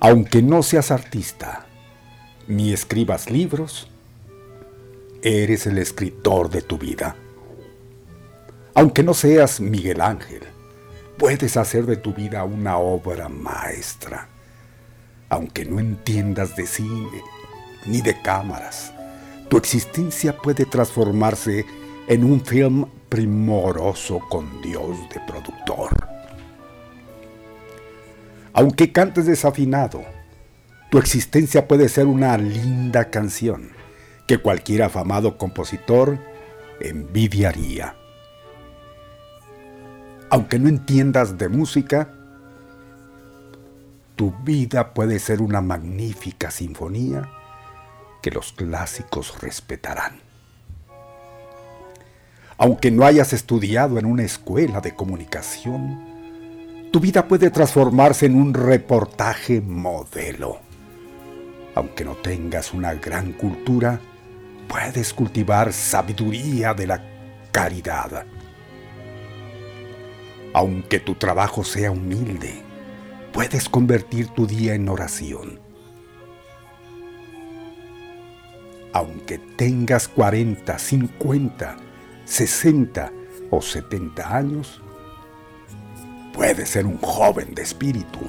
Aunque no seas artista, ni escribas libros, eres el escritor de tu vida. Aunque no seas Miguel Ángel, puedes hacer de tu vida una obra maestra. Aunque no entiendas de cine ni de cámaras, tu existencia puede transformarse en un film primoroso con Dios de productor. Aunque cantes desafinado, tu existencia puede ser una linda canción que cualquier afamado compositor envidiaría. Aunque no entiendas de música, tu vida puede ser una magnífica sinfonía que los clásicos respetarán. Aunque no hayas estudiado en una escuela de comunicación, tu vida puede transformarse en un reportaje modelo. Aunque no tengas una gran cultura, puedes cultivar sabiduría de la caridad. Aunque tu trabajo sea humilde, puedes convertir tu día en oración. Aunque tengas 40, 50, 60 o 70 años, puedes ser un joven de espíritu.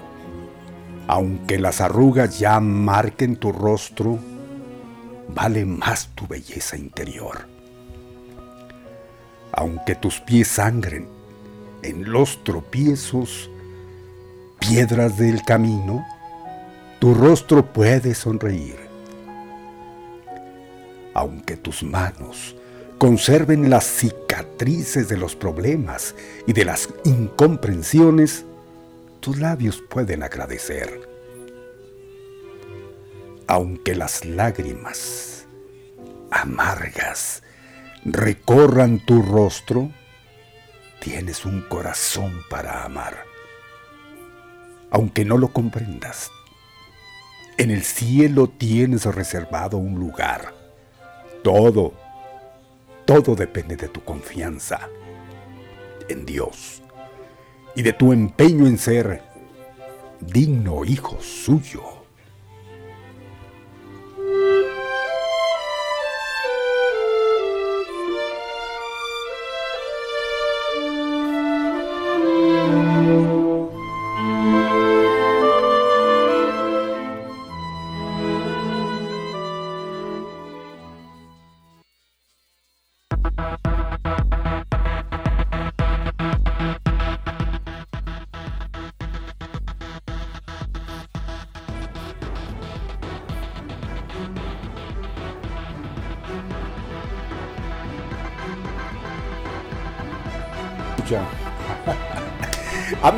Aunque las arrugas ya marquen tu rostro, vale más tu belleza interior. Aunque tus pies sangren en los tropiezos, piedras del camino, tu rostro puede sonreír. Aunque tus manos conserven las cicatrices de los problemas y de las incomprensiones, tus labios pueden agradecer. Aunque las lágrimas amargas recorran tu rostro, tienes un corazón para amar. Aunque no lo comprendas, en el cielo tienes reservado un lugar. Todo todo depende de tu confianza en Dios y de tu empeño en ser digno hijo suyo.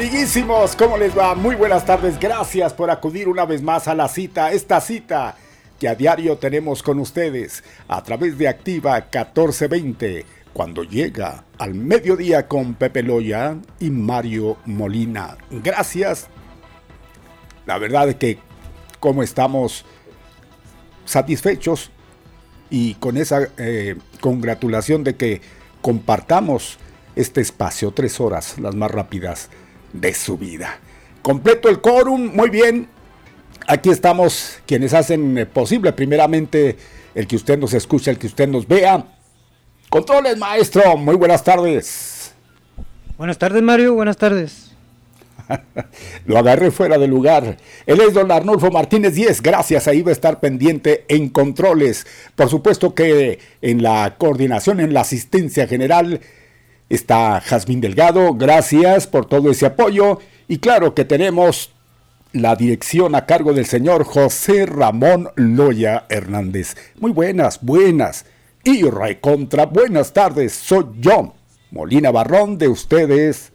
Amiguísimos, ¿cómo les va? Muy buenas tardes, gracias por acudir una vez más a la cita, esta cita que a diario tenemos con ustedes a través de Activa 1420, cuando llega al mediodía con Pepe Loya y Mario Molina. Gracias. La verdad es que como estamos satisfechos y con esa eh, congratulación de que compartamos este espacio, tres horas, las más rápidas de su vida. Completo el quórum, muy bien. Aquí estamos quienes hacen eh, posible primeramente el que usted nos escuche, el que usted nos vea. Controles, maestro, muy buenas tardes. Buenas tardes, Mario, buenas tardes. Lo agarré fuera de lugar. Él es don Arnulfo Martínez 10. Gracias, ahí va a estar pendiente en controles. Por supuesto que en la coordinación, en la asistencia general, está Jazmín Delgado, gracias por todo ese apoyo y claro que tenemos la dirección a cargo del señor José Ramón Loya Hernández. Muy buenas, buenas y contra buenas tardes, soy yo, Molina Barrón de ustedes,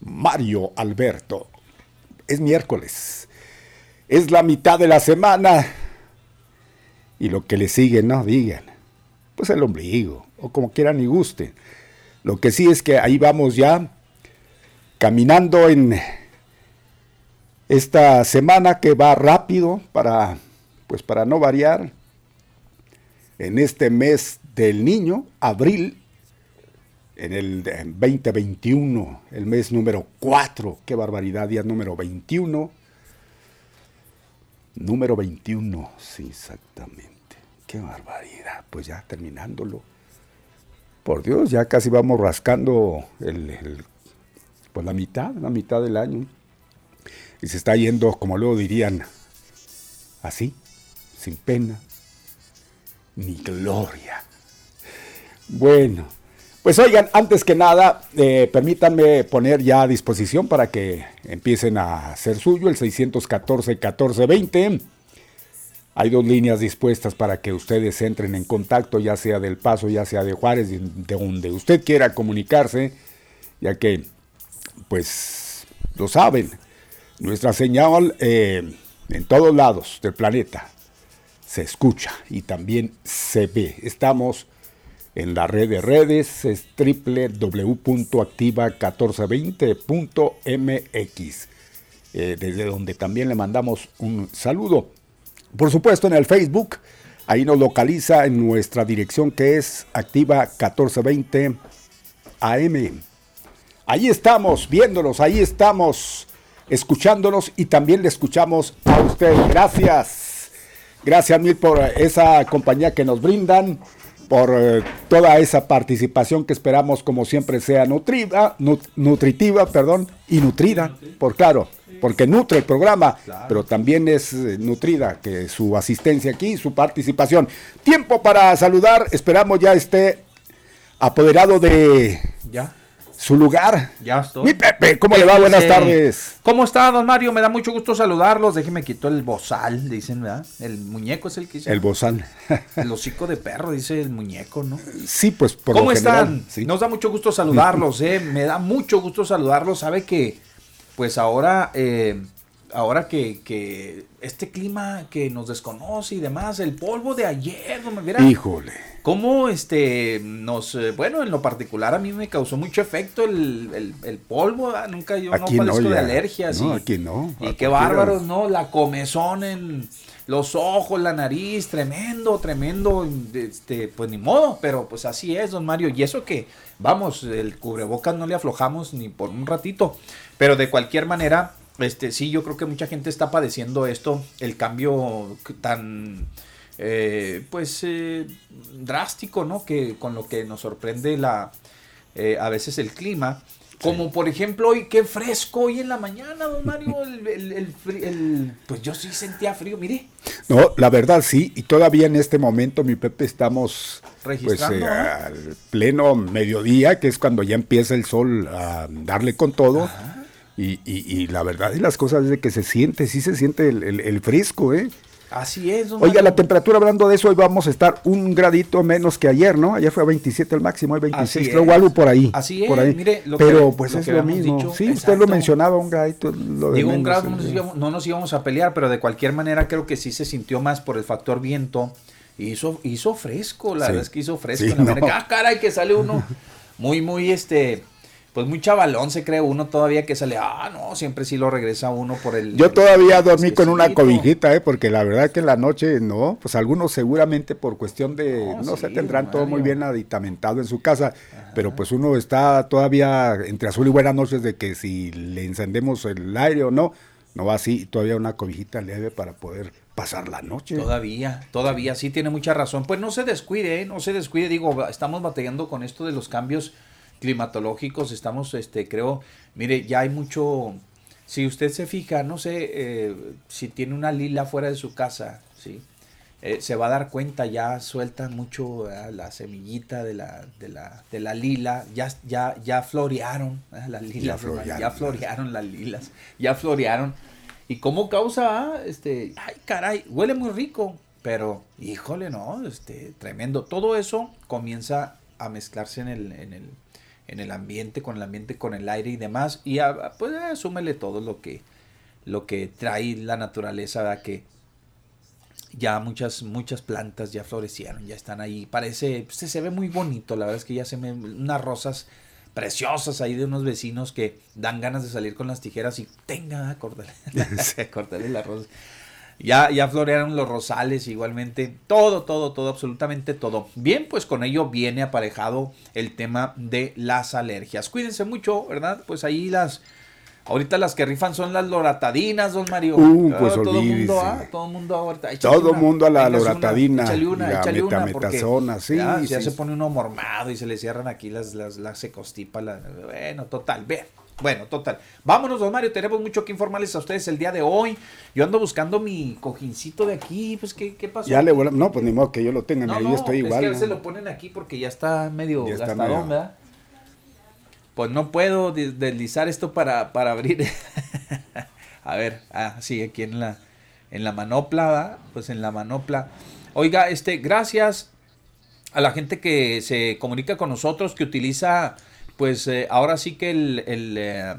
Mario Alberto. Es miércoles, es la mitad de la semana y lo que le sigue, no digan, pues el ombligo o como quieran y gusten. Lo que sí es que ahí vamos ya caminando en esta semana que va rápido para pues para no variar en este mes del niño, abril, en el 2021, el mes número 4. Qué barbaridad, día número 21. Número 21, sí, exactamente. Qué barbaridad. Pues ya terminándolo. Por Dios, ya casi vamos rascando el, pues la mitad, la mitad del año. Y se está yendo, como luego dirían, así, sin pena ni gloria. Bueno, pues oigan, antes que nada, eh, permítanme poner ya a disposición para que empiecen a hacer suyo el 614-1420. Hay dos líneas dispuestas para que ustedes entren en contacto, ya sea del Paso, ya sea de Juárez, de donde usted quiera comunicarse, ya que, pues, lo saben, nuestra señal eh, en todos lados del planeta se escucha y también se ve. Estamos en la red de redes, es www.activa1420.mx, eh, desde donde también le mandamos un saludo. Por supuesto en el Facebook, ahí nos localiza en nuestra dirección que es Activa 1420 AM. Ahí estamos viéndolos, ahí estamos escuchándonos y también le escuchamos a usted. Gracias. Gracias mil por esa compañía que nos brindan por eh, toda esa participación que esperamos como siempre sea nutrida, nutritiva, perdón, y nutrida, por claro, porque nutre el programa, pero también es eh, nutrida que su asistencia aquí, su participación. Tiempo para saludar, esperamos ya esté apoderado de ya su lugar. Ya estoy. Mi Pepe, ¿cómo le va? Buenas tardes. ¿Cómo está, don Mario? Me da mucho gusto saludarlos. Déjeme quito el bozal, dicen, ¿verdad? El muñeco es el que dice. El bozal. el hocico de perro, dice el muñeco, ¿no? Sí, pues por ¿Cómo están? Nos da mucho gusto saludarlos, ¿eh? Me da mucho gusto saludarlos. Sabe que, pues ahora, eh, ahora que, que este clima que nos desconoce y demás, el polvo de ayer, no me Híjole. Cómo este nos, eh, bueno, en lo particular a mí me causó mucho efecto el, polvo, nunca yo no padezco de alergias. No, aquí no. Y qué bárbaros, ¿no? La comezón en los ojos, la nariz, tremendo, tremendo, este, pues ni modo, pero pues así es, don Mario. Y eso que, vamos, el cubrebocas no le aflojamos ni por un ratito, pero de cualquier manera, este, sí, yo creo que mucha gente está padeciendo esto, el cambio tan, eh, pues, eh, drástico, ¿no? Que con lo que nos sorprende la, eh, a veces el clima. Como por ejemplo hoy, qué fresco hoy en la mañana, don Mario, el, pues yo sí sentía frío, mire. No, la verdad sí, y todavía en este momento, mi Pepe, estamos pues, al pleno mediodía, que es cuando ya empieza el sol a darle con todo. Y, y, la verdad de las cosas es de que se siente, sí se siente el, fresco, ¿eh? Así es. Oiga, la temperatura, hablando de eso, hoy vamos a estar un gradito menos que ayer, ¿no? Ayer fue a 27 el máximo, hoy 26, creo, algo por ahí. Así es, por ahí. mire, Pero pues es lo mismo. sí, usted lo mencionaba, un gradito. Lo Digo, un grado, no nos, íbamos, a pelear, pero de cualquier manera creo que sí se sintió más por el factor viento. Hizo, hizo fresco, la verdad es que hizo fresco. en la Ah, caray, que sale uno muy, muy, este pues muy chavalón se cree uno todavía que sale, ah, no, siempre sí lo regresa uno por el... Yo todavía dormí con una cobijita, ¿eh? porque la verdad que en la noche, no, pues algunos seguramente por cuestión de, no, se tendrán todo muy bien aditamentado en su casa, pero pues uno está todavía entre azul y buenas noches de que si le encendemos el aire o no, no va así, todavía una cobijita leve para poder pasar la noche. Todavía, todavía, sí tiene mucha razón. Pues no se descuide, ¿eh? no se descuide, digo, estamos batallando con esto de los cambios climatológicos, estamos, este, creo, mire, ya hay mucho, si usted se fija, no sé, eh, si tiene una lila fuera de su casa, ¿sí? Eh, se va a dar cuenta, ya suelta mucho la semillita de la, de la, de la lila, ya, ya, ya florearon las lilas, ya florearon, las lilas, ya florearon. ¿Y cómo causa? Ah, este, ay, caray, huele muy rico, pero híjole, no, este, tremendo. Todo eso comienza a mezclarse en el, en el, en el ambiente, con el ambiente, con el aire y demás. Y pues asúmele todo lo que, lo que trae la naturaleza, ¿verdad? que ya muchas, muchas plantas ya florecieron, ya están ahí. Parece, pues, se ve muy bonito, la verdad es que ya se ven unas rosas preciosas ahí de unos vecinos que dan ganas de salir con las tijeras y tenga, cortarle, cortarle las rosas. Ya, ya florearon los rosales igualmente. Todo, todo, todo, absolutamente todo. Bien, pues con ello viene aparejado el tema de las alergias. Cuídense mucho, ¿verdad? Pues ahí las... Ahorita las que rifan son las loratadinas, don Mario. Uh, pues Ah, todo olvídese. mundo, ah, todo mundo ahorita. Todo una, mundo a la véngase una, loratadina échale una, la échale una, porque sí, ya, sí, ya se pone uno mormado y se le cierran aquí las, las, las se constipa la- bueno, total, vean. Bueno, total. Vámonos, don Mario. Tenemos mucho que informarles a ustedes el día de hoy. Yo ando buscando mi cojincito de aquí. Pues, ¿qué, qué pasó? Ya le a- No, pues ni modo que yo lo tenga, no, yo estoy es igual. que a ¿no? veces lo ponen aquí porque ya está medio Ya está gastadón, medio- ¿verdad? Pues no puedo des- deslizar esto para, para abrir. a ver, ah, sí, aquí en la, en la manopla, ¿verdad? Pues en la manopla. Oiga, este, gracias a la gente que se comunica con nosotros, que utiliza, pues eh, ahora sí que el, eh,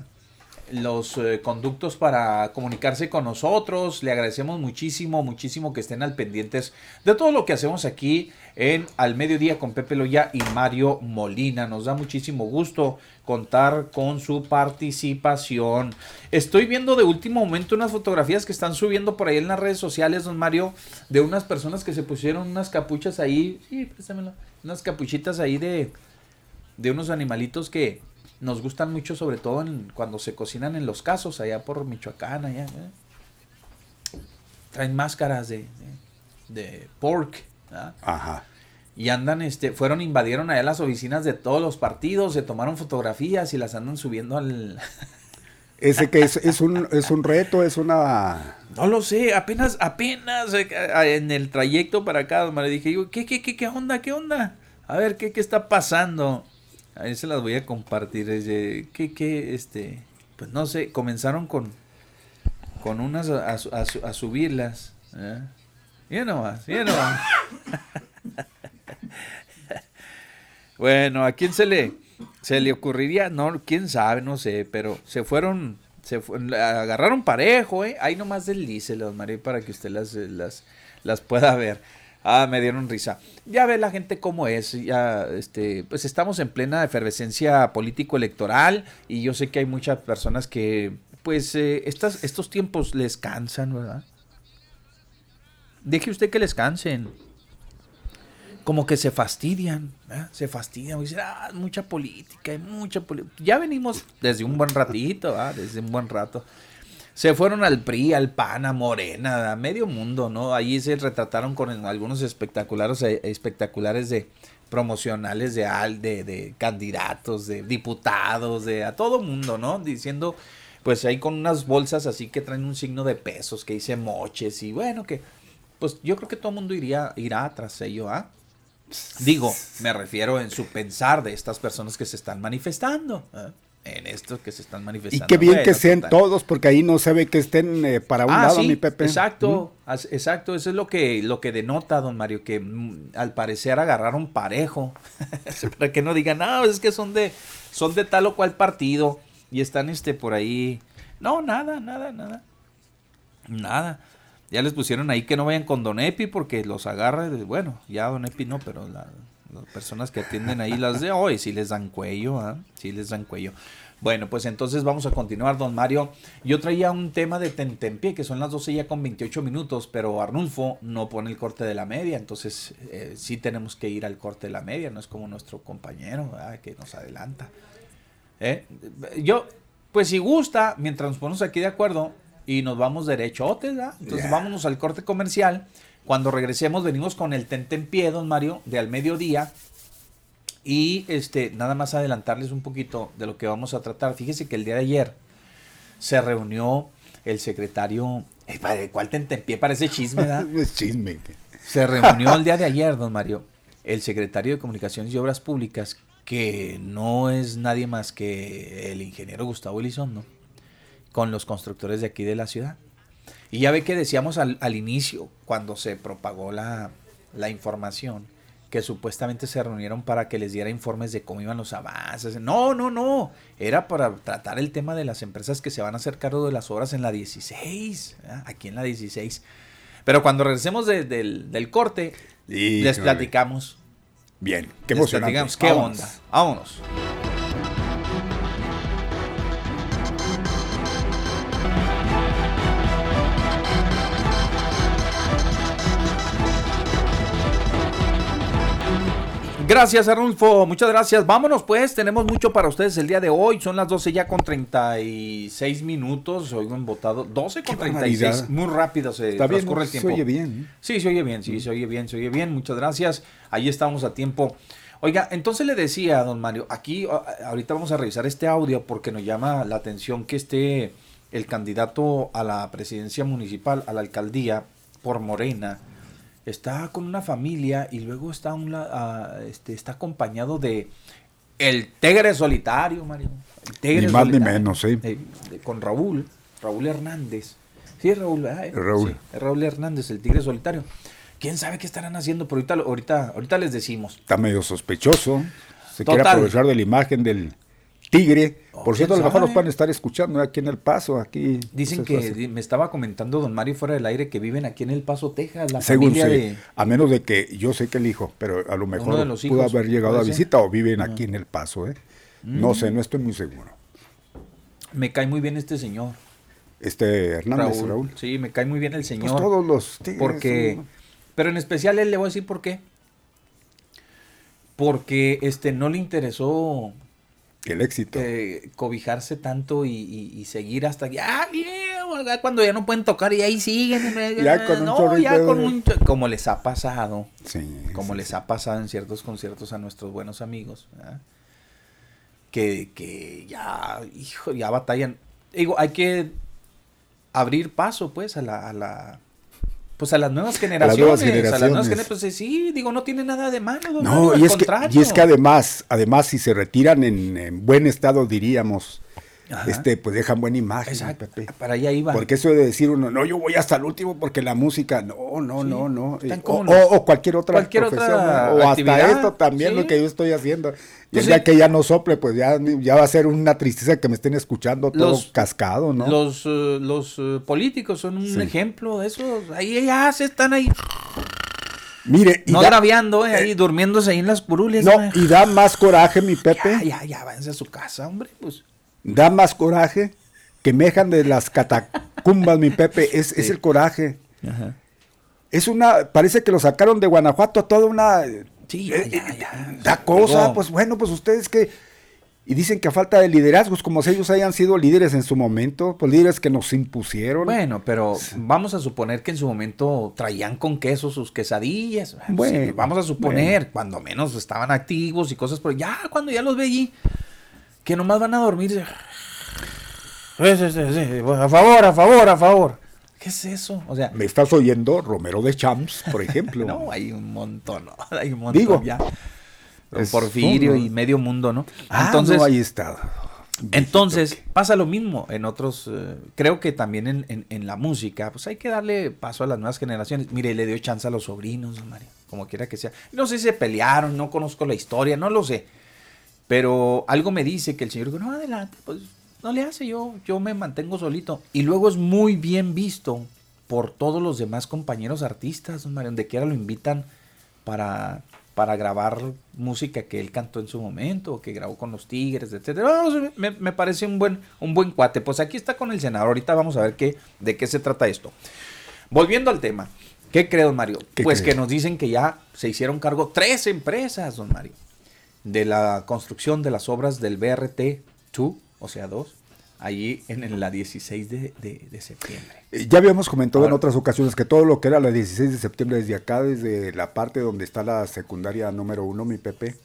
los eh, conductos para comunicarse con nosotros. Le agradecemos muchísimo, muchísimo que estén al pendientes de todo lo que hacemos aquí en Al Mediodía con Pepe Loya y Mario Molina. Nos da muchísimo gusto contar con su participación. Estoy viendo de último momento unas fotografías que están subiendo por ahí en las redes sociales, don Mario, de unas personas que se pusieron unas capuchas ahí. Sí, préstamelo. Unas capuchitas ahí de, de unos animalitos que nos gustan mucho, sobre todo en- cuando se cocinan en los casos, allá por Michoacán, allá. ¿eh? Traen máscaras de, de, de pork. Ajá. Y andan, este, fueron, invadieron allá las oficinas de todos los partidos, se tomaron fotografías y las andan subiendo al... Ese que es, es, un, es un reto, es una... No lo sé, apenas, apenas eh, en el trayecto para acá, don Mario, dije yo, ¿qué, qué, qué, qué onda, qué onda? A ver, ¿qué, qué está pasando? Ahí se las voy a compartir, es de, ¿qué, qué, este? Pues no sé, comenzaron con, con unas a, a a a subirlas, ¿eh? Mira nomás, mira nomás. Bueno, ¿a quién se le, se le ocurriría? No, quién sabe, no sé, pero se fueron, se agarraron parejo, ¿eh? Ahí nomás deslícele, don Mario, para que usted las, las, las pueda ver. Ah, me dieron risa. Ya ve la gente cómo es, ya, este, pues estamos en plena efervescencia político-electoral y yo sé que hay muchas personas que, pues, eh, estas, estos tiempos les cansan, ¿verdad? Deje usted que les cansen como que se fastidian, ¿verdad? se fastidian, dicen, ah, mucha política, hay mucha política. Ya venimos desde un buen ratito, desde un buen rato. Se fueron al PRI, al PAN, a Morena, a medio mundo, ¿no? Allí se retrataron con algunos espectaculares, eh, espectaculares de promocionales de, de, de candidatos, de diputados, de a todo mundo, ¿no? Diciendo, pues ahí con unas bolsas así que traen un signo de pesos, que dice moches y bueno, que pues yo creo que todo el mundo iría, irá tras ello, ¿ah? Digo, me refiero en su pensar de estas personas que se están manifestando. ¿eh? En estos que se están Y manifestando. qué bien Bueno, que sean total. todos, porque ahí no se ve que estén eh, para un Ah, lado, sí, mi Pepe. Exacto, exacto. Eso es lo que, lo que denota, don Mario, que mm, al parecer agarraron parejo. Para que no digan, no, es que son de, son de tal o cual partido. Y están este por ahí. No, nada, nada, nada. Nada. Ya les pusieron ahí que no vayan con Don Epi porque los agarra. y, Bueno, ya Don Epi no, pero la- las personas que atienden ahí las de hoy sí les dan cuello, ¿ah? Sí les dan cuello. Bueno, pues entonces vamos a continuar, don Mario. Yo traía un tema de Tentempié, que son las 12 ya con 28 minutos, pero Arnulfo no pone el corte de la media, entonces eh, sí tenemos que ir al corte de la media, no es como nuestro compañero ¿verdad? que nos adelanta. ¿Eh? Yo, pues si gusta, mientras nos ponemos aquí de acuerdo y nos vamos derechotes, ¿verdad? Entonces vámonos al corte comercial. Cuando regresemos venimos con el Tentempié, don Mario, de al mediodía. Y este, nada más adelantarles un poquito de lo que vamos a tratar. Fíjese que el día de ayer se reunió el secretario. Eh, ¿Cuál tentempié? Parece chisme, ¿verdad? Es chisme. Se reunió el día de ayer, don Mario, el secretario de Comunicaciones y Obras Públicas, que no es nadie más que el ingeniero Gustavo Elizondo, con los constructores de aquí de la ciudad. Y ya ve que decíamos al, al inicio, cuando se propagó la, la información, que supuestamente se reunieron para que les diera informes de cómo iban los avances. No, no, no. Era para tratar el tema de las empresas que se van a hacer cargo de las obras en la 16, ¿verdad? aquí en la 16. Pero cuando regresemos de- del, del corte, les platicamos. Bien, qué les emocionante. platicamos qué Vámonos. onda. Vámonos. Gracias, Arnulfo. Muchas gracias. Vámonos, pues. Tenemos mucho para ustedes el día de hoy. Son las 12 ya con 36 minutos. Han votado 12 con 36. Muy rápido se Está bien, transcurre el tiempo. Se oye bien. Sí, se oye bien, sí, se oye bien, se oye bien. Muchas gracias. Ahí estamos a tiempo. Oiga, entonces le decía a don Mario, aquí ahorita vamos a revisar este audio porque nos llama la atención que esté el candidato a la presidencia municipal, a la alcaldía por Morena, está con una familia y luego está, un ah, este, está acompañado de el tigre solitario, Mario. El tigre Ni más ni solitario. menos, sí. De- con Raúl, Raúl Hernández. Sí, Raúl, ¿verdad? Raúl. sí, Raúl Hernández, el tigre solitario. ¿Quién sabe qué estarán haciendo? Pero ahorita, ahorita, ahorita les decimos. Está medio sospechoso. Se quiere aprovechar de la imagen del tigre. Oh, Por cierto, a ¿quién lo mejor nos sabe? pueden estar escuchando aquí en El Paso. Aquí Dicen pues, que me estaba comentando don Mario fuera del aire que viven aquí en El Paso, Texas, la Según familia de a menos de que yo sé que el hijo, pero a lo mejor pudo hijos, haber llegado a visita o viven aquí en El Paso, ¿eh? No sé, no estoy muy seguro. me cae muy bien este señor. Este Hernández, Raúl. Raúl. Sí, me cae muy bien el Pues señor. todos los tigres. porque son- pero en especial él le voy a decir por qué. Porque este no le interesó el éxito. eh, cobijarse tanto y, y- y seguir hasta bien, ya cuando ya no pueden tocar y ahí siguen. Ya con un no, ya con un como les ha pasado. sí, como sí, les sí. ha pasado en ciertos conciertos a nuestros buenos amigos, ¿verdad? que, que ya, hijo, ya batallan. Digo, hay que abrir paso, pues, a la, a la pues a las nuevas generaciones. nuevas A las nuevas generaciones. Pues sí, digo, no tiene nada de malo. don No, Mario, al y es, que, y es que además, además, si se retiran en, en buen estado, diríamos, Ajá. este, pues dejan buena imagen, Exacto, Pepe. para allá iba. Porque eso de decir uno, no, yo voy hasta el último porque la música, no, no, Sí, no, no. O, los- o- o cualquier otra cualquier otra profesión, ¿no? o actividad, hasta esto también sí. lo que yo estoy haciendo. Y Pues el día sí. que ya no sople, pues ya, ya va a ser una tristeza que me estén escuchando todo Los- cascado, ¿no? Los, eh, los eh, políticos son un ejemplo de eso. Ahí ya se están ahí, Mire, y no da, eh, ahí durmiéndose ahí en las curules. no, ¿no? y da más coraje, mi Pepe. Ya, ya, ya, váyanse a su casa, hombre, pues. Da más coraje que mejan de las catacumbas, mi Pepe, es, es el coraje. Es una, parece que lo sacaron de Guanajuato, toda una... Sí, ya, eh, ya, eh, ya. Da cosa, pues bueno, pues ustedes que... Y dicen que a falta de liderazgos, como si ellos hayan sido líderes en su momento, pues líderes que nos impusieron. Bueno, pero vamos a suponer que en su momento traían con queso sus quesadillas. Bueno, Sí, vamos a suponer, cuando menos estaban activos y cosas, pero ya cuando ya los ve allí, que nomás van a dormir. Sí, sí, sí, sí, A favor, a favor, a favor. ¿Qué es eso? O sea, Me estás oyendo Romero de Champs, por ejemplo. no, hay un montón, ¿no? Hay un montón Digo, ya. Es Porfirio y medio mundo, ¿no? Ah, Entonces, no, ahí está. Entonces, pasa lo mismo en otros, eh, creo que también en, en- en la música, pues hay que darle paso a las nuevas generaciones. Mire, le dio chance a los sobrinos, Mario, como quiera que sea. No sé si se pelearon, no conozco la historia, no lo sé. Pero algo me dice que el señor dijo, no, adelante, pues no le hace, yo, yo me mantengo solito. Y luego es muy bien visto por todos los demás compañeros artistas, don Mario, donde quiera lo invitan para, para grabar música que él cantó en su momento, o que grabó con los Tigres, etcétera. Vamos, me, me parece un buen, un buen cuate. Pues aquí está con el senador, ahorita vamos a ver qué, de qué se trata esto. Volviendo al tema, ¿qué cree, don Mario? ¿Qué Pues que nos dicen que ya se hicieron cargo tres empresas, don Mario, de la construcción de las obras del BRT 2, o sea, 2, allí en, en la 16 de, de- de septiembre. Eh, Ya habíamos comentado en otras ocasiones que todo lo que era la 16 de septiembre desde acá, desde la parte donde está la secundaria número uno, mi Pepe,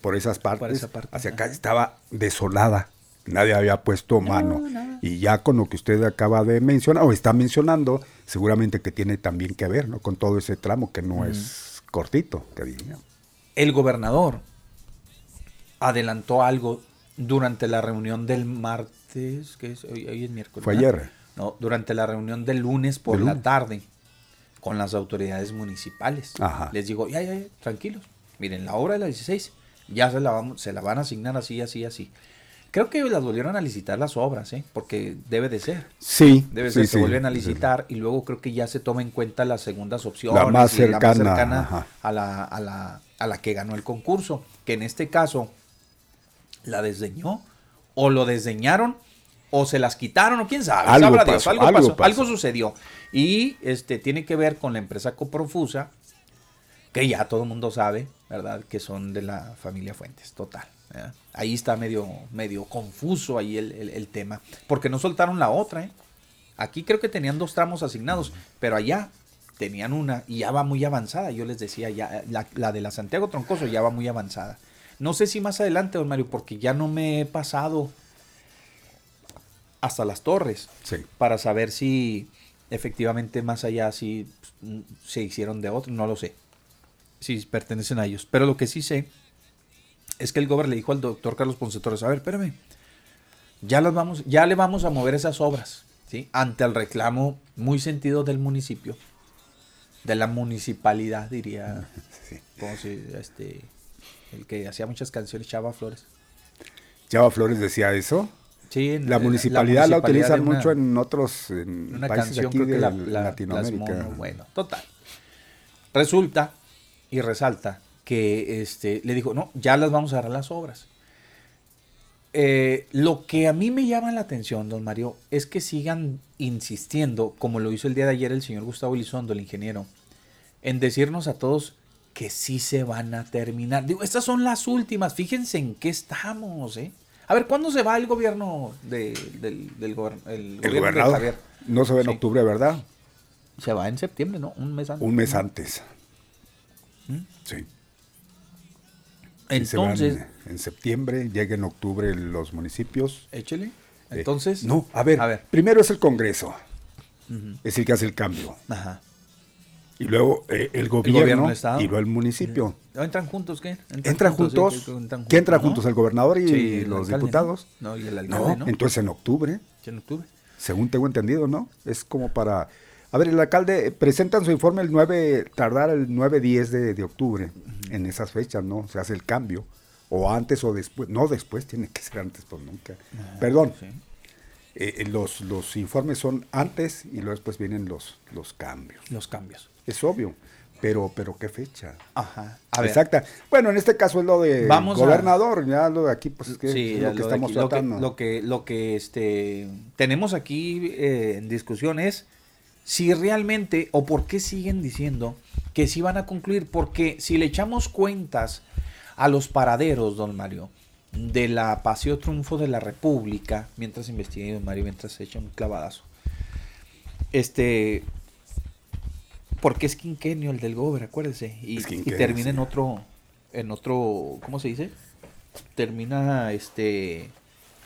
por esas partes, esa parte, hacia acá estaba desolada. Nadie había puesto mano. Y ya con lo que usted acaba de mencionar, o está mencionando, seguramente que tiene también que ver, ¿no? Con todo ese tramo que no es cortito, que diría. el gobernador adelantó algo durante la reunión del martes, que es hoy, hoy es miércoles. Fue ¿verdad? ayer. No, durante la reunión del lunes por la lunes. tarde con las autoridades municipales. Ajá. Les digo, ya, ya, ya, tranquilos. Miren, la obra de la 16 ya se la, vamos, se la van a asignar así, así, así. Creo que las volvieron a licitar las obras, ¿eh? porque debe de ser. Sí. Debe sí, ser, se sí. vuelven a licitar y luego creo que ya se toma en cuenta las segundas opciones. La más y la más cercana, cercana a, la, a, la, a la que ganó el concurso. Que en este caso la desdeñó o lo desdeñaron o se las quitaron o quién sabe. Algo sabrá Dios, pasó, algo, algo pasó, pasó. algo sucedió. Y este tiene que ver con la empresa Coprofusa que ya todo el mundo sabe, ¿verdad? Que son de la familia Fuentes, total. Ahí está medio, medio confuso ahí el, el, tema, porque no soltaron la otra, ¿eh? Aquí creo que tenían dos tramos asignados, pero allá tenían una y ya va muy avanzada. Yo les decía, ya la, la, de la Santiago Troncoso ya va muy avanzada. No sé si más adelante, don Mario, porque ya no me he pasado hasta las torres para saber si efectivamente más allá si mm, se hicieron de otro, no lo sé. Si pertenecen a ellos. Pero lo que sí sé es que el gobernador le dijo al doctor Carlos Ponce Torres, a ver, espérame, ya, las vamos, ya le vamos a mover esas obras, ¿sí? Ante el reclamo muy sentido del municipio, de la municipalidad, diría, como si, este, el que hacía muchas canciones, Chava Flores. Chava Flores decía eso. Sí, la, municipalidad la, utilizan mucho en otros países aquí de Latinoamérica. bueno, total. Resulta y resalta que este, le dijo, no, ya las vamos a dar las obras. Eh, lo que a mí me llama la atención, don Mario, es que sigan insistiendo, como lo hizo el día de ayer el señor Gustavo Elizondo, el ingeniero, en decirnos a todos que sí se van a terminar. Digo, estas son las últimas, fíjense en qué estamos, ¿eh? A ver, ¿cuándo se va el gobierno del, del el gobernador? no se va en octubre, ¿verdad? Se va en septiembre, ¿no? Un mes antes. Un mes antes. ¿Mm? Sí. Entonces. en, septiembre, llega en octubre los municipios. Échele. Eh, Entonces. no, a ver, a ver, primero es el Congreso. Es el que hace el cambio. Ajá. Y luego eh, el gobierno, y luego el municipio. ¿Entran juntos qué? ¿Entran, juntos? ¿Qué, entran juntos? ¿El gobernador y los diputados? ¿no? y el alcalde, no, entonces en octubre. En octubre. Según tengo entendido, ¿no? Es como para... A ver, el alcalde presentan su informe el 9, tardar el 9-10 de, de octubre en esas fechas, ¿no? Se hace el cambio. O antes o después. No después, tiene que ser antes, pues nunca. Ah, Perdón. Eh, eh, los, los informes son antes y luego después vienen los, los cambios. Los cambios. Es obvio. Pero, pero ¿qué fecha? Ajá. Exacta. Bueno, en este caso es lo de gobernador, ya lo de aquí, pues es, que lo que estamos tratando. Lo que, lo que, este, tenemos aquí eh, en discusión es si realmente o por qué siguen diciendo que sí van a concluir, porque si le echamos cuentas a los paraderos, don Mario, de la Paseo Triunfo de la República, mientras investiga don Mario, mientras se echa un clavadazo, este, porque es quinquenio el del Gober, acuérdese, y, termina en otro, en otro, ¿cómo se dice? Termina, este,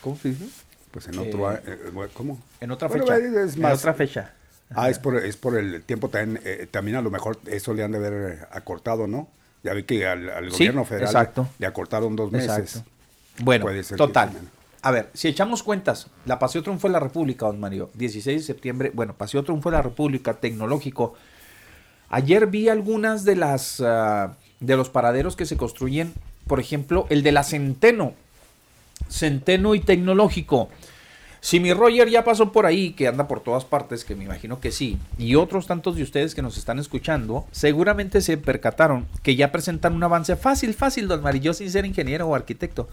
¿cómo se dice? Pues en otro, eh, eh, ¿cómo? En otra fecha. en otra fecha. Ah, es por, es por el tiempo también, eh, también a lo mejor eso le han de haber acortado, ¿no? Ya vi que al, gobierno federal le acortaron dos meses. Bueno, total. A ver, si echamos cuentas, la Paseo Triunfo de la República, don Mario, 16 de septiembre, bueno, Paseo Triunfo de la República, tecnológico. Ayer vi algunas de las ah, de los paraderos que se construyen, por ejemplo, el de la Centeno, Centeno y Tecnológico. Si mi Roger ya pasó por ahí, que anda por todas partes, que me imagino que sí, y otros tantos de ustedes que nos están escuchando, seguramente se percataron que ya presentan un avance fácil, fácil, don Marillo, sin ser ingeniero o arquitecto.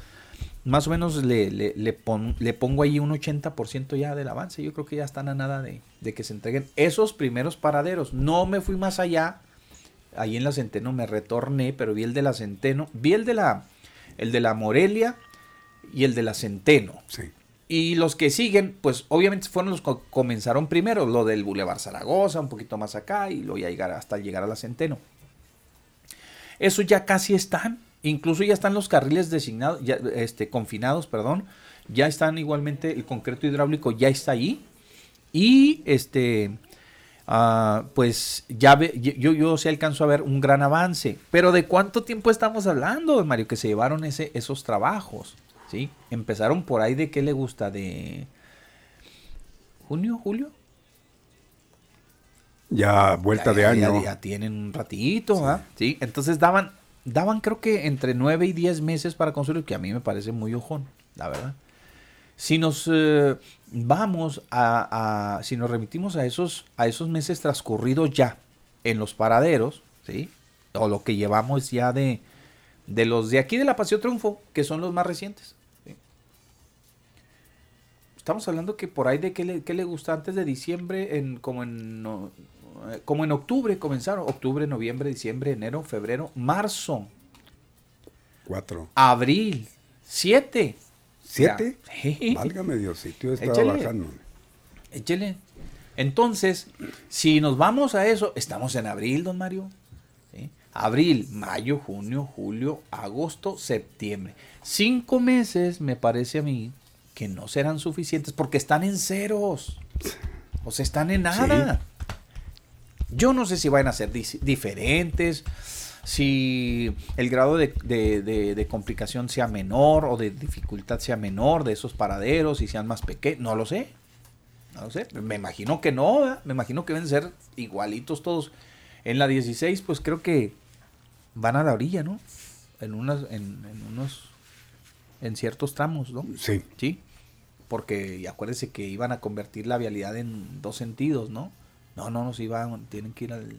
Más o menos le, le, le, pongo ahí un 80% ya del avance. Yo creo que ya están a nada de, de, que se entreguen esos primeros paraderos. No me fui más allá. Ahí en la Centeno me retorné, pero vi el de la Centeno, vi el de la, el de la Morelia y el de la Centeno. Sí. Y los que siguen, pues obviamente fueron los que comenzaron primero, lo del Boulevard Zaragoza, un poquito más acá, y luego ya llegar hasta llegar a la Centeno. Eso ya casi están, incluso ya están los carriles designados, ya, este, confinados, perdón, ya están igualmente, el concreto hidráulico ya está ahí, y este, uh, pues ya ve, yo, yo sí alcanzo a ver un gran avance, pero ¿de cuánto tiempo estamos hablando, Mario, que se llevaron ese, esos trabajos? ¿sí? Empezaron por ahí de qué le gusta, de junio, julio. Ya vuelta de año. Ya, tienen un ratito, ¿ah? sí. Entonces daban, daban creo que entre 9 y 10 meses para construir, que a mí me parece muy ojón, la verdad. Si nos eh, vamos a, si nos remitimos a esos, a esos meses transcurridos ya en los paraderos, ¿sí? O lo que llevamos ya de, de los de aquí de la Paseo Triunfo, que son los más recientes. Estamos hablando que por ahí de qué le, le gusta antes de diciembre, en como en eh, como en octubre comenzaron, octubre, noviembre, diciembre, enero, febrero, marzo, Cuatro. abril, siete. ¿Siete? Sí. Válgame Diosito, yo estaba Échale. bajando. Échele. Entonces, si nos vamos a eso, estamos en abril, don Mario. ¿sí? Abril, mayo, junio, julio, agosto, septiembre. Cinco meses, me parece a mí, que no serán suficientes porque están en ceros. O sea, están en nada. Yo no sé si van a ser diferentes, si el grado de, de- de- de complicación sea menor o de dificultad sea menor de esos paraderos y sean más pequeños. No lo sé. No lo sé. Me imagino que no. ¿verdad? Me imagino que deben ser igualitos todos. En la 16, pues creo que van a la orilla, ¿no? En unas, en, en unos, en ciertos tramos, ¿no? Sí. Sí. Porque y acuérdese que iban a convertir la vialidad en dos sentidos, ¿no? No, no, no, si van, tienen que ir al...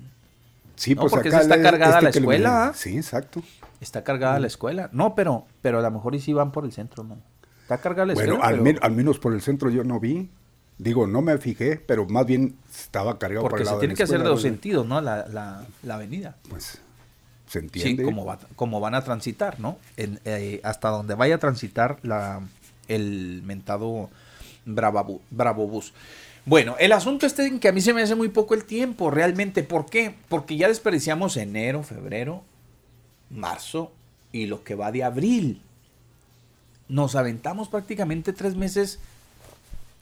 Sí, No, pues porque acá está cargada la que le- escuela, ¿ah? Sí, exacto. Está cargada la escuela. No, pero, pero a lo mejor y sí van por el centro, ¿no? Está cargada la Bueno, escuela. al, pero- al menos por el centro yo no vi. Digo, no me fijé, pero más bien estaba cargado por el se lado tiene de la que hacer de escuela, dos ¿no? sentidos, ¿no? La, la, la avenida. Pues se Sí, entiende. como, va- como van a transitar, ¿no? En, eh, hasta donde vaya a transitar la, el mentado Bravabu- Bravo Bus. Bueno, el asunto este en que a mí se me hace muy poco el tiempo, realmente. ¿Por qué? Porque ya desperdiciamos enero, febrero, marzo y lo que va de abril. Nos aventamos prácticamente tres meses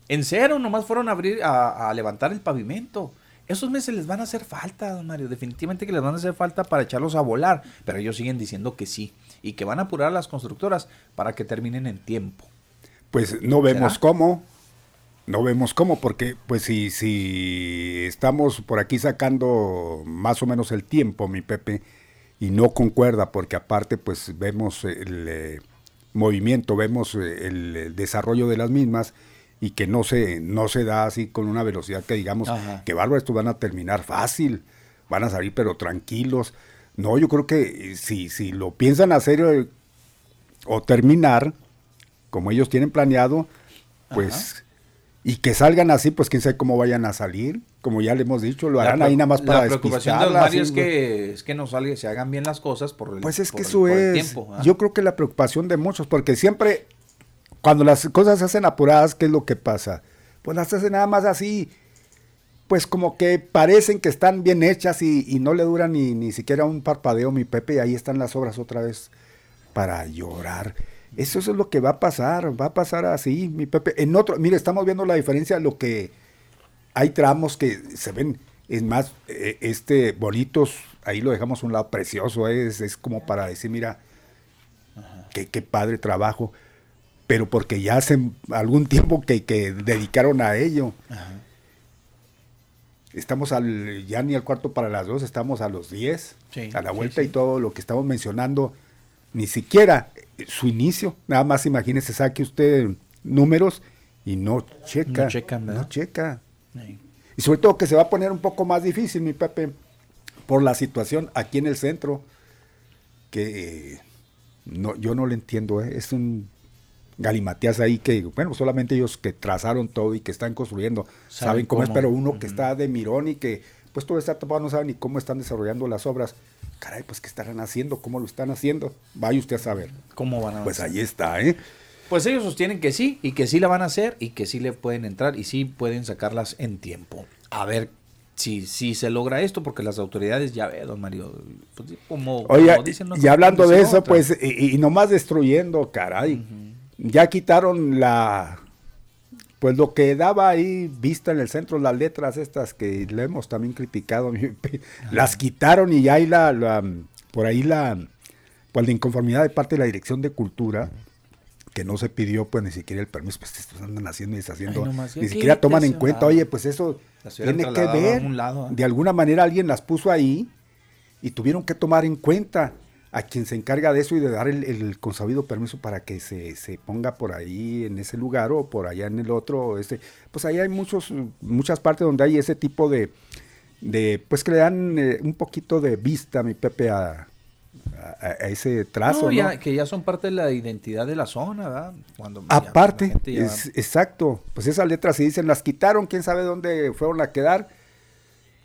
en cero, nomás fueron a abrir, a, a levantar el pavimento. Esos meses les van a hacer falta, don Mario. Definitivamente que les van a hacer falta para echarlos a volar. Pero ellos siguen diciendo que sí. Y que van a apurar a las constructoras para que terminen en tiempo. Pues no vemos ¿Será? cómo. No vemos cómo, porque pues si, si estamos por aquí sacando más o menos el tiempo, mi Pepe, y no concuerda, porque aparte pues vemos el eh, movimiento, vemos eh, el, desarrollo de las mismas, y que no se, no se da así con una velocidad que digamos, Ajá. que bárbaro, estos van a terminar fácil, van a salir pero tranquilos. No, yo creo que eh, si, si lo piensan hacer eh, o terminar, como ellos tienen planeado, pues, y que salgan así, pues quién sabe cómo vayan a salir, como ya le hemos dicho, lo harán ahí nada más para La preocupación de Mario es que, es que no salga, se hagan bien las cosas por el Pues es que eso el es, tiempo, ¿ah? yo creo que la preocupación de muchos, porque siempre, cuando las cosas se hacen apuradas, ¿qué es lo que pasa? Pues las hacen nada más así, pues como que parecen que están bien hechas y, y no le duran ni, ni siquiera un parpadeo, mi Pepe, y ahí están las obras otra vez para llorar. Eso, eso es lo que va a pasar, va a pasar así, mi Pepe. En otro, mire, estamos viendo la diferencia, lo que hay tramos que se ven, es más, eh, este, bonitos, ahí lo dejamos a un lado, precioso, es, es como para decir, mira, qué, qué padre trabajo, pero porque ya hace algún tiempo que, que dedicaron a ello. Estamos al, ya ni al cuarto para las dos, estamos a los 10, Sí, a la vuelta sí. y todo lo que estamos mencionando, ni siquiera su inicio, nada más imagínese, saque usted números y no checa. No checan, ¿verdad? no checa. Sí. Y sobre todo que se va a poner un poco más difícil, mi Pepe, por la situación aquí en el centro, que eh, no, yo no le entiendo, ¿eh? es un galimatías ahí que, bueno, solamente ellos que trazaron todo y que están construyendo saben, Saben cómo, es, pero uno que está de mirón y que pues todo está tapado, no sabe ni cómo están desarrollando las obras. Caray, pues qué estarán haciendo, cómo lo están haciendo, vaya usted a saber. ¿Cómo van a Pues ahí está, ¿eh? Pues ellos sostienen que sí, y que sí la van a hacer, y que sí le pueden entrar, y sí pueden sacarlas en tiempo. A ver si, si se logra esto, porque las autoridades, ya ve, don Mario, pues, como, Oye, como dicen, no y hablando puede de eso, otra. pues, y, y nomás destruyendo, caray. Ya quitaron la, pues lo que daba ahí vista en el centro, las letras estas que le hemos también criticado, las quitaron y ya hay la, la- por ahí la, pues la inconformidad de parte de la Dirección de Cultura, que no se pidió pues ni siquiera el permiso, pues estos andan haciendo y deshaciendo, Ay, nomás, ni siquiera toman en cuenta, oye, pues eso tiene que ver, lado, ¿ah? de alguna manera alguien las puso ahí y tuvieron que tomar en cuenta a quien se encarga de eso y de dar el, el consabido permiso para que se, se ponga por ahí en ese lugar o por allá en el otro. Este, pues ahí hay muchos, muchas partes donde hay ese tipo de, de pues que le dan eh, un poquito de vista, mi Pepe, a, a- a ese trazo. No, ¿no? ya- que ya son parte de la identidad de la zona, ¿verdad? Cuando Aparte, ya- es- exacto, pues esas letras se dicen, las quitaron, quién sabe dónde fueron a quedar.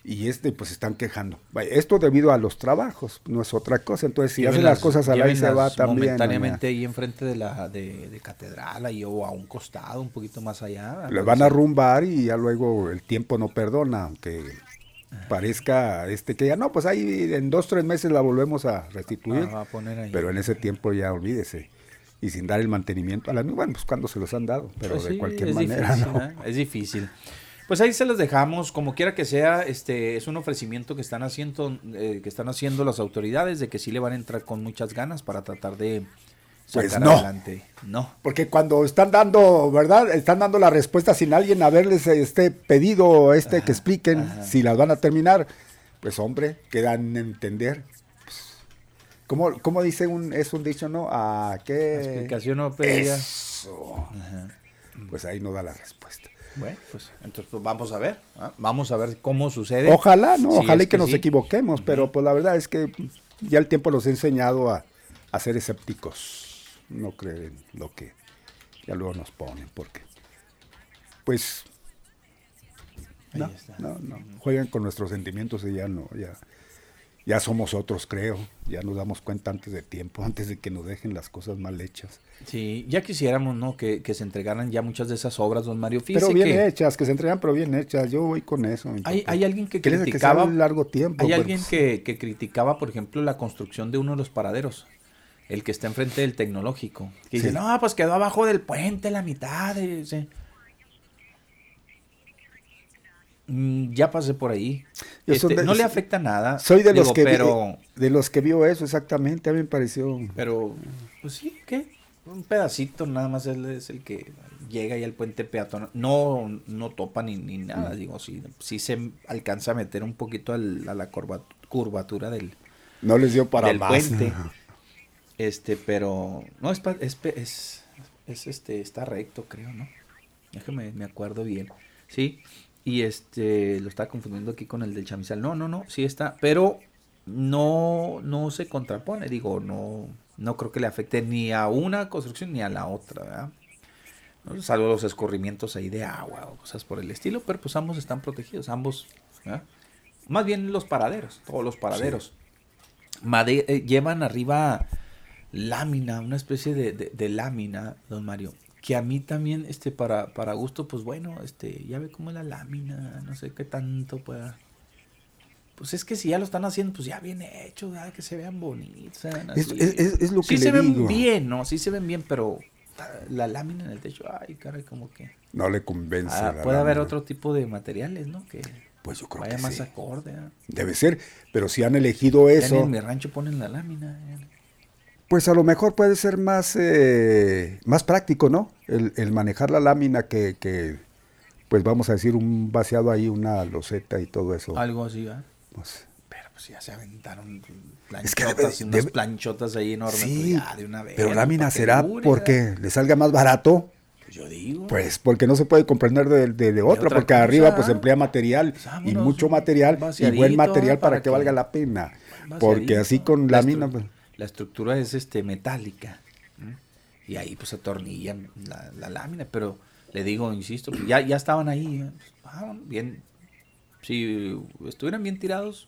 Y este pues están quejando. Esto debido a los trabajos, no es otra cosa. Entonces, si hacen las cosas a la se va también. Momentáneamente ahí enfrente de la de, catedral, ahí o a un costado, un poquito más allá. Le van a rumbar y ya luego el tiempo no perdona, aunque parezca este que ya no, pues ahí en dos, tres meses la volvemos a restituir. Pero en ese tiempo ya olvídese. Y sin dar el mantenimiento a la bueno, pues cuando se los han dado, pero pues de cualquier manera. ¿eh? Es difícil. Pues ahí se los dejamos, como quiera que sea, este es un ofrecimiento que están haciendo, eh, que están haciendo las autoridades de que sí le van a entrar con muchas ganas para tratar de pues sacar no. adelante. No. Porque cuando están dando, ¿verdad? Están dando la respuesta sin alguien haberles este pedido, este que expliquen si las van a terminar, pues hombre, quedan en entender. Pues, ¿Cómo, dice un, es un dicho, no? ¿A qué? explicación no pedía. Pues ahí no da la respuesta. Bueno, pues entonces pues, vamos a ver, ¿ah? vamos a ver cómo sucede. Ojalá, ¿no? Ojalá y que, nos equivoquemos, pero pues la verdad es que ya el tiempo nos ha enseñado a, ser escépticos, no creen lo que ya luego nos ponen, porque pues no, no, no, juegan con nuestros sentimientos y ya no, ya ya somos otros, creo. Ya nos damos cuenta antes de tiempo, antes de que nos dejen las cosas mal hechas. Sí, ya quisiéramos, ¿no? Que, se entregaran ya muchas de esas obras, don Mario. pero bien hechas, que se entregan, pero bien hechas. Yo voy con eso. Hay, hay alguien que criticaba. Que largo tiempo. Hay alguien que, que, criticaba, por ejemplo, la construcción de uno de los paraderos. El que está enfrente del tecnológico. Que dice, no, pues quedó abajo del puente la mitad. De, Mm, ya pasé por ahí. Este, no le afecta nada. Soy de los que pero, de los que vio eso exactamente, a mí me pareció. Pero pues sí, ¿qué? Un pedacito nada más él es el que llega ahí al puente peatonal. No no topa ni, ni nada, mm. digo, sí, sí se alcanza a meter un poquito a la curvatura del No les dio para más. puente. Este, pero no es, es, es, es este está recto, creo, ¿no? Déjame me acuerdo bien. Sí, y este, lo estaba confundiendo aquí con el del chamizal. No, no, no, sí está, pero no, no se contrapone. Digo, no, no creo que le afecte ni a una construcción ni a la otra, ¿verdad? Salvo los escurrimientos ahí de agua o cosas por el estilo, pero pues ambos están protegidos, ambos, Más bien los paraderos, todos los paraderos. Eh, llevan arriba lámina, una especie de, de lámina, don Mario, que a mí también, este, para, para gusto, pues bueno, este, ya ve cómo es la lámina, no sé qué tanto pueda. Pues es que si ya lo están haciendo, pues ya bien hecho, que se vean bonitos. Es, lo que sí se ven bien, ¿no? Sí se ven bien, pero la lámina en el techo, ay, caray, como que... No le convence. Ah, puede haber otro tipo de materiales, ¿no? Que pues yo creo vaya que más acorde. ¿ah? Debe ser, pero si han elegido eso... en mi rancho ponen la lámina pues a lo mejor puede ser más, eh, más práctico, ¿no? El, manejar la lámina que, que, pues vamos a decir, un vaciado ahí, una loseta y todo eso. Algo así, ¿verdad? Pues, pero pues ya se aventaron planchotas y unas planchotas ahí enormes. Pues, sí, de una vez, pero lámina será porque le salga más barato. Pues yo digo. Pues porque no se puede comprender de, de, otra, porque arriba pues emplea material y mucho material y buen material para, que, valga la pena. Porque así con lámina... Pues, la estructura es este metálica. Y ahí pues atornillan la, lámina, pero le digo, insisto, pues, ya, ya estaban ahí, ¿eh? ah, bien, si estuvieran bien tirados,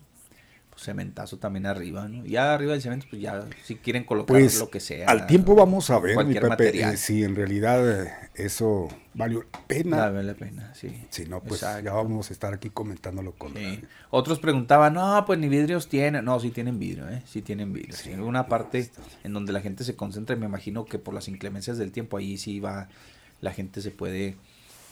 cementazo también arriba, ¿no? Ya arriba del cemento, pues ya si quieren colocar pues, lo que sea. Al tiempo vamos a ver, mi Pepe, eh, si en realidad eh, eso valió la pena. Vale la pena, sí. Si no, pues ya vamos a estar aquí comentándolo con Otros preguntaban, no, pues ni vidrios tienen. No, sí tienen vidrio, ¿eh? Sí tienen vidrio. Sí, una parte en donde la gente se concentra, me imagino que por las inclemencias del tiempo, ahí sí va, la gente se puede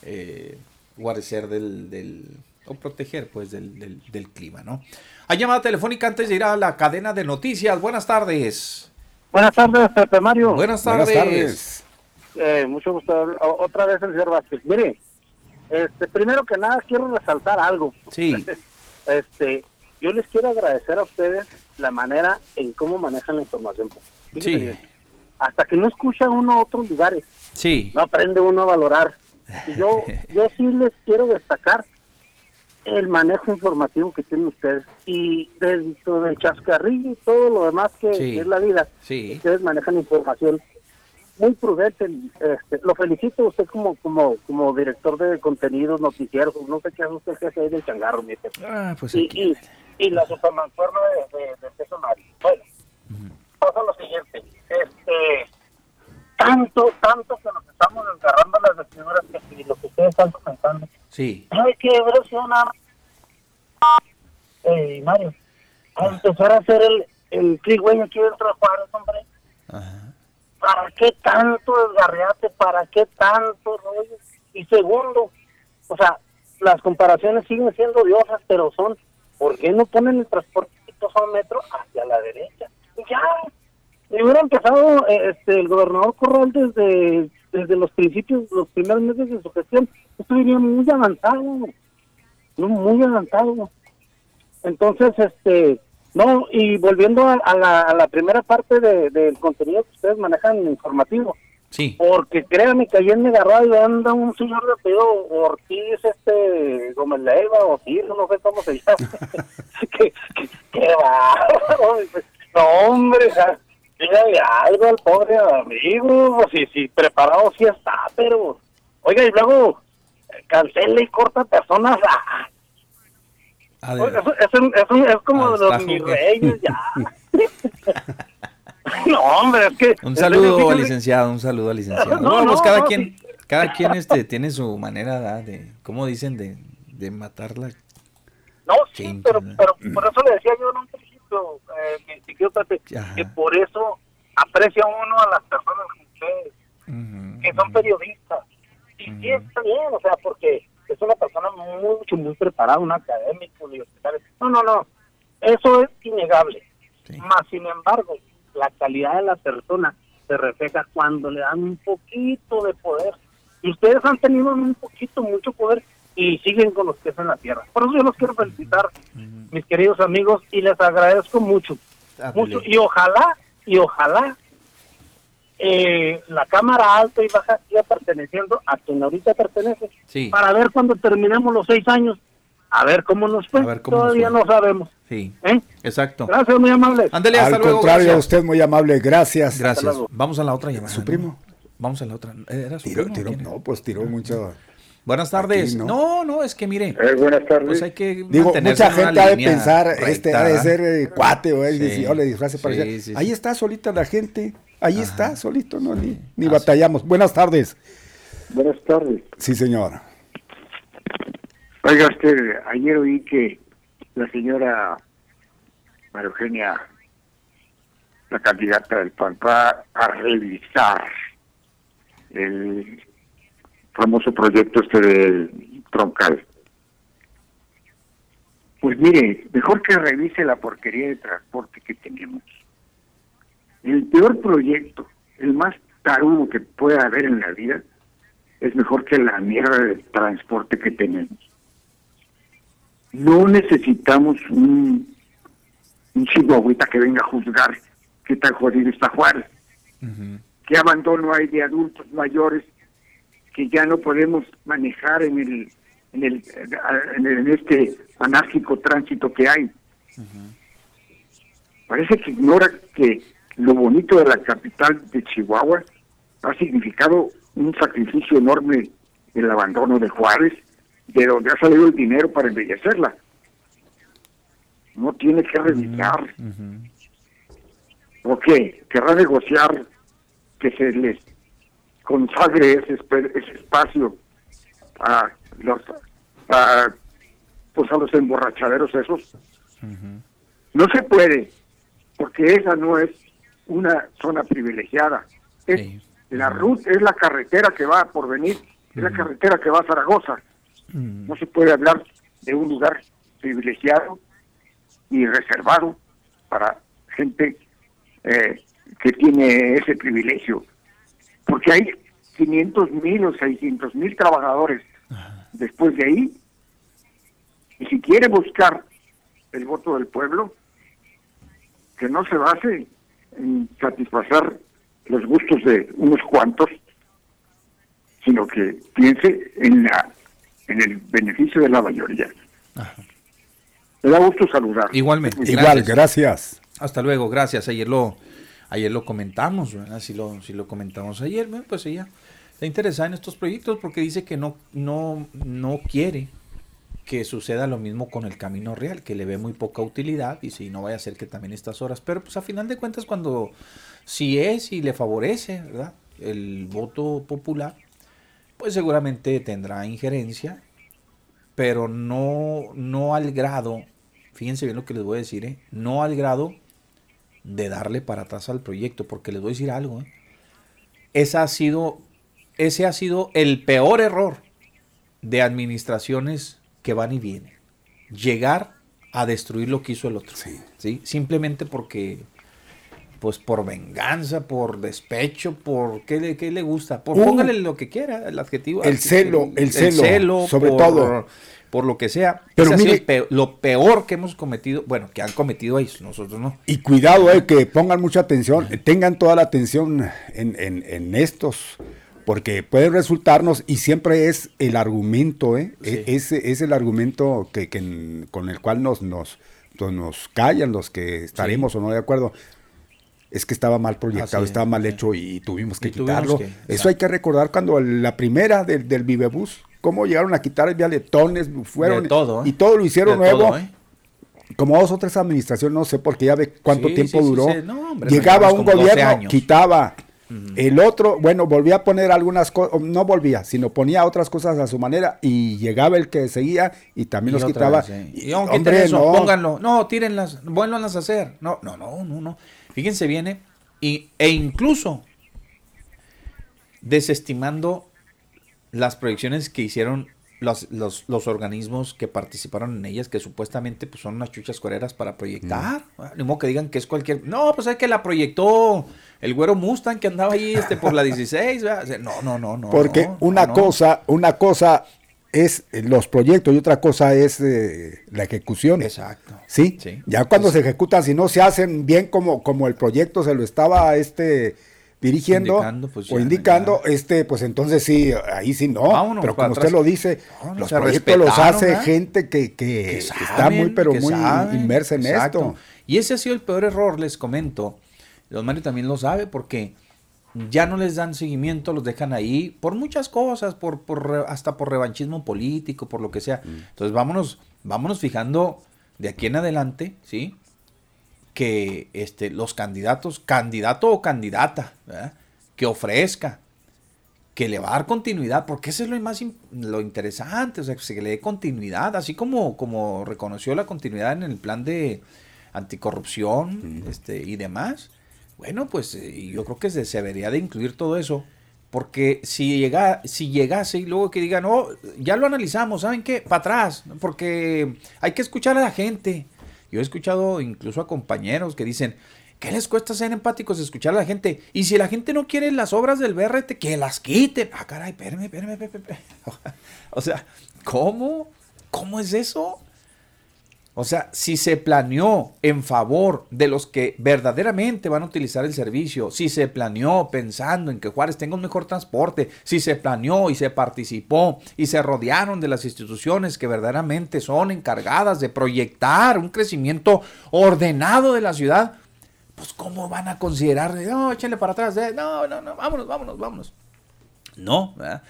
eh, guarecer del, del o proteger pues del, del, del clima, ¿no? Hay llamada telefónica antes de ir a la cadena de noticias. Buenas tardes. Buenas tardes, Pepe Mario. Buenas tardes. Eh, mucho gusto. Otra vez el señor Vázquez. Mire, este, primero que nada quiero resaltar algo. Sí. Este, yo les quiero agradecer a ustedes la manera en cómo manejan la información. Sí. Hasta que no escucha uno a otros lugares. Sí. No aprende uno a valorar. yo, yo sí les quiero destacar el manejo informativo que tienen ustedes y dentro del chascarrillo y todo lo demás que es la vida, ustedes manejan información muy prudente. Este, lo felicito usted como como como director de contenidos, noticieros, no sé qué hace usted que hace del changarro, mi. Ah, pues y, y, y la supermancuerna de, de, de peso Mario. Bueno, pasa lo siguiente. Este, tanto, tanto que nos estamos desgarrando las vestiduras que si lo que ustedes están comentando. Sí. Hay que evolucionar. Eh, Mario, a empezar a hacer el, el freeway aquí dentro de Juárez, hombre. Ajá. ¿Para qué tanto desgarriate? ¿Para qué tanto rollo? Y segundo, o sea, las comparaciones siguen siendo odiosas, pero son, ¿por qué no ponen el transporte metro hacia la derecha? Y ya, y hubiera empezado eh, este, el gobernador Corral desde, desde los principios, los primeros meses de su gestión, esto iría muy avanzado, muy avanzado. Entonces, este, no, y volviendo a, a la, a la primera parte de- del contenido que ustedes manejan informativo, Sí. porque créanme que ayer me agarró y anda un señor de apellido Ortiz, este, Gómez Leiva, o Tirso, no sé cómo se llama. que, que, qué bárbaro. No, hombre, dígale algo al pobre amigo, pues, si, si preparado sí está, pero, oiga, y luego cancela y corta personas. ah, Oiga, Eso, eso- eso es como Ah, de los mis reyes, ya. no, hombre, es que... un saludo, fíjese- licenciado, un saludo al licenciado. No, No, pues no, cada no, quien, sí. cada quien este tiene su manera ¿verdad? de, ¿cómo dicen? De, de matarla. No, sí, pero, pero por eso le decía yo en principio, eh, que por eso aprecia uno a las personas como ustedes, que son periodistas. Y sí está bien, o sea, porque es una persona mucho, muy preparada, un académico, universitario. No, no, no, eso es innegable. Sí. Más sin embargo, la calidad de la persona se refleja cuando le dan un poquito de poder. Y ustedes han tenido un poquito, mucho poder y siguen con los pies en la tierra. Por eso yo los quiero felicitar, mis queridos amigos, y les agradezco mucho. Mucho y ojalá, y ojalá eh, la Cámara Alta y Baja siga perteneciendo a quien ahorita pertenece, Sí. para ver cuando terminemos los seis años, a ver cómo nos fue. A ver cómo nos Todavía fue. no sabemos. Sí, ¿eh? exacto. Gracias, muy. Ándale, hasta Al luego. contrario, gracias. usted muy amable, gracias. Gracias. Vamos a la otra llamada. ¿Su ¿no? primo? Vamos a la otra. ¿Era su Tiró, primo? tiró, no, pues tiró mucho. Buenas tardes. Aquí, ¿no? ¿no? no, es que mire, Eh, buenas tardes. pues hay que Digo, mucha gente ha de pensar, recta, este ha de ser eh, cuate o es Sí. le disfrace Sí, parecer. sí, sí. Ahí está solita la gente, ahí está solito, no ni, ni batallamos. Buenas tardes. Buenas tardes. Sí, señor. Oiga usted, ayer oí que la señora María Eugenia, la candidata del PAN, va a revisar el famoso proyecto este del troncal. Pues mire, mejor que revise la porquería de transporte que tenemos. El peor proyecto, el más tarugo que pueda haber en la vida, es mejor que la mierda de transporte que tenemos. No necesitamos un, un chihuahuita que venga a juzgar qué tan jodido está Juárez. Ujú. Qué abandono hay de adultos mayores que ya no podemos manejar en el en el en, el- en este anárquico tránsito que hay. Parece que ignora que lo bonito de la capital de Chihuahua ha significado un sacrificio enorme del abandono de Juárez, de donde ha salido el dinero para embellecerla. No tiene que revisar. ¿O qué? ¿Querrá negociar que se les consagre ese, ese espacio a los a, pues a los emborrachaderos esos? No se puede, porque esa no es una zona privilegiada. Es Sí. la ruta, es la carretera que va por venir, es la carretera que va a Zaragoza. No se puede hablar de un lugar privilegiado y reservado para gente eh, que tiene ese privilegio. Porque hay 500 mil o 600 mil trabajadores después de ahí. Y si quiere buscar el voto del pueblo, que no se base en satisfacer los gustos de unos cuantos, sino que piense en la en el beneficio de la mayoría. Me da gusto saludar. Igualmente. Igual, gracias. Hasta luego, gracias. Ayer lo ayer lo comentamos, ¿verdad? Si lo, si lo comentamos ayer, pues ella está interesada en estos proyectos porque dice que no, no, no quiere que suceda lo mismo con el camino real, que le ve muy poca utilidad y si no vaya a ser que también estas horas, pero pues a final de cuentas cuando si es y le favorece, ¿verdad? El voto popular, pues seguramente tendrá injerencia, pero no, no al grado, fíjense bien lo que les voy a decir, ¿eh? no al grado de darle para atrás al proyecto, porque les voy a decir algo, ¿eh? Esa ha sido, ese ha sido el peor error de administraciones que van y vienen. Llegar a destruir lo que hizo el otro. Sí. Simplemente porque, pues por venganza, por despecho, por qué le, qué le gusta. Por, Uh. póngale lo que quiera, el adjetivo. El celo, el celo, sobre por- todo. Por lo que sea. Pero mire- el pe- lo peor que hemos cometido, bueno, que han cometido ellos, nosotros no. Y cuidado, eh, que pongan mucha atención, tengan toda la atención en, en- en estos, porque puede resultarnos, y siempre es el argumento, eh, Sí. e- ese es el argumento que, que- con el cual nos, nos, nos callan los que estaremos o no de acuerdo. Es que estaba mal proyectado, Así es, estaba mal sí. hecho y tuvimos que Y tuvimos quitarlo. que, Eso hay que recordar cuando la primera del, del Vivebus, cómo llegaron a quitar vialetones, fueron De todo, ¿eh? y todo lo hicieron De nuevo todo, ¿eh? como dos o tres administraciones, no sé, porque ya ve cuánto Sí, tiempo sí, duró. sí. No, hombre, Llegaba un como 12 gobierno, quitaba. El otro, bueno, volvía a poner algunas cosas, no volvía, sino ponía otras cosas a su manera y llegaba el que seguía y también Y los quitaba. vez. Y, Y, quiten hombre, eso, no. pónganlo. No, tírenlas, vuélvanlas a hacer. No, no, no, no, no. Fíjense bien, ¿eh? y, e incluso desestimando las proyecciones que hicieron los, los, los organismos que participaron en ellas, que supuestamente pues, son unas chuchas coreras para proyectar. Mm. Ah, Ni modo que digan que es cualquier. No, pues es que la proyectó el güero Mustang que andaba ahí este, por la 16. ¿verdad? O sea, No, no, no, no. Porque no, una no. cosa, una cosa es los proyectos y otra cosa es eh, la ejecución. Exacto. ¿Sí? Sí. Ya cuando se ejecutan, si no se hacen bien como, como el proyecto se lo estaba este dirigiendo Indicando, pues o ya, indicando, este, pues entonces sí, ahí sí no. Vámonos pero como atrás. usted lo dice, No, no, los proyectos los hace gente que, que que está muy, pero muy saben. inmersa en Exacto. esto. Y ese ha sido el peor error, les comento. Don Mario también lo sabe porque ya no les dan seguimiento, los dejan ahí por muchas cosas, por, por hasta por revanchismo político, por lo que sea. Mm. Entonces vámonos, vámonos fijando de aquí en adelante, ¿sí? Que este, los candidatos, candidato o candidata, ¿verdad? que ofrezca, que le va a dar continuidad, porque eso es lo más lo interesante, o sea, que se le dé continuidad, así como, como reconoció la continuidad en el plan de anticorrupción este, y demás. Bueno, pues eh, yo creo que se, se debería de incluir todo eso, porque si, llega, si llegase y luego que digan, no, ya lo analizamos, ¿saben qué? Para atrás, porque hay que escuchar a la gente. Yo he escuchado incluso a compañeros que dicen, ¿qué les cuesta ser empáticos escuchar a la gente? Y si la gente no quiere las obras del BRT, que las quiten. Ah, caray, espérame, espérame, espérame. o sea, ¿cómo? ¿Cómo es eso? O sea, si se planeó en favor de los que verdaderamente van a utilizar el servicio, si se planeó pensando en que Juárez tenga un mejor transporte, si se planeó y se participó y se rodearon de las instituciones que verdaderamente son encargadas de proyectar un crecimiento ordenado de la ciudad, pues ¿cómo van a considerar? No, échenle para atrás, eh, no, no, no, vámonos, vámonos, vámonos. No, ¿verdad?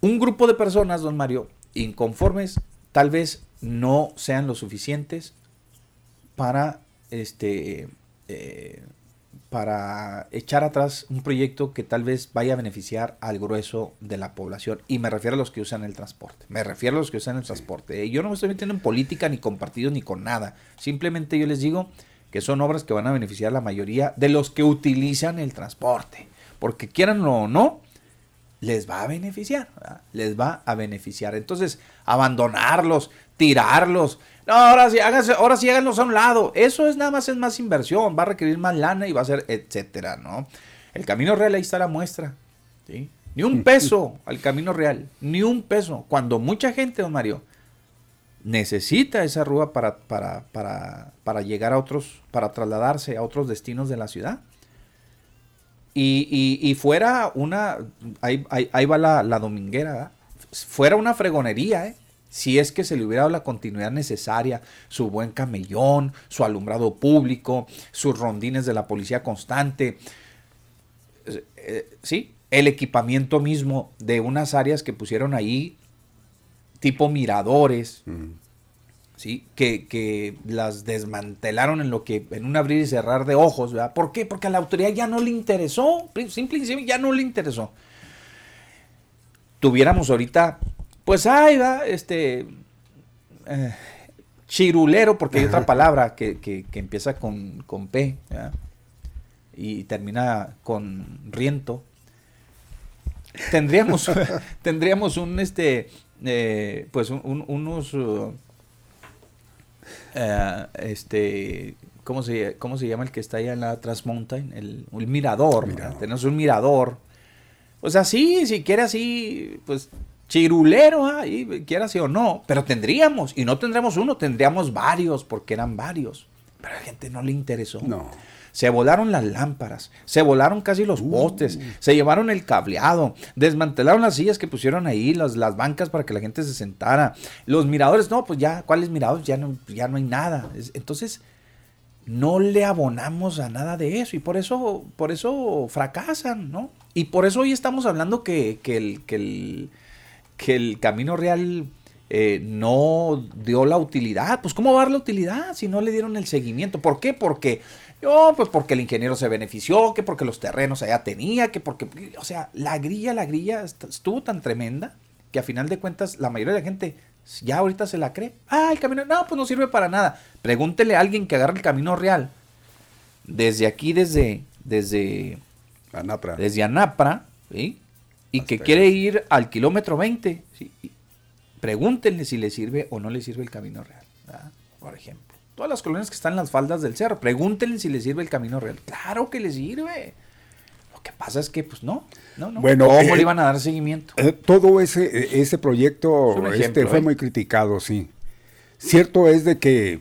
un grupo de personas, don Mario, inconformes, tal vez no sean lo suficientes para este eh, para echar atrás un proyecto que tal vez vaya a beneficiar al grueso de la población. Y me refiero a los que usan el transporte. Me refiero a los que usan el transporte. Yo no me estoy metiendo en política ni con partidos ni con nada. Simplemente yo les digo que son obras que van a beneficiar a la mayoría de los que utilizan el transporte. Porque quieran o no, les va a beneficiar, ¿verdad? les va a beneficiar. Entonces, abandonarlos, tirarlos, no, ahora sí, háganse, ahora sí háganlos a un lado. Eso es nada más, es más inversión, va a requerir más lana y va a ser, etcétera, ¿no? El camino real ahí está la muestra, ¿sí? Ni un peso al camino real, ni un peso. Cuando mucha gente, don Mario, necesita esa rúa para, para, para, para llegar a otros, para trasladarse a otros destinos de la ciudad. Y, y, y fuera una, ahí, ahí, ahí va la, la dominguera, ¿verdad? Fuera una fregonería, ¿eh? si es que se le hubiera dado la continuidad necesaria, su buen camellón, su alumbrado público, sus rondines de la policía constante, eh, sí, el equipamiento mismo de unas áreas que pusieron ahí, tipo miradores, ¿sí? Que, que, las desmantelaron en lo que, en un abrir y cerrar de ojos, ¿verdad? ¿Por qué? Porque a la autoridad ya no le interesó, simple y ya no le interesó. Tuviéramos ahorita, pues ahí va, este, eh, chirulero, porque hay otra palabra que, que, que empieza con, con P, y termina con riento, tendríamos, tendríamos un, este, eh, pues un, unos, uh, uh, este, ¿cómo se, ¿cómo se llama el que está allá en la Transmountain? El, mirador. tenemos un mirador. O sea, sí, si quiere así, pues chirulero, ahí, quiera así o no, pero tendríamos, y no tendríamos uno, tendríamos varios, porque eran varios. Pero a la gente no le interesó. No. Se volaron las lámparas, se volaron casi los postes, se llevaron el cableado, desmantelaron las sillas que pusieron ahí, las, las bancas para que la gente se sentara. Los miradores, no, pues ya, ¿cuáles miradores? Ya no, ya no hay nada. Entonces, no le abonamos a nada de eso y por eso, por eso fracasan, ¿no? Y por eso hoy estamos hablando que, que, el, que, el, que el camino real eh, no dio la utilidad. Pues ¿cómo va a dar la utilidad si no le dieron el seguimiento? ¿Por qué? Porque yo, pues porque el ingeniero se benefició, que porque los terrenos allá tenía, que porque, o sea, la grilla, la grilla estuvo tan tremenda que a final de cuentas la mayoría de la gente ya ahorita se la cree. Ah, el camino, no, pues no sirve para nada. Pregúntele a alguien que agarre el camino real. Desde aquí, desde, desde Anapra. Desde Anapra, ¿sí? Y que quiere ir al kilómetro 20, ¿sí? Pregúntenle si le sirve o no le sirve el camino real, ¿verdad? por ejemplo todas las colonias que están en las faldas del cerro. Pregúntenle si les sirve el camino real. Claro que les sirve. Lo que pasa es que, pues no, no, no. Bueno, ¿Cómo le iban a dar seguimiento? Eh, todo ese, eh, ese proyecto ejemplo, este, fue ¿eh? muy criticado, sí. Cierto es de que.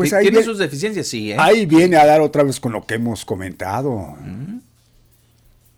Pues ahí, ¿Tiene viene, sus deficiencias? Sí, ¿eh? ahí viene a dar otra vez con lo que hemos comentado.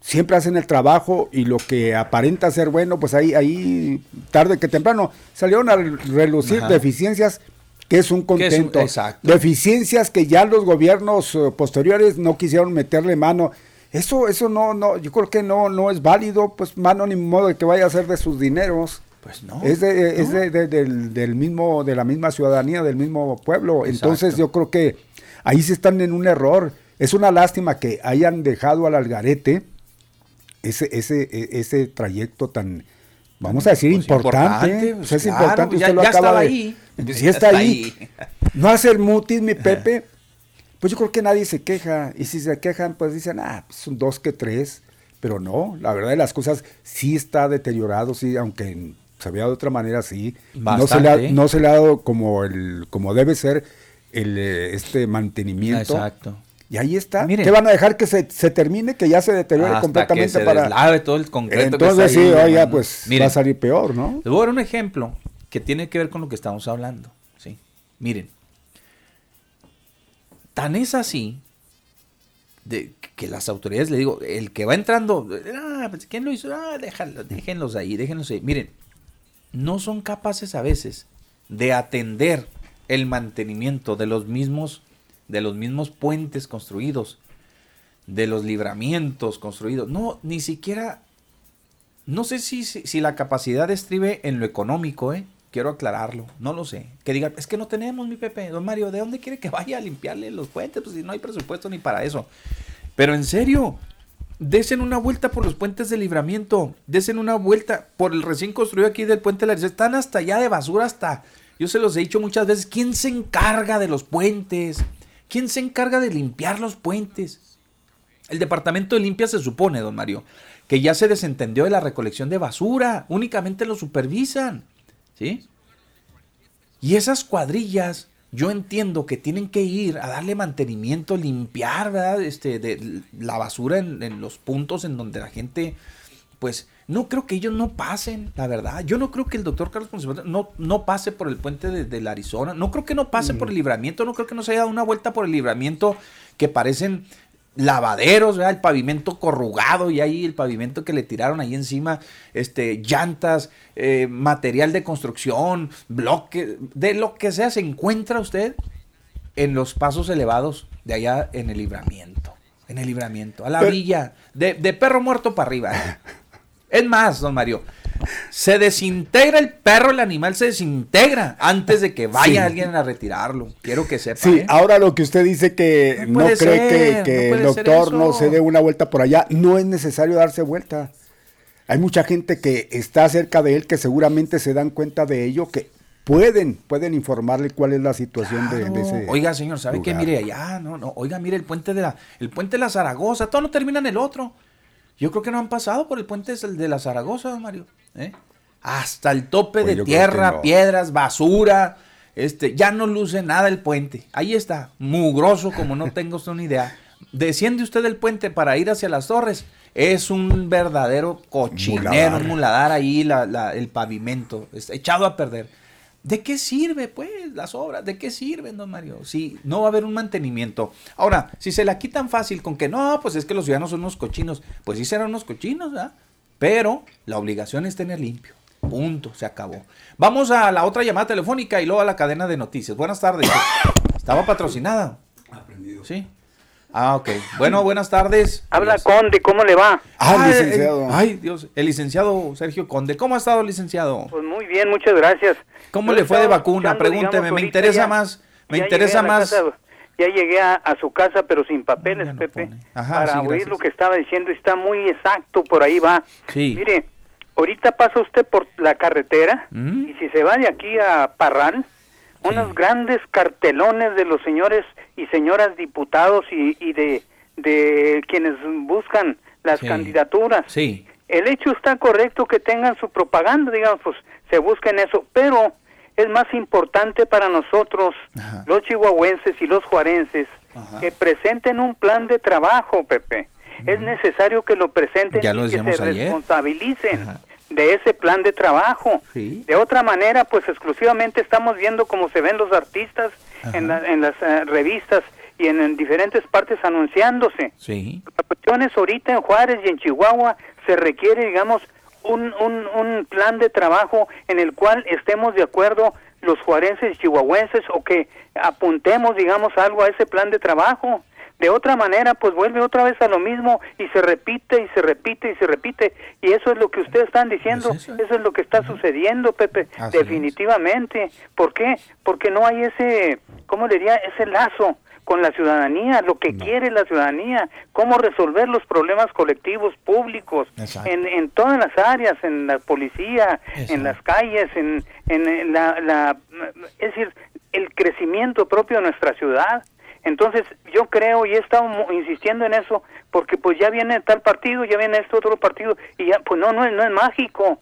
Siempre hacen el trabajo y lo que aparenta ser bueno, pues ahí, ahí tarde que temprano, salieron a relucir Ajá. deficiencias que es un Que es un- contento. Deficiencias que ya los gobiernos eh, posteriores no quisieron meterle mano. Eso, eso no, no, yo creo que no, no es válido, pues mano ni modo de que vaya a ser de sus dineros. Pues no. Es, de, es no. de- de- del, del mismo, de la misma ciudadanía, del mismo pueblo. Entonces yo creo que ahí se están en un error. Es una lástima que hayan dejado al algarete ese, ese, e- ese trayecto tan, vamos a decir, Pues importante. importante, Pues es claro, importante, ya- usted lo ya acaba estaba de- ahí. Ya está está ahí. ahí. No hacer mutis, mi Pepe. Pues yo creo que nadie se queja. Y si se quejan, pues dicen, ah, pues son dos que tres. Pero no, la verdad de las cosas sí está deteriorado, sí, aunque se vea de otra manera, sí. No se, le ha, no se le ha dado como, el, como debe ser el, eh, este mantenimiento. Exacto. Y ahí está. Miren. ¿Qué van a dejar que se, se termine, que ya se deteriore Hasta completamente que se para. deslave todo el concreto que Entonces está ahí, sí, oiga, hermano. pues Miren, va a salir peor, ¿no? Les voy a dar un ejemplo que tiene que ver con lo que estamos hablando. ¿sí? Miren, tan es así de que las autoridades, le digo, el que va entrando, ah, pues, ¿quién lo hizo? Ah, déjalo, déjenlos ahí, déjenlos ahí. Miren, no son capaces a veces de atender el mantenimiento de los mismos, de los mismos puentes construidos, de los libramientos construidos. No, ni siquiera no sé si, si, la capacidad estribe en lo económico, ¿eh? Quiero aclararlo, no lo sé. Que digan, es que no tenemos, mi Pepe. Don Mario, ¿de dónde quiere que vaya a limpiarle los puentes? Pues si no hay presupuesto ni para eso. Pero en serio, desen una vuelta por los puentes de libramiento. Desen una vuelta por el recién construido aquí del puente de la. Están hasta allá de basura, hasta. Yo se los he dicho muchas veces. ¿Quién se encarga de los puentes? ¿Quién se encarga de limpiar los puentes? El departamento de limpia se supone, don Mario, que ya se desentendió de la recolección de basura, únicamente lo supervisan, ¿sí? Y esas cuadrillas, yo entiendo que tienen que ir a darle mantenimiento, limpiar, ¿verdad? Este, de la basura en, en los puntos en donde la gente, pues, no creo que ellos no pasen, la verdad. Yo no creo que el doctor Carlos Ponce no, no pase por el puente de, de la Arizona, no creo que no pase por el libramiento, no creo que no se haya dado una vuelta por el libramiento que parecen lavaderos, ¿verdad? el pavimento corrugado y ahí el pavimento que le tiraron ahí encima, este, llantas, eh, material de construcción, bloque, de lo que sea, se encuentra usted en los pasos elevados de allá en el libramiento. En el libramiento, a la villa, de, de perro muerto para arriba. Es más, don Mario, se desintegra el perro, el animal se desintegra antes de que vaya alguien a retirarlo. Quiero que sepa. Sí, ¿eh? ahora lo que usted dice que No cree que, ser, que no el doctor no se dé una vuelta por allá, no es necesario darse vuelta. Hay mucha gente que está cerca de él que seguramente se dan cuenta de ello, que pueden, pueden informarle cuál es la situación de- de, ese. Oiga, señor, ¿sabe qué? Mire allá, no, no, oiga, mire el puente de la, el puente de la Zaragoza, todo no termina en el otro. Yo creo que no han pasado por el puente de la Zaragoza, don Mario. ¿eh? Hasta el tope Pues de tierra, no. piedras, basura. Este, ya no luce nada el puente. Ahí está, mugroso como no tengo usted una idea. Desciende usted del puente para ir hacia las torres. Es un verdadero cochinero, Muladar. un muladar ahí la- la- el pavimento, está echado a perder. ¿De qué sirve, pues, las obras? ¿De qué sirven, don Mario? Si no va a haber un mantenimiento. Ahora, si se la quitan fácil con que no, pues es que los ciudadanos son unos cochinos, pues sí serán unos cochinos, ¿verdad? Pero la obligación es tener limpio. Punto, se acabó. Vamos a la otra llamada telefónica y luego a la cadena de noticias. Buenas tardes. Estaba patrocinada. Sí. Ah, ok. Bueno, buenas tardes. Habla Conde, ¿cómo le va? Ah, Ay, licenciado. Ay, Dios. El licenciado Sergio Conde. ¿Cómo ha estado, licenciado? Pues muy bien, muchas gracias. ¿Cómo Yo le fue de vacuna? Pregúnteme, digamos, me interesa ya- más, me ya interesa más. casa- ya llegué a, a su casa, pero sin papeles, Ya no Pepe. Ajá, para sí, oír gracias. lo que estaba diciendo. Está muy exacto, por ahí va. Sí. Mire, ahorita pasa usted por la carretera ¿Mm? y si se va de aquí a Parral, unos grandes cartelones de los señores y señoras diputados y, y de, de quienes buscan las Sí. candidaturas Sí. el hecho está correcto que tengan su propaganda, digamos, pues se busquen eso, pero es más importante para nosotros, Ajá. los chihuahuenses y los juarenses, Ajá. que presenten un plan de trabajo, Pepe. Es necesario que lo presenten Ya y que se ayer. responsabilicen Ajá. De ese plan de trabajo. Sí. De otra manera, pues exclusivamente estamos viendo cómo se ven los artistas en, la- en las eh, revistas y en, en diferentes partes anunciándose. Sí. La cuestión es ahorita en Juárez y en Chihuahua se requiere, digamos, un, un, un plan de trabajo en el cual estemos de acuerdo los juarenses y chihuahuenses o que apuntemos, digamos, algo a ese plan de trabajo. De otra manera, pues vuelve otra vez a lo mismo y se repite y se repite y se repite. Y eso es lo que ustedes están diciendo, Pues eso. eso es lo que está sucediendo, Pepe, Así es. definitivamente. ¿Por qué? Porque no hay ese, ¿cómo le diría? Ese lazo con la ciudadanía, lo que quiere la ciudadanía, cómo resolver los problemas colectivos públicos en, en todas las áreas, en la policía, Exacto. en las calles, en, en la, la, es decir, el crecimiento propio de nuestra ciudad. Entonces, yo creo y he estado insistiendo en eso, porque pues ya viene tal partido, ya viene este otro partido, y ya, pues no, no, es- no es mágico.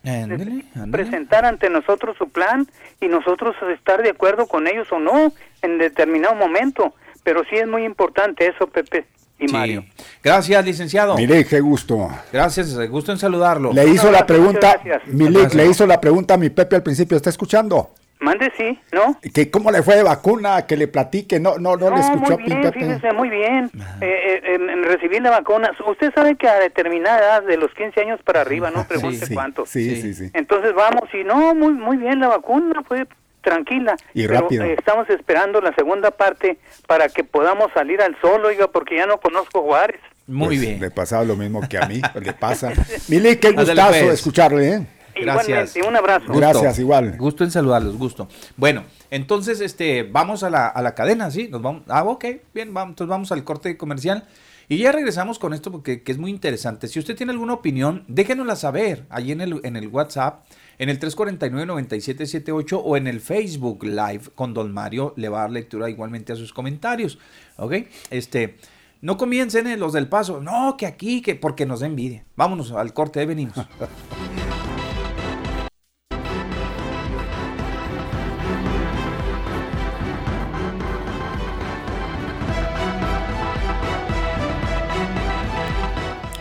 Presentar ante nosotros su plan y nosotros estar de acuerdo con ellos o no en determinado momento. Pero sí es muy importante eso, Pepe y Sí. Mario. Gracias, licenciado. Mire, qué gusto. Gracias, gusto en saludarlo. Le hizo la pregunta. Milik, Gracias. le hizo la pregunta a mi Pepe al principio, ¿está escuchando? Mande sí, ¿no? Que cómo le fue de vacuna, que le platique, no, no, no, le escuchó muy bien, fíjese, muy bien. Eh, eh, en- en recibir la vacuna. Usted sabe que a determinada edad, de los 15 años para arriba, no pregunte sí, cuánto. sí, Sí. sí, sí. Entonces vamos, y no, muy muy bien la vacuna, fue tranquila. Y Pero, rápido. eh, estamos esperando la segunda parte para que podamos salir al sol, oiga, porque ya no conozco Juárez. Muy Pues, bien. Le pasaba lo mismo que a mí, pues, le pasa. Milik, qué Ándale, gustazo pues. escucharle, ¿eh? Gracias. Igualmente, un abrazo. Gusto. Gracias, igual. Gusto en saludarlos, gusto. Bueno, entonces, este, vamos a la, a la cadena, ¿sí? Nos vamos. Ah, ok, bien, vamos, entonces vamos al corte comercial. Y ya regresamos con esto porque que es muy interesante. Si usted tiene alguna opinión, déjenosla saber allí en el, en el WhatsApp, en el 349-9778 o en el Facebook Live con Don Mario. Le va a dar lectura igualmente a sus comentarios. ¿Ok? Este, no comiencen eh, los del paso. No, que aquí, que porque nos da envidia. Vámonos al corte, ahí venimos.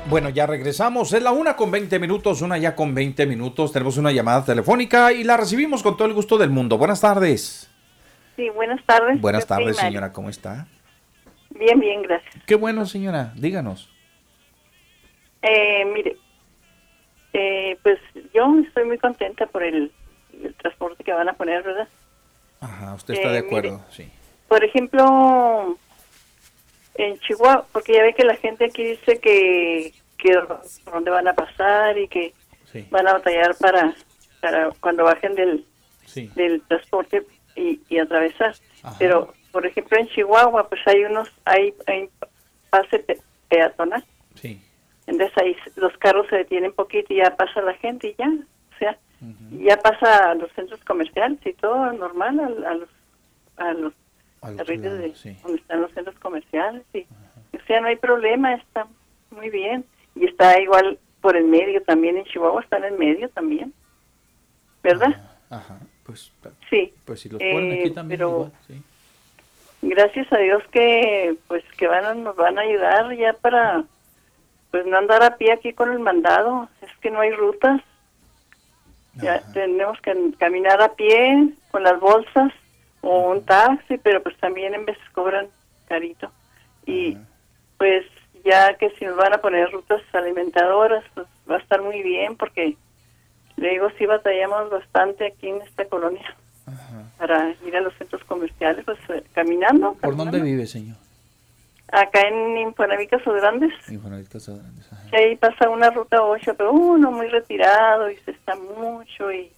Bueno, ya regresamos. Es la una con 20 minutos, una ya con 20 minutos. Tenemos una llamada telefónica y la recibimos con todo el gusto del mundo. Buenas tardes. Sí, buenas tardes. Buenas tardes, señora. ¿Cómo está? Bien, bien, gracias. Qué bueno, señora. Díganos. Eh, mire, eh, pues yo estoy muy contenta por el, el transporte que van a poner, ¿verdad? Ajá, usted está Eh, de acuerdo, mire. sí. Por ejemplo, en Chihuahua, porque ya ve que la gente aquí dice que, que dónde van a pasar y que Sí, van a batallar para, para cuando bajen del, sí. del transporte y, y atravesar. Ajá. Pero, por ejemplo, en Chihuahua, pues hay unos, hay, hay pase pe- peatonal. Sí. Entonces ahí los carros se detienen poquito y ya pasa la gente y ya, o sea, ya pasa a los centros comerciales y todo normal, a, a los a los carriles de sí. donde están los centros comerciales y o sea, no hay problema, está muy bien y está igual por el medio también en Chihuahua está en medio también, ¿verdad? Ajá, pues, Sí. pues si los ponen aquí Eh, también pero- igual, sí. gracias a Dios que pues que van a- nos van a ayudar ya para pues no andar a pie aquí con el mandado es que no hay rutas ya Ajá. tenemos que caminar a pie con las bolsas o un taxi pero pues también en veces cobran carito y pues ya que si nos van a poner rutas alimentadoras pues va a estar muy bien porque le digo sí batallamos bastante aquí en esta colonia para ir a los centros comerciales, pues eh, caminando. ¿Por dónde caminando. vive, señor? Acá en Infonavit Caso Grandes. Infonavit Casa Grandes, ajá. Ahí pasa una ruta 8, pero uno muy retirado y se está mucho y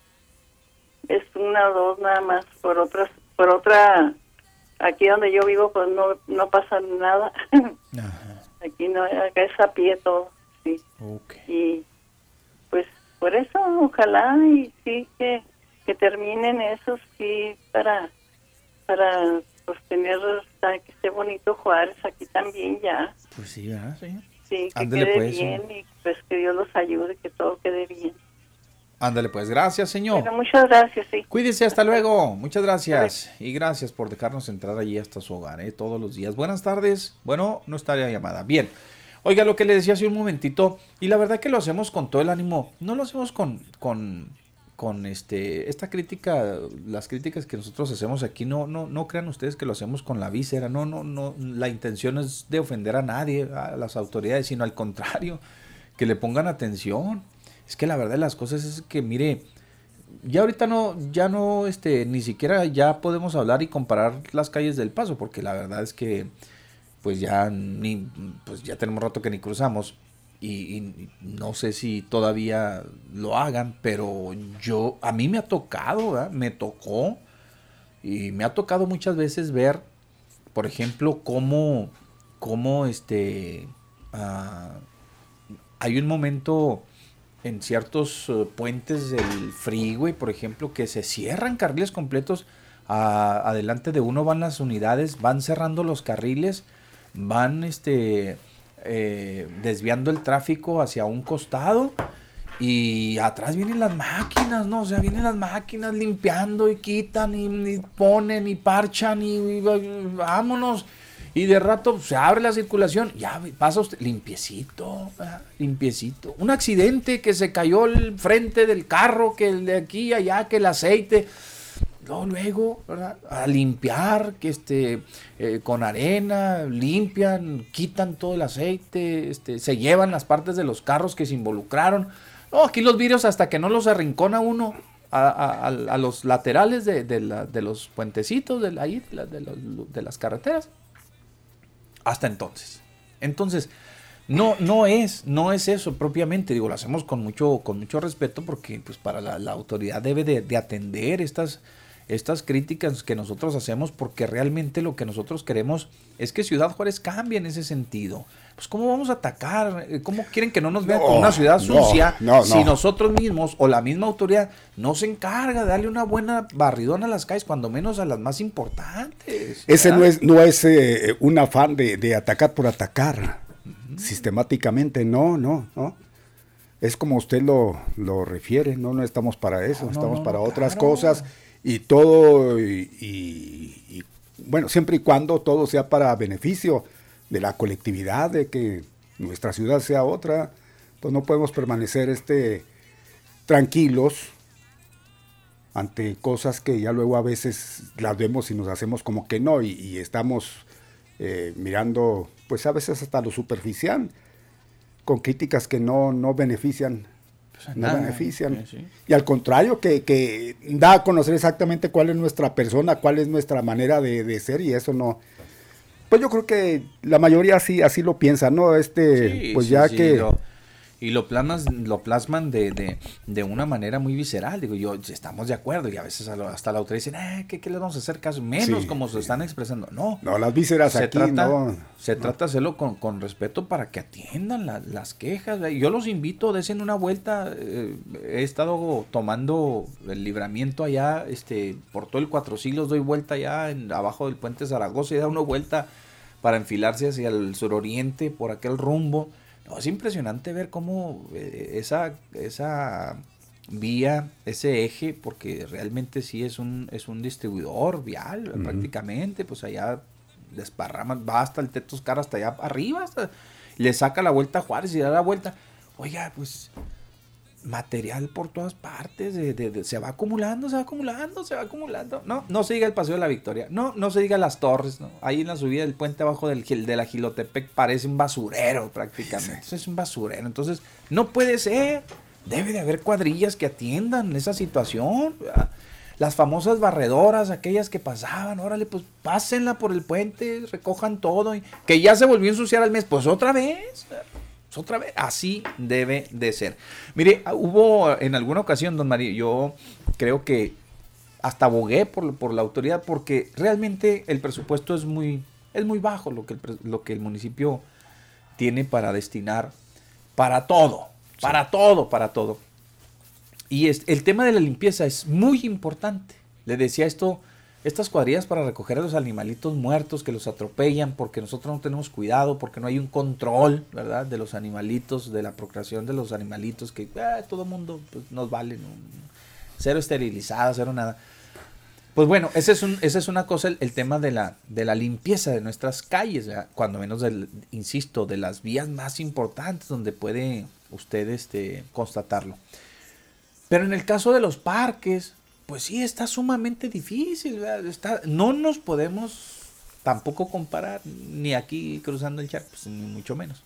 es una o dos nada más. Por otras, por otra, aquí donde yo vivo, pues no, no pasa nada. Ajá, aquí no, acá es a pie todo, sí. ok. Y pues por eso, ojalá y sí que, que terminen eso, sí, para, para pues tener, hasta que esté bonito Juárez aquí también ya, Pues sí, ¿verdad, señor? sí, que Ándele, quede pues, bien sí. y pues que Dios los ayude, que todo quede bien. Ándale, pues, gracias, señor. Bueno, muchas gracias, sí. Cuídese, hasta luego. Muchas gracias. Y gracias por dejarnos entrar allí hasta su hogar, ¿eh? todos los días. Buenas tardes. Bueno, no estaría llamada. Bien. Oiga, lo que le decía hace un momentito, y la verdad que lo hacemos con todo el ánimo, no lo hacemos con, con, con este, esta crítica, las críticas que nosotros hacemos aquí, no, no, no crean ustedes que lo hacemos con la víscera, no, no, no, la intención es de ofender a nadie, a las autoridades, sino al contrario, que le pongan atención. Es que la verdad de las cosas es que, mire, ya ahorita no, ya no, este, ni siquiera ya podemos hablar y comparar las calles del paso, porque la verdad es que, pues ya ni, pues ya tenemos rato que ni cruzamos y, no sé si todavía lo hagan, pero yo, a mí me ha tocado, me tocó y me ha tocado muchas veces ver, por ejemplo, cómo, cómo este, ah, hay un momento en ciertos eh, puentes del freeway, por ejemplo, que se cierran carriles completos. adelante de uno van las unidades, van cerrando los carriles, van este, eh, desviando el tráfico hacia un costado y atrás vienen las máquinas, ¿no? O sea, vienen las máquinas limpiando y quitan y, y ponen y parchan y vámonos. Y de rato se abre la circulación, ya pasa usted, limpiecito, ¿verdad? limpiecito. Un accidente que se cayó el frente del carro, que el de aquí allá, que el aceite. Luego, ¿verdad? A limpiar, que este, eh, con arena, limpian, quitan todo el aceite, este, se llevan las partes de los carros que se involucraron. No, aquí los vidrios hasta que no los arrincona uno a, a- a- los laterales de, de los puentecitos de, la- de las carreteras. Hasta entonces. Entonces, no, no es, no es eso propiamente, digo, lo hacemos con mucho, con mucho respeto porque pues para la, autoridad debe de, de atender estas, estas críticas que nosotros hacemos porque realmente lo que nosotros queremos es que Ciudad Juárez cambie en ese sentido. Pues cómo vamos a atacar, Eh, cómo quieren que no nos vean No, como una ciudad sucia no, si no. nosotros mismos o la misma autoridad no se encarga de darle una buena barridona a las calles, cuando menos a las más importantes. Ese ¿verdad? no es, no es eh, un afán de, de atacar por atacar sistemáticamente, no, no, no. Es como usted lo, lo refiere, no, no estamos para eso, No, no, estamos para otras claro. cosas y todo, y, y- y, bueno, siempre y cuando todo sea para beneficio de la colectividad, de que nuestra ciudad sea otra, pues no podemos permanecer este, tranquilos ante cosas que ya luego a veces las vemos y nos hacemos como que no y, y estamos eh, mirando, pues a veces hasta lo superficial, con críticas que no, no benefician. Pues, no nada, benefician. sí, sí. Y al contrario, que, que da a conocer exactamente cuál es nuestra persona, cuál es nuestra manera de, de ser, y eso no. Pues yo creo que la mayoría así, así lo piensa, ¿no? Este, Sí, pues sí, ya sí, que. Y lo plasmas, lo plasman de, de, de una manera muy visceral. Digo, yo estamos de acuerdo y a veces hasta la autoridad dicen, ah, ¿qué, ¿qué les vamos a hacer caso? Menos Sí, como se están expresando. No. No, las vísceras se aquí, trata, no. se trata de hacerlo con, con respeto para que atiendan la- las quejas. Yo los invito, desen una vuelta. eh, he estado tomando el libramiento allá, este, por todo el Cuatro Siglos, doy vuelta allá en, abajo del puente Zaragoza y da una vuelta para enfilarse hacia el suroriente por aquel rumbo. No, es impresionante ver cómo eh, esa, esa vía, ese eje, porque realmente sí es un, es un distribuidor vial, prácticamente, pues allá desparraman, va hasta el Tetoscar, hasta allá arriba, hasta, le saca la vuelta a Juárez y da la vuelta. Oiga, pues material por todas partes, de- de- de- se va acumulando, se va acumulando, se va acumulando. No, no se diga el Paseo de la Victoria, no, no se diga las torres, ¿no? Ahí en la subida del puente abajo del, de la Gilotepec parece un basurero prácticamente. Eso es un basurero. Entonces, no puede ser. Debe de haber cuadrillas que atiendan esa situación. ¿verdad? Las famosas barredoras, aquellas que pasaban, órale, pues pásenla por el puente, recojan todo. Y, que ya se volvió a ensuciar al mes, pues otra vez. Otra vez, así debe de ser. Mire, ah, hubo en alguna ocasión, don Mario, yo creo que hasta abogué por, por la autoridad porque realmente el presupuesto es muy, es muy bajo lo que el, lo que el municipio tiene para destinar para todo, para todo, para todo. Y es, el tema de la limpieza es muy importante. Le decía esto, estas cuadrillas para recoger a los animalitos muertos que los atropellan porque nosotros no tenemos cuidado, porque no hay un control, ¿verdad? De los animalitos, de la procreación de los animalitos, que ah, todo mundo pues, nos vale, ¿no? cero esterilizada, cero nada. Pues bueno, ese es, es una cosa, el, tema de la, limpieza de nuestras calles, cuando menos, insisto, de las vías más importantes donde puede usted este, constatarlo. Pero en el caso de los parques, pues sí, está sumamente difícil. Está, no nos podemos tampoco comparar, ni aquí cruzando el charco, pues, ni mucho menos.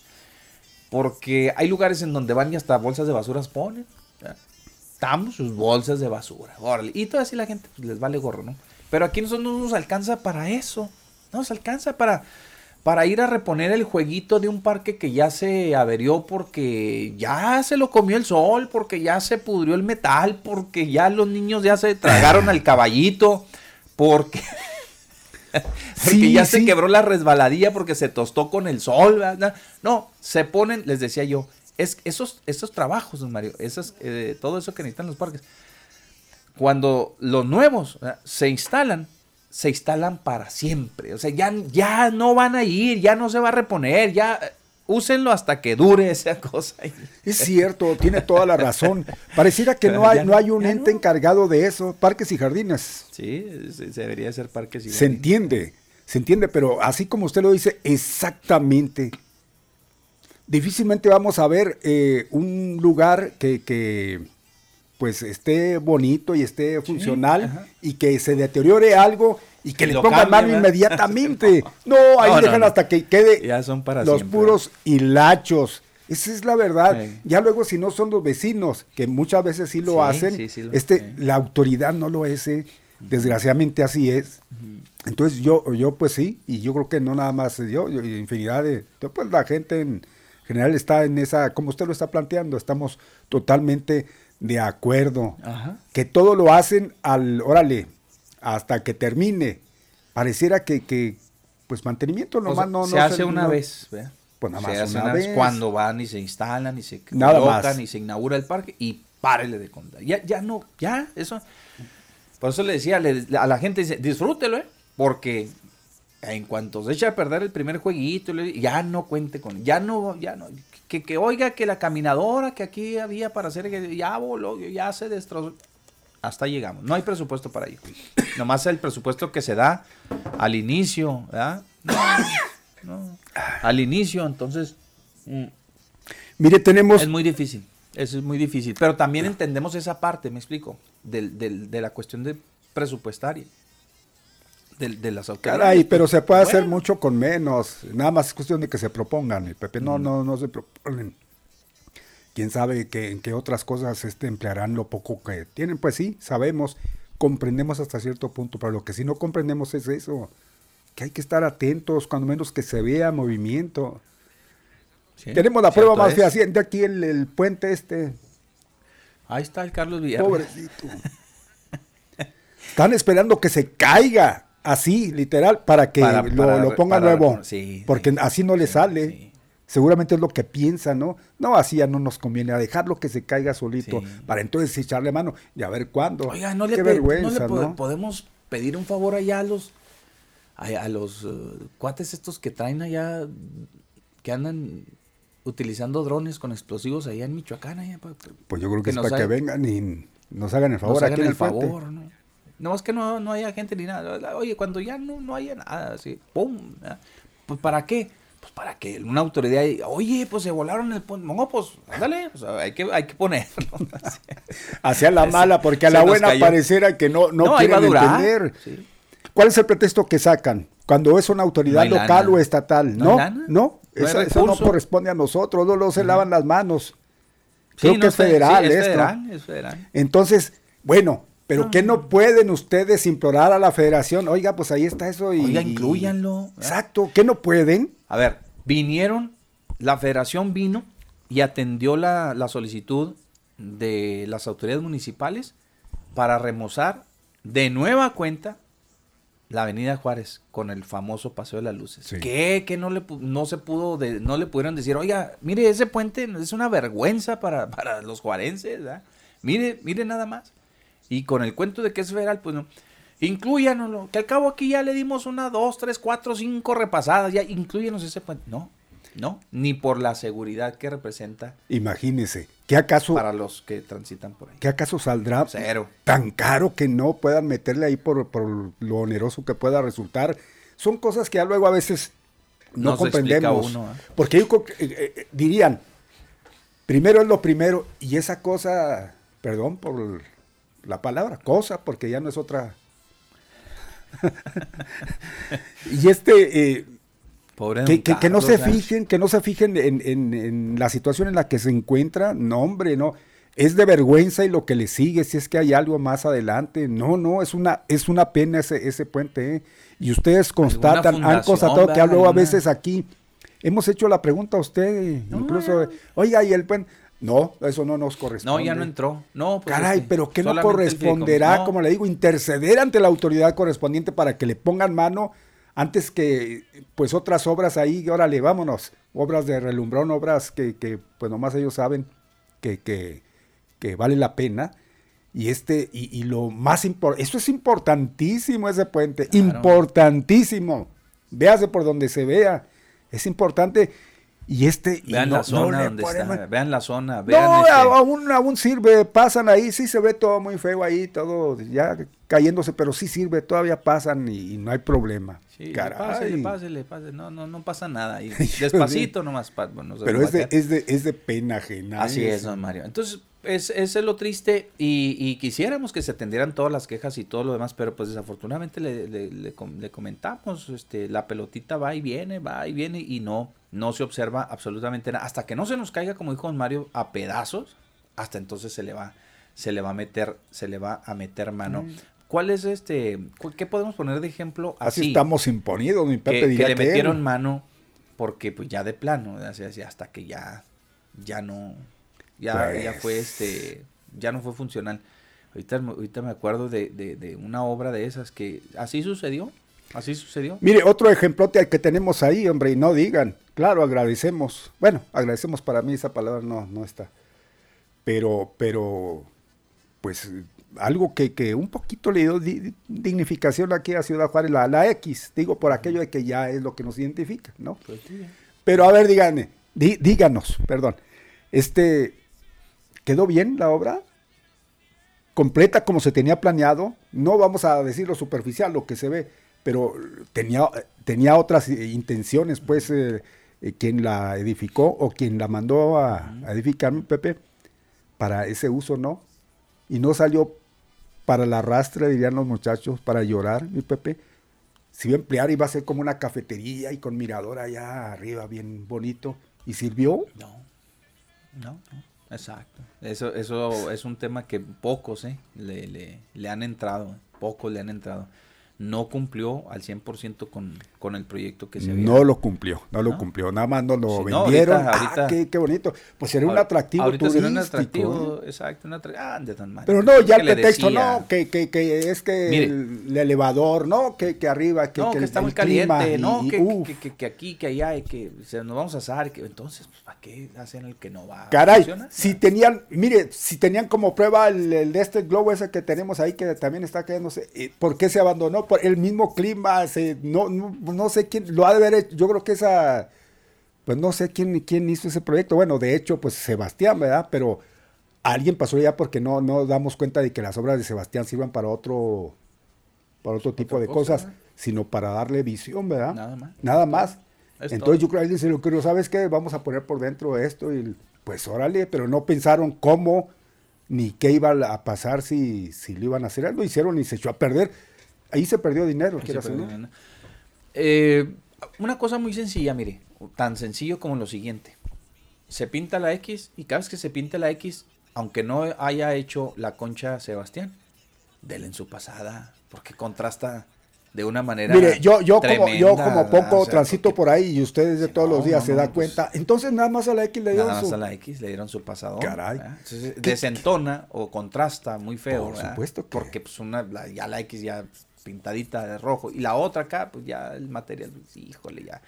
Porque hay lugares en donde van y hasta bolsas de basuras ponen. Estamos sus bolsas de basura. Y toda así la gente pues, les vale gorro, ¿no? Pero aquí nosotros no nos alcanza para eso. No nos alcanza para, para ir a reponer el jueguito de un parque que ya se averió porque ya se lo comió el sol, porque ya se pudrió el metal, porque ya los niños ya se tragaron al caballito, porque, porque Sí, ya se quebró la resbaladilla porque se tostó con el sol. ¿verdad? No, se ponen, les decía yo, es esos, esos trabajos, don Mario, esas, eh, todo eso que necesitan los parques, cuando los nuevos ¿verdad? se instalan, se instalan para siempre. O sea, ya, ya no van a ir, ya no se va a reponer, ya úsenlo hasta que dure esa cosa. Es cierto, tiene toda la razón. Pareciera que no hay, no no, hay un ente no. encargado de eso, parques y jardines. Sí, se, se debería ser parques y Se jardines. entiende, se entiende, pero así como usted lo dice, exactamente. Difícilmente vamos a ver eh, un lugar que, que, pues esté bonito y esté funcional y que se deteriore algo y que Y le pongan mano ¿verdad? inmediatamente. No, ahí No, dejan no. hasta que quede Ya son para los siempre. puros hilachos. Esa es la verdad. Sí. Ya luego si no son los vecinos, que muchas veces sí lo Sí, hacen, lo- este, la autoridad no lo es. eh. Desgraciadamente así es. Entonces yo, yo pues sí, y yo creo que no nada más yo, yo infinidad de, de, pues la gente en general está en esa, como usted lo está planteando, estamos totalmente de acuerdo. Ajá. Que todo lo hacen al, órale, hasta que termine. Pareciera que, que pues mantenimiento O nomás sea, no, se no hace una no- vez. ¿verdad? Pues nada Se más hace una vez. Cuando van y se instalan y se Nada colocan más. y se inaugura el parque y párele de contar. Ya, ya no, ya, eso. Por eso le decía le- a la gente, dice, disfrútelo, ¿eh? Porque en cuanto se echa a perder el primer jueguito, ya no cuente con, ya no, ya no, que, que oiga que la caminadora que aquí había para hacer, que ya voló, ya se destrozó. Hasta llegamos. No hay presupuesto para ello. Nomás el presupuesto que se da al inicio, ¿verdad? No, no. Al inicio, entonces, mm, Mire, tenemos, es muy difícil. Eso es muy difícil. Pero también entendemos esa parte, me explico, del, del- de la cuestión de presupuestaria. De, las autoridades. Caray, pero se puede hacer mucho con menos. Nada más es cuestión de que se propongan, mi Pepe. No, no, no se proponen. Quién sabe que, en qué otras cosas este, emplearán lo poco que tienen. Pues sí, sabemos, comprendemos hasta cierto punto, pero lo que sí no comprendemos es eso. Que hay que estar atentos, cuando menos que se vea movimiento. Sí, Tenemos la prueba más fehaciente aquí, el, el puente este. Ahí está el Carlos Villarreal. Pobrecito. Están esperando que se caiga así, literal, para que Para- lo, para- lo ponga para- nuevo. sí, porque sí, así no le sí, sale. Seguramente es lo que piensa, ¿no? No, así ya no nos conviene, a dejarlo que se caiga solito, para entonces echarle mano y a ver cuándo. Oiga, no le, Qué vergüenza, no le po- ¿no? podemos pedir un favor allá a los a, a los eh, cuates estos que traen allá que andan utilizando drones con explosivos allá en Michoacán allá, pa- pa- Pues yo creo que, es para que vengan y nos hagan el favor nos aquí hagan en el el favor, ¿no? No, es que no, no haya gente ni nada. Oye, cuando ya no, no haya nada, así, ¡pum! Pues ¿para qué? Pues para que una autoridad, diga, oye, pues se volaron el puente. No, pues, ándale, o sea, hay que, hay que ponerlo. Hacia la mala, porque a la buena cayó. pareciera que no, no, No, quieren entender. Sí. ¿Cuál es el pretexto que sacan? Cuando es una autoridad No local lana. o estatal. ¿No No, esa- eso no corresponde a nosotros, no, se lavan las manos. Creo Sí, que es está- sí, federal es federal, es federal. Entonces, bueno, pero ¿qué no pueden ustedes implorar a la federación? Oiga, pues ahí está eso y... Oiga, inclúyanlo. Exacto, ¿qué no pueden? A ver, vinieron, la federación vino y atendió la, la solicitud de las autoridades municipales para remozar de nueva cuenta la avenida Juárez con el famoso Paseo de las Luces. Sí. ¿Qué? Que no le no se pudo, de- no le pudieron decir, oiga, mire, ese puente es una vergüenza para, para los juarenses, ¿verdad? Mire, mire nada más. Y con el cuento de que es federal, pues no. Incluyanoslo, que al cabo aquí ya le dimos una, dos, tres, cuatro, cinco repasadas, ya incluyenos ese puente. No, no, ni por la seguridad que representa Imagínense, ¿qué acaso, para los que transitan por ahí. ¿qué acaso saldrá Cero. tan caro que no puedan meterle ahí por, por lo oneroso que pueda resultar? Son cosas que ya luego a veces no, comprendemos. uno, ¿eh? Porque yo eh, eh, dirían, primero es lo primero, y esa cosa, perdón por la palabra, cosa, porque ya no es otra. y este, eh, Pobre que, que- que no se ¿verdad? fijen, que no se fijen en, en- en la situación en la que se encuentra, no hombre, no. Es de vergüenza y lo que le sigue, si es que hay algo más adelante. No, no, es una, es una pena ese, ese puente. ¿eh? Y ustedes constatan, han constatado que luego a veces aquí hemos hecho la pregunta a usted, incluso, oiga, y el puente. No, eso no nos corresponde. No, ya no entró. No, pues, Caray, este, pero ¿qué no corresponderá. No, como le digo, interceder ante la autoridad correspondiente para que le pongan mano antes que, pues, otras obras ahí, órale, vámonos, obras de relumbrón, obras que, que pues, nomás ellos saben que, que, que vale la pena. Y este, y, y lo más importante, eso es importantísimo ese puente, Claro. importantísimo. Véase por donde se vea, es importante. Y este, y Vean no- la zona donde está. Vean la zona. Vean no, este- aún, aún sirve, pasan ahí, sí se ve todo muy feo ahí, todo ya cayéndose, pero sí sirve, todavía pasan y, y no hay problema. Sí, pásele, pásele, pásele. No, no, no pasa nada. Y despacito nomás. pa- bueno, Pero es de, es, de, es de pena ajena. Así es, don Mario. Entonces, es, ese es lo triste y, y quisiéramos que se atendieran todas las quejas y todo lo demás, pero pues desafortunadamente le, le- le com- le comentamos, este, la pelotita va y viene, va y viene y no, no se observa absolutamente nada. Hasta que no se nos caiga, como dijo don Mario, a pedazos, hasta entonces se le va, se le va a meter, se le va a meter mano. Mm. ¿Cuál es este, cu- qué podemos poner de ejemplo Así así? estamos imponidos, mi Pepe que, diría que le que metieron él. mano porque pues ya de plano así, así, hasta que ya ya no ya, Pues. ya fue este ya no fue funcional ahorita, me- ahorita me acuerdo de, de- de una obra de esas que así sucedió así sucedió Mire, otro ejemplote que tenemos ahí, hombre, y no digan. Claro, agradecemos. Bueno, agradecemos para mí esa palabra no, no está. Pero, pero, pues, algo que, que un poquito le dio di- dignificación aquí a Ciudad Juárez, la, la X, digo, por aquello de que ya es lo que nos identifica, ¿no? Pues sí. Pero a ver, díganme, dí- díganos, perdón, este, ¿quedó bien la obra? completa como se tenía planeado, no vamos a decir lo superficial, lo que se ve, pero tenía, tenía otras eh, intenciones, pues, eh, eh, quien la edificó o quien la mandó a, a edificar, Pepe, para ese uso, ¿no? Y no salió para la rastre, dirían los muchachos, para llorar, mi Pepe, se iba a emplear, iba a ser como una cafetería y con mirador allá arriba, bien bonito. ¿Y sirvió? No, no, no. Exacto. Eso, eso es un tema que pocos eh, le, le, le han entrado, pocos le han entrado no cumplió al 100% con, con el proyecto que se había. No lo cumplió, no lo cumplió, nada más no lo vendieron. ah, qué, qué, bonito. Pues sería un atractivo ahorita turístico. Sería un atractivo, ¿eh? exacto, un atractivo. Ah, de tan mal. Pero no, ya el pretexto, no, que, que, que, es que el, elevador, no, que, que arriba, que, no, que, está muy caliente, no, que, que, que, aquí, que allá, y que se nos vamos a asar, que entonces, pues, ¿para qué hacen el que no va Caray, si tenían, mire, si tenían como prueba el, el, de este globo ese que tenemos ahí, que también está quedándose, eh, ¿por qué se abandonó? Por el mismo clima, se, no, no, no sé quién, lo ha de haber hecho, yo creo que esa, pues no sé quién, quién hizo ese proyecto, bueno, de hecho, pues Sebastián, ¿verdad? Pero alguien pasó ya porque no, no damos cuenta de que las obras de Sebastián sirvan para otro, para otro tipo de cosas, sino para darle visión, ¿verdad? Nada más. Nada más. Es Entonces todo. yo creo que alguien se lo ocurrió, ¿sabes qué? Vamos a poner por dentro esto y pues órale, pero no pensaron cómo ni qué iba a pasar si, si lo iban a hacer. Lo hicieron y se echó a perder. Ahí se perdió dinero. Se perdió dinero. Eh, una cosa muy sencilla, mire, tan sencillo como lo siguiente. Se pinta la X y cada vez que se pinta la X, aunque no haya hecho la concha Sebastián, dele en su pasada, porque contrasta de una manera. Mire, yo, yo como yo como poco o sea, transito porque, por ahí y ustedes de todos no, los días no, se no, da pues, cuenta. Entonces nada más a la X le dieron nada su. más a la X le dieron su pasado. Caray. Entonces, desentona o contrasta muy feo. Por supuesto que. Porque pues una, la, ya la X ya pintadita de rojo y la otra acá, pues ya el material, pues, híjole, ya.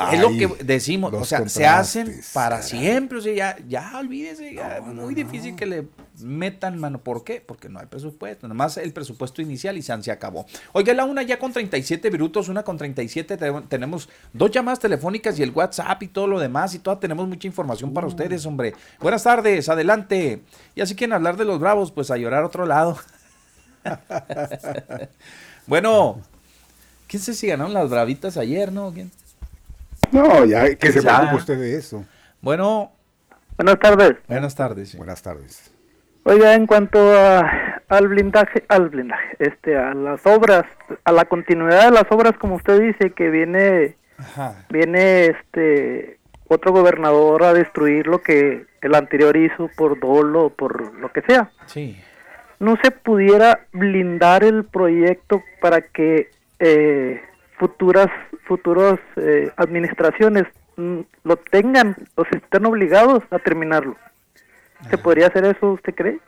Ay, es lo que decimos, o sea, se hacen para caray. siempre, o sea, ya, ya olvídese, ya no, muy no, difícil que le metan mano. ¿Por qué? Porque no hay presupuesto, nada más el presupuesto inicial y se, se acabó. Oiga, la una ya con 37 minutos, una con 37, tenemos dos llamadas telefónicas y el WhatsApp y todo lo demás y toda tenemos mucha información para uh. ustedes, hombre. Buenas tardes, adelante. Y así quieren hablar de los bravos, pues a llorar a otro lado. bueno, ¿quién sé si ganaron las bravitas ayer, no? ¿Quién? No, ya que se preocupe usted de eso. Bueno. Buenas tardes. Buenas tardes. Sí. Buenas tardes. Oiga, en cuanto a, al blindaje, al blindaje, este, a las obras, a la continuidad de las obras, como usted dice, que viene, Ajá. viene, este, otro gobernador a destruir lo que el anterior hizo por dolo, por lo que sea. Sí. No se pudiera blindar el proyecto para que eh, futuras futuras eh, administraciones mm, lo tengan o se estén obligados a terminarlo. ¿Se podría hacer eso, usted cree?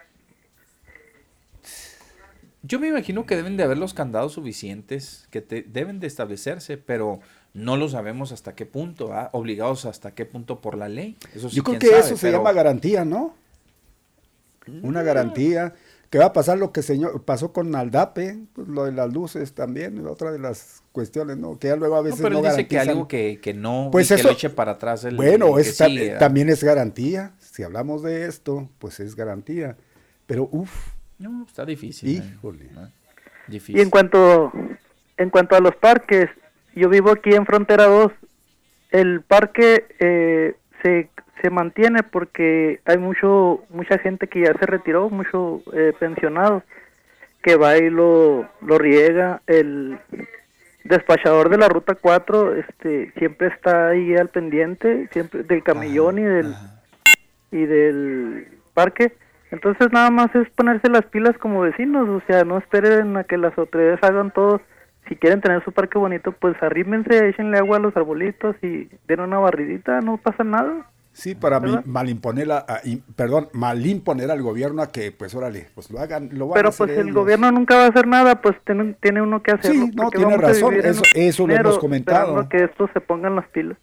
Yo me imagino que deben de haber los candados suficientes, que te, deben de establecerse, pero no lo sabemos hasta qué punto, ¿ah? obligados hasta qué punto por la ley. Eso sí, Yo creo que sabe, eso se llama garantía, ¿no? Una garantía que va a pasar lo que señor, pasó con Aldape, pues lo de las luces también, otra de las cuestiones, ¿no? Que ya luego a veces no, pero no dice que algo que, que no, pues que eso, lo eche para atrás el, Bueno, el es, sigue, también es garantía. Si hablamos de esto, pues es garantía. Pero uff. No, está difícil. Híjole. ¿eh? Difícil. Y en cuanto en cuanto a los parques, yo vivo aquí en Frontera 2. El parque eh, se se mantiene porque hay mucho mucha gente que ya se retiró, mucho eh, pensionados que va y lo, lo riega. El despachador de la ruta 4 este siempre está ahí al pendiente, siempre del camellón ajá, y del ajá. y del parque. Entonces nada más es ponerse las pilas como vecinos, o sea, no esperen a que las autoridades hagan todo. Si quieren tener su parque bonito, pues arrímense, échenle agua a los arbolitos y den una barridita, no pasa nada. Sí, para mal imponer, a, a, perdón, mal imponer al gobierno a que, pues, órale, pues lo hagan, lo van Pero a hacer pues el ellos. gobierno nunca va a hacer nada, pues tiene, tiene uno que hacerlo. Sí, no, tiene razón, eso, eso lo hemos comentado. que esto se pongan las pilas.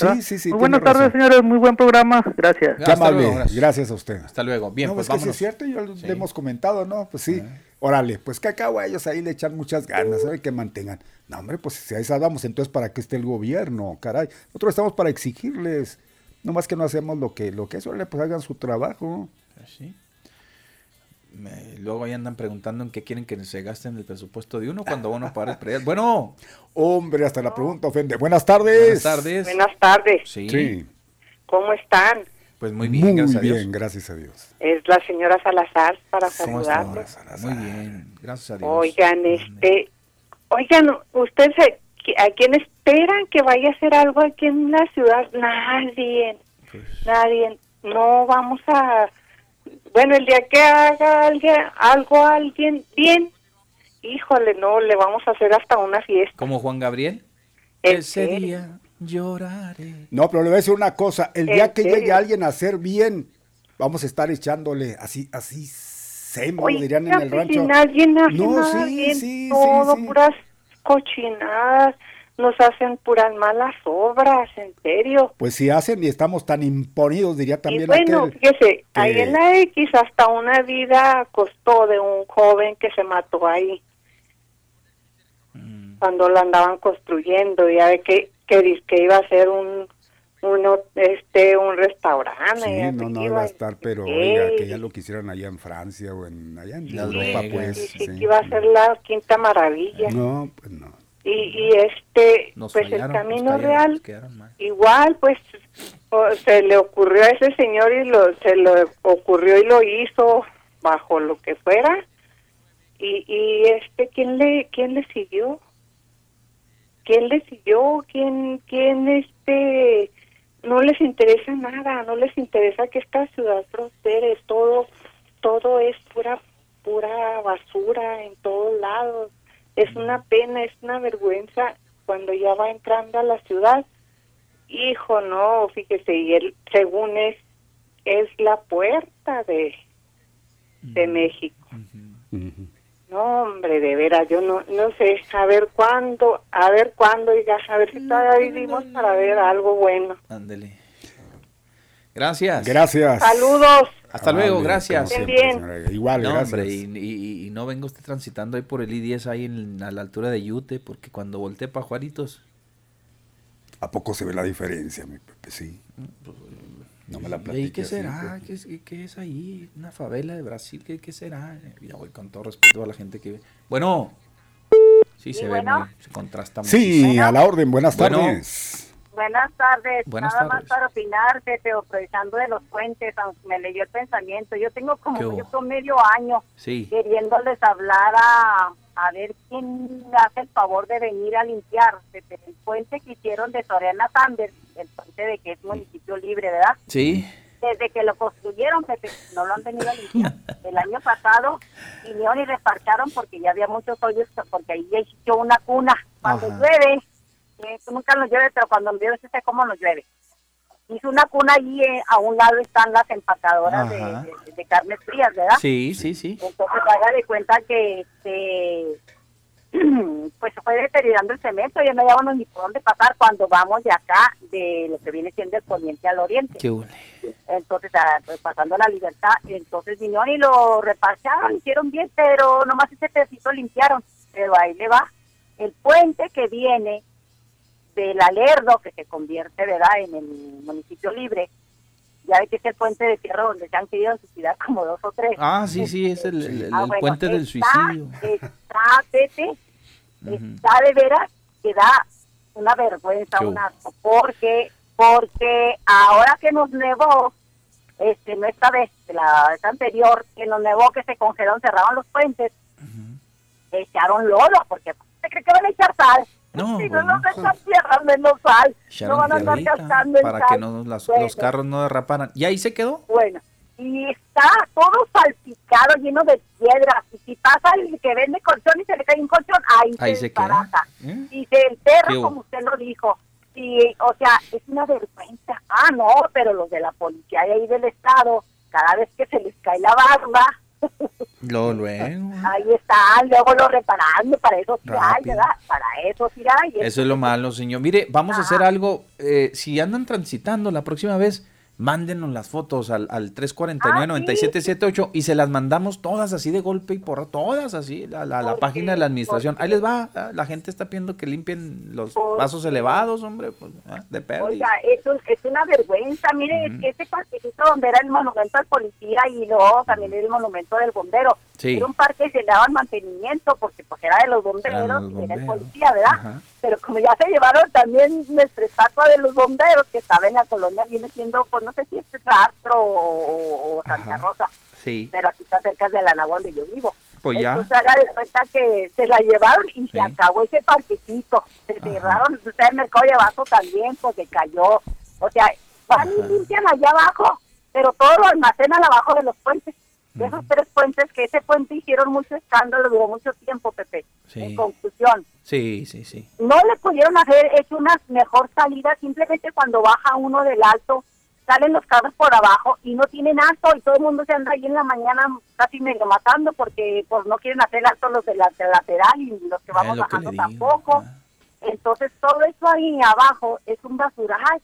Sí, sí, sí. Muy buenas tardes, señores. Muy buen programa. Gracias. Qué amable. Gracias. gracias. a usted. Hasta luego. Bien, no, pues, pues que sí es cierto, ya sí. le hemos comentado, ¿no? Pues sí. Ah. Órale, pues que acabo a ellos ahí le echan muchas ganas, ¿sabe? Que mantengan. No, hombre, pues si a esa vamos, entonces ¿para qué esté el gobierno? Caray. Nosotros estamos para exigirles. No más que no hacemos lo que, lo que es, pues hagan su trabajo. Pues sí. Me, luego ahí andan preguntando en qué quieren que se gasten el presupuesto de uno cuando uno para el predial. Bueno. Hombre, hasta la pregunta ofende. Buenas tardes. Buenas tardes. Buenas tardes. Sí. sí. ¿Cómo están? Pues muy bien, muy gracias bien, a Dios. gracias a Dios. Es la señora Salazar para saludarlos. Muy bien, gracias a Dios. Oigan, este, Oigan, ¿usted se, a quién esperan que vaya a hacer algo aquí en la ciudad? Nadie, Pues, nadie. No vamos a... Bueno, el día que haga alguien, algo a alguien bien, híjole, no, le vamos a hacer hasta una fiesta. Como Juan Gabriel. ¿En Ese serio? día lloraré. No, pero le voy a decir una cosa. El ¿En día que llegue alguien a hacer bien, vamos a estar echándole así, así, semo, dirían en el pues, rancho. Si nadie hace No, nada sí, bien, sí, sí, todo sí. puras cochinadas, nos hacen puras malas obras, en serio. Pues si hacen y estamos tan imponidos, diría Y también bueno, aquel. fíjese, ahí que- en la X hasta una vida costó de un joven que se mató ahí. Mm. Cuando lo andaban construyendo, ya ve que, que, que iba a ser un, uno, este, un restaurante. Sí, no, no iba a a- estar, pero Sí. oiga, que ya lo quisieran allá en Francia o en allá en Las Europa, pues. Sí, sí. que iba a ser la quinta maravilla. No, pues no. Y, y este, Nos pues fallaron, el nos camino callaron, real, igual, pues o- se le ocurrió a ese señor y lo, se le ocurrió y lo hizo bajo lo que fuera. Y, y este, ¿quién le, quién le siguió? ¿Quién le siguió? ¿Quién, quién este, no les interesa nada, no les interesa que esta ciudad prospere, todo, todo es pura, pura basura en todos lados. Es una pena, es una vergüenza cuando ya va entrando a la ciudad. Hijo, no, fíjese, y él, según es, es la puerta de, de México. No, hombre, de veras, yo no, no sé, a ver cuándo, a ver cuándo, oiga, a ver si todavía vivimos para ver algo bueno. Ándele. Gracias. Gracias. Saludos. Hasta luego, Amable, gracias. siempre, bien. Igual, No, gracias. hombre, y, y- y no venga usted transitando ahí por el I-10 ahí en- a la altura de Yute, porque cuando volteé para Juaritos, ¿A poco se ve la diferencia, mi Pepe? Sí. No me la ¿y ahí platiques. qué así, será? Pepe. ¿Qué, es- qué- es ahí? ¿Una favela de Brasil? ¿Qué, qué será? Ya voy con todo respeto a la gente que... Bueno, sí, se Sí, ve bueno. muy... Se contrasta Sí, muchísimo. a la orden. Buenas Bueno. tardes. Buenas tardes. Buenas Nada tardes. más para opinar, aprovechando de los puentes, aunque me leyó el pensamiento. Yo tengo como yo medio año Sí. queriéndoles hablar a, a ver quién hace el favor de venir a limpiar Pepe, el puente que hicieron de Soriana Sanders, el puente de que es municipio libre, ¿verdad? Sí. Desde que lo construyeron, Pepe, no lo han venido a limpiar. El año pasado vinieron y reparcharon porque ya había muchos hoyos, porque ahí existió una cuna. Cuando Ajá. llueve, eh, nunca nos llueve, pero cuando llueve se sé cómo nos llueve. Hizo una cuna allí, eh, a un lado están las empacadoras de, de- de carnes frías, ¿verdad? Sí, sí, sí. Entonces haga de cuenta que este pues se fue deteriorando el cemento, ya no hallábamos ni por dónde pasar cuando vamos de acá, de lo que viene siendo el poniente al oriente. Qué bueno. Entonces, ah, pues, pasando la libertad, entonces vinieron y lo reparcharon, hicieron bien, pero nomás ese pedacito limpiaron. Pero ahí le va. El puente que viene del Alerdo, que se convierte, ¿verdad?, en el municipio libre, ya ve que es el puente de tierra donde se han querido suicidar como dos o tres. Ah, sí, sí, es el, el- el Ah, bueno, puente del está- suicidio. Está, Pepe, está de veras que da una vergüenza, Qué un hubo. asco, porque, porque ahora que nos nevó, este, no esta vez, la vez anterior, que nos nevó, que se congelaron, cerraron los puentes, echaron lodo, porque se cree que van a echar sal. No, si no nos echan tierra menos sal, no van a andar gastando en para sal. que no, las- Bueno, los carros no derraparan. ¿Y ahí se quedó? bueno, y está todo salpicado, lleno de piedras. Y si pasa el que vende colchón y se le cae un colchón, ahí, Ahí se queda. desbarata. ¿Eh? Y se enterra, como usted lo dijo. Y, o sea, es una vergüenza. Ah, no, pero los de la policía de ahí del Estado, cada vez que se les cae la barba, Lo luego. ahí están, luego lo reparando, para eso sí hay. ¿verdad? Para eso sí hay. Eso es lo malo, señor. Mire, vamos a hacer algo. eh, si andan transitando la próxima vez, mándenos las fotos al, al 349-9778 y se las mandamos todas así de golpe y por todas así, a la, la página de la administración. Ahí les va. ah, La gente está pidiendo que limpien los vasos elevados, hombre. Pues, ah, de pérdida. Oiga, es, un- es una vergüenza. Mire, es que ese parquecito donde era el monumento al policía y luego también era el monumento del bombero. Sí. Era un parque que se le daban mantenimiento porque pues era de los bomberos los y era el bomberos. policía, ¿verdad? Ajá. Pero como ya se llevaron también nuestra estatua de los bomberos que estaba en la colonia, viene siendo, pues no sé si es Rastro o, o Santa Ajá. Rosa, Sí. pero aquí está cerca de la Nagua donde yo vivo. Pues ya. Entonces haga de cuenta que se la llevaron y se acabó ese parquecito. Se cerraron, usted el mercado de abajo también, pues se cayó. O sea, van y limpian allá abajo, pero todo lo almacenan abajo de los puentes. De esos tres puentes, que ese puente hicieron mucho escándalo, duró mucho tiempo, Pepe. Sí. En conclusión, Sí, sí, sí. no le pudieron hacer hecho una mejor salida, simplemente cuando baja uno del alto, salen los carros por abajo y no tienen alto y todo el mundo se anda ahí en la mañana casi medio matando porque pues no quieren hacer alto los de la de lateral y los que vamos lo bajando tampoco. Entonces todo eso ahí abajo es un basural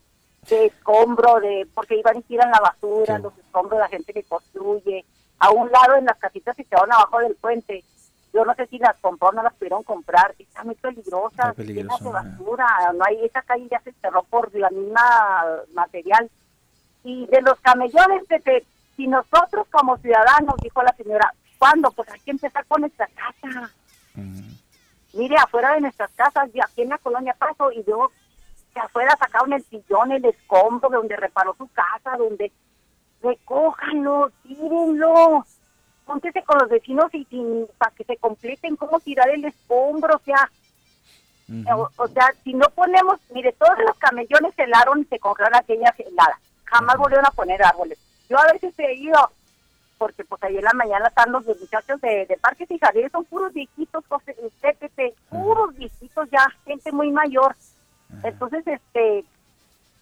de escombro, de porque iban y tiran la basura, los escombros de la gente que construye. A un lado en las casitas que quedaron abajo del puente, yo no sé si las compró o no las pudieron comprar, están muy peligrosas, llenas de basura, no hay, esa calle ya se cerró por la misma material. Y de los camellones, Pepe, si nosotros como ciudadanos, dijo la señora, ¿cuándo? Pues hay que empezar con nuestra casa. Mire, afuera de nuestras casas, y aquí en la colonia paso y veo que afuera sacaron el sillón, el escombro de donde reparó su casa, donde recójanlo, tírenlo, póntese con los vecinos y sin- para que se completen cómo tirar el escombro, o sea, o, o sea, si no ponemos, mire, todos los camellones se helaron y se congelaron aquella helada, jamás volvieron a poner árboles. Yo a veces he ido, porque pues ahí en la mañana están los muchachos de, de parques y jardines, son puros viejitos, José, Pepe, puros viejitos ya, gente muy mayor. Entonces, este,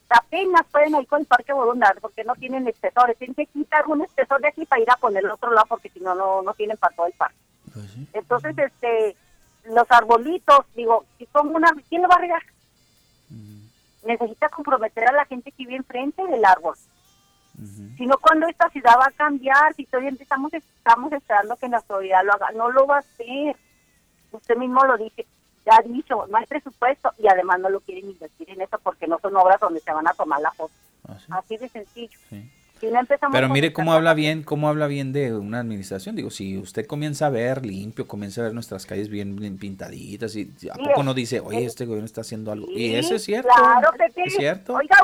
apenas pueden ir con el parque voluntario porque no tienen espesores. Tienen que quitar un espesor de aquí para ir a poner el otro lado porque si no, no, no tienen para todo el parque. Entonces, este, los arbolitos, digo, si son una, ¿quién lo va a regar? Necesita comprometer a la gente que vive enfrente del árbol. Si no, cuando esta ciudad va a cambiar? Si todavía estamos, estamos esperando que la autoridad lo haga, no lo va a hacer. Usted mismo lo dice, ha dicho, no hay presupuesto y además no lo quieren invertir en eso porque no son obras donde se van a tomar la foto. Así de sencillo. Si no empezamos Pero mire cómo habla bien, cómo habla bien de una administración. Digo, si usted comienza a ver limpio, comienza a ver nuestras calles bien, bien pintaditas, y ¿a Sí, poco no dice, oye, es- este gobierno está haciendo algo? Sí, y eso es cierto. Claro, Pepe. Es cierto. Oiga,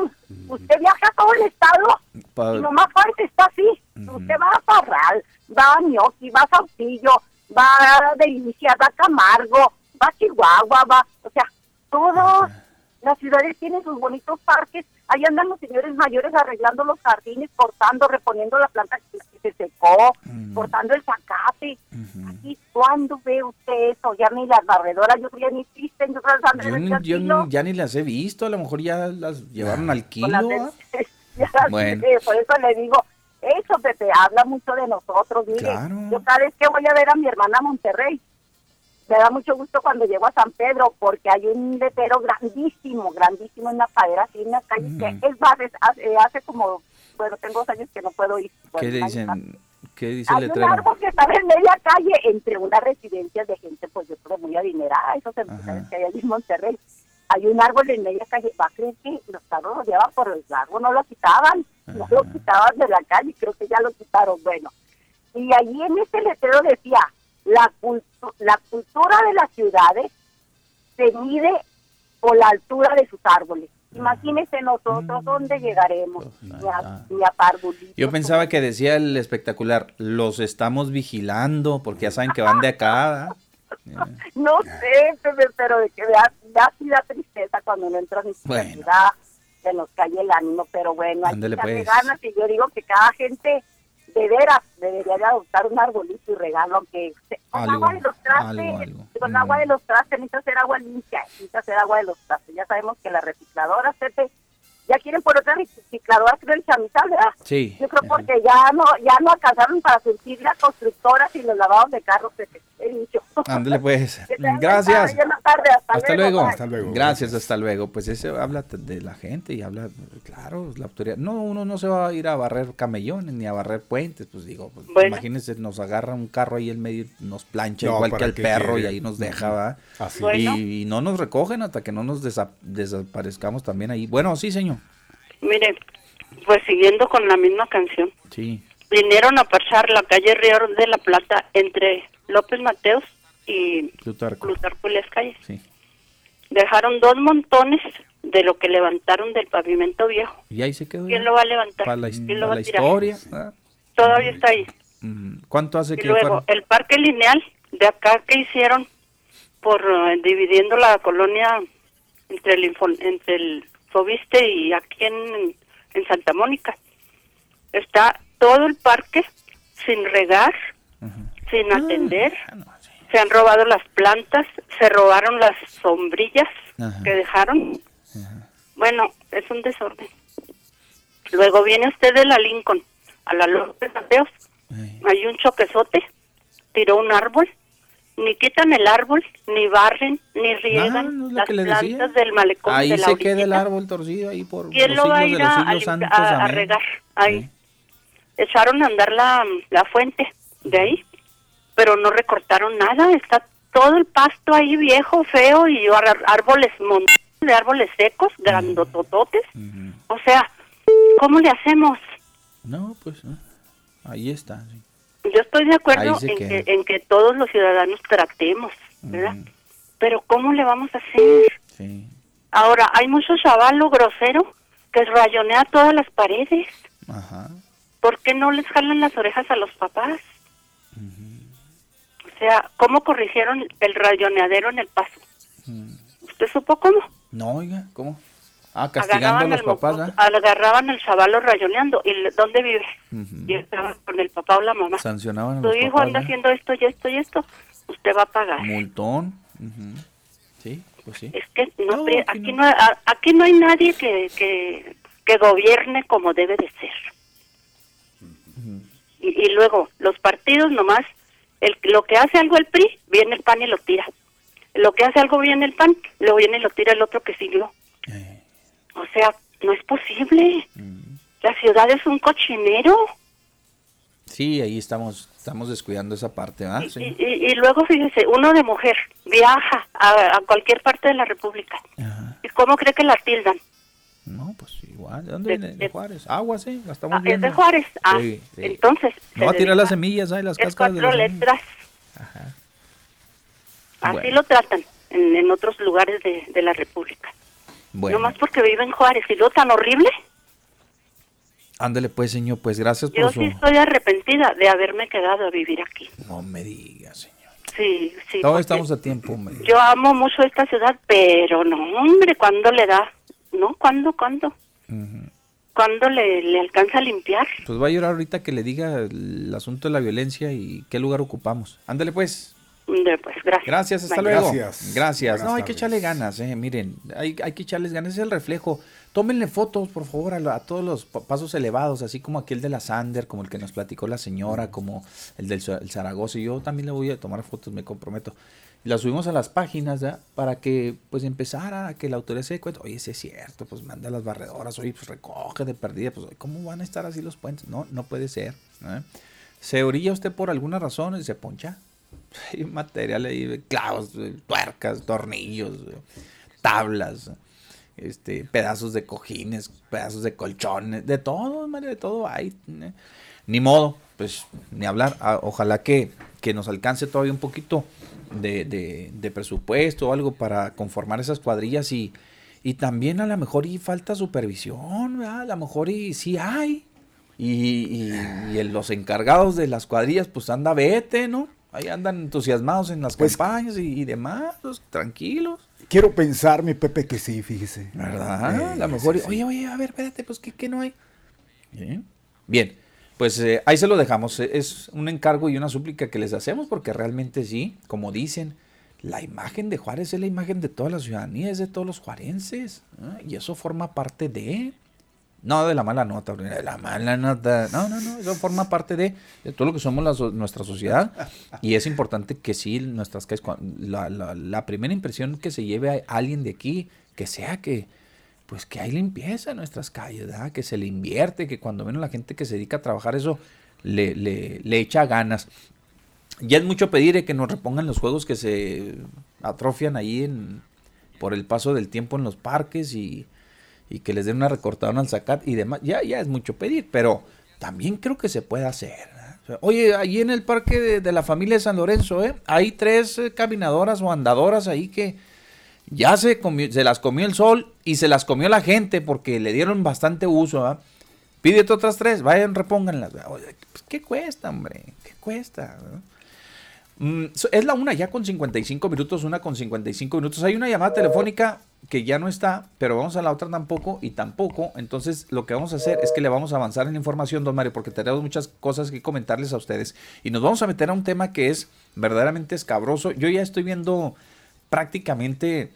usted viaja a todo el estado Pa- y nomás fuerte está así. Usted va a Parral, va a Ñoqui, va a Sautillo, va a Delicia, va a Camargo, va Chihuahua, va, o sea, todas las ciudades tienen sus bonitos parques. Ahí andan los señores mayores arreglando los jardines, cortando, reponiendo la planta que se secó, cortando el zacate. ¿Y cuándo ve usted eso? Ya ni las barredoras, yo ya ni existen, yo Yo, yo ya ni las he visto, a lo mejor ya las llevaron al kilo. Con las de- ya las- Bueno. eh, por eso le digo, eso Pepe habla mucho de nosotros. Mire, Claro. yo cada vez que voy a ver a mi hermana Monterrey, me da mucho gusto cuando llego a San Pedro porque hay un letrero grandísimo, grandísimo en la padera, así en la calle, que es más, es- hace, hace como, bueno, tengo dos años que no puedo ir. ¿Qué dicen? ¿Qué dice el hay un letrero? árbol que está en media calle entre unas residencias de gente, pues yo creo muy adinerada, esos empresarios que hay allí en Monterrey. Hay un árbol en media calle, va a creer que los carros lo llevan por el árbol, no lo quitaban, no lo quitaban de la calle, creo que ya lo quitaron, bueno. Y allí en ese letrero decía, la, cultu- la cultura de las ciudades se mide por la altura de sus árboles. Imagínese nosotros dónde llegaremos, ni a, ni a. Yo pensaba que decía el espectacular, los estamos vigilando porque ya saben que van de acá. No sé, pero de que da, da, da tristeza cuando no entra en Bueno. ciudad, se nos cae el ánimo, pero bueno, hay que pues. ganas y yo digo que cada gente de veras debería de adoptar un arbolito y regalo, aunque con Algo, agua de los trastes, algo, algo. con Mm. agua de los trastes, necesita hacer agua limpia, necesita hacer agua de los trastes. Ya sabemos que las recicladoras, Pepe, ya quieren por otra recicladora, creo, el chamizal, ¿verdad? Sí. Yo creo porque ya no ya no alcanzaron para surtir las constructoras y los lavados de carros, Pepe. He dicho. Ándale pues. Que Gracias. buena tarde, hasta, Hasta luego. Gracias, hasta luego. Pues ese habla de la gente y habla, claro, la autoridad. No, uno no se va a ir a barrer camellones ni a barrer puentes, pues digo, pues, Bueno. imagínense, nos agarra un carro ahí en medio, nos plancha No, igual que ¿para al perro y ahí nos deja, ¿va? Así. Y, Bueno. y no nos recogen hasta que no nos desa- desaparezcamos también ahí. Bueno, sí, señor. Mire, pues siguiendo con la misma canción. Sí. Vinieron a pasar la calle Río de la Plata entre López Mateos y Plutarco. Plutarco y las calles. Sí. Dejaron dos montones de lo que levantaron del pavimento viejo. Y ahí se quedó. ¿Quién lo va a levantar? Para la, ¿Quién lo para va la a tirar? historia. ¿ah? Todavía está ahí. Mm, ¿Cuánto hace Y que luego, fueron? el parque lineal de acá que hicieron por eh, dividiendo la colonia entre el entre el Fobiste y aquí en, en Santa Mónica. Está todo el parque sin regar, sin Ah, atender. Se han robado las plantas, se robaron las sombrillas que dejaron. Bueno, es un desorden. Luego viene usted de la Lincoln a la López Mateos. Hay un choquezote, tiró un árbol. Ni quitan el árbol, ni barren, ni riegan las que le decía. plantas del malecón Ahí de la se queda el árbol torcido ahí por ¿Quién los lo va a ir de los a, santos. regar? Ahí. Echaron a andar la, la fuente de ahí, pero no recortaron nada. Está todo el pasto ahí viejo, feo y árboles de árboles secos, grandotototes. O sea, ¿cómo le hacemos? No, pues no. ahí está. sí. Yo estoy de acuerdo en que, en que todos los ciudadanos tratemos, ¿verdad? Pero ¿cómo le vamos a hacer? Sí. Ahora, hay mucho chavalo grosero que rayonea todas las paredes. Ajá. ¿Por qué no les jalan las orejas a los papás? O sea, ¿cómo corrigieron el rayoneadero en el paso? ¿Usted supo cómo? No, oiga, ¿cómo? Ah, castigando a Agarraban los papás, ¿ah? agarraban al chavalo rayoneando. ¿Y dónde vive? Y estaba con el papá o la mamá. Sancionaban a los hijo papás, anda haciendo esto y esto y esto. Usted va a pagar. Multón. ujú. Sí, pues sí. Es que no, aquí, no. a- aquí no hay nadie que, que, que gobierne como debe de ser. Y, y luego, los partidos nomás, el, lo que hace algo el PRI, viene el PAN y lo tira. Lo que hace algo bien el PAN, lo viene y lo tira el otro que siguió. O sea, no es posible. La ciudad es un cochinero. Sí, ahí estamos, estamos descuidando esa parte. Sí. Y, y- y luego, fíjese, uno de mujer viaja a, a cualquier parte de la República. ¿Y cómo cree que la tildan? No, pues igual. ¿De dónde viene? De Juárez. Agua, sí, la estamos Ah, es viendo. de Juárez. Ah, Sí, sí. entonces. No va a tirar las semillas, ahí las Es de cuatro las letras. Así Bueno. lo tratan en, en otros lugares de, de la República. Bueno, No más porque vive en Juárez. Y lo tan horrible, ándale pues, señor, pues gracias yo por su... sí estoy arrepentida de haberme quedado a vivir aquí. No me digas, señor. Sí, sí. Todavía estamos a tiempo, hombre. Yo amo mucho esta ciudad, pero no, hombre, ¿cuándo le da? ¿No? ¿Cuándo? ¿Cuándo? ¿Cuándo le, le alcanza a limpiar? Pues va a llorar ahorita que le diga el asunto de la violencia y qué lugar ocupamos. Ándale pues. Pues, gracias. Gracias, hasta Bye. luego. Gracias. No, hay que echarle ganas, eh. Miren, hay, hay que echarles ganas. Es el reflejo. Tómenle fotos, por favor, a, la- a todos los pa- pasos elevados, así como aquel de la Sander, como el que nos platicó la señora, como el del el Zaragoza. Y yo también le voy a tomar fotos, me comprometo. Y las subimos a las páginas, ¿ya? Para que, pues, empezara a que la autoridad se dé cuenta. Oye, sí es cierto, pues, manda las barredoras. Oye, pues, recoge de perdida. Pues, ¿cómo van a estar así los puentes? No, no puede ser. ¿eh? Se orilla usted por alguna razón y se poncha. Hay material ahí, clavos, tuercas, tornillos, tablas, este, pedazos de cojines, pedazos de colchones, de todo, madre, de todo hay. Ni modo, pues ni hablar. Ah, ojalá que, que nos alcance todavía un poquito de, de- de presupuesto o algo para conformar esas cuadrillas y, y también a lo mejor y falta supervisión, a lo mejor y sí hay. Y, y- y los encargados de las cuadrillas, pues anda vete, ¿no? Ahí andan entusiasmados en las Pues- campañas y, y demás, pues, tranquilos. Quiero pensar, mi Pepe, que sí, fíjese. ¿Verdad? Eh, a lo mejor, sí, sí. oye, oye, a ver, espérate, pues, ¿qué, qué no hay? Bien, Bien, pues eh, ahí se lo dejamos. Eh, Es un encargo y una súplica que les hacemos porque realmente sí, como dicen, la imagen de Juárez es la imagen de toda la ciudadanía, es de todos los juarenses. ¿eh? Y eso forma parte de... No de la mala nota, de la mala nota. No, no, no, eso forma parte de, todo lo que somos nuestra sociedad. Y es importante que sí, nuestras calles, la primera impresión que se lleve a alguien de aquí, que sea que, pues que hay limpieza en nuestras calles, ¿verdad? que se le invierte, que cuando menos la gente que se dedica a trabajar eso le, le, le echa ganas. Ya es mucho pedir eh, que nos repongan los juegos que se atrofian ahí en, por el paso del tiempo en los parques y, y que les den una recortadora al sacar y demás. Ya, ya es mucho pedir, pero también creo que se puede hacer. sea, Oye, allí en el parque de, la familia de San Lorenzo, ¿eh? hay tres eh, caminadoras o andadoras ahí que ya se, comió- se las comió el sol y se las comió la gente porque le dieron bastante uso. ¿verdad? Pídete otras tres, vayan, repónganlas. Pues, ¿qué cuesta, hombre? ¿Qué cuesta? Mm, es la una ya con 55 minutos, una con 55 minutos. Hay una llamada telefónica que ya no está, pero vamos a la otra tampoco y tampoco. Entonces, lo que vamos a hacer es que le vamos a avanzar en la información, don Mario, porque tenemos muchas cosas que comentarles a ustedes. Y nos vamos a meter a un tema que es verdaderamente escabroso. Yo ya estoy viendo prácticamente.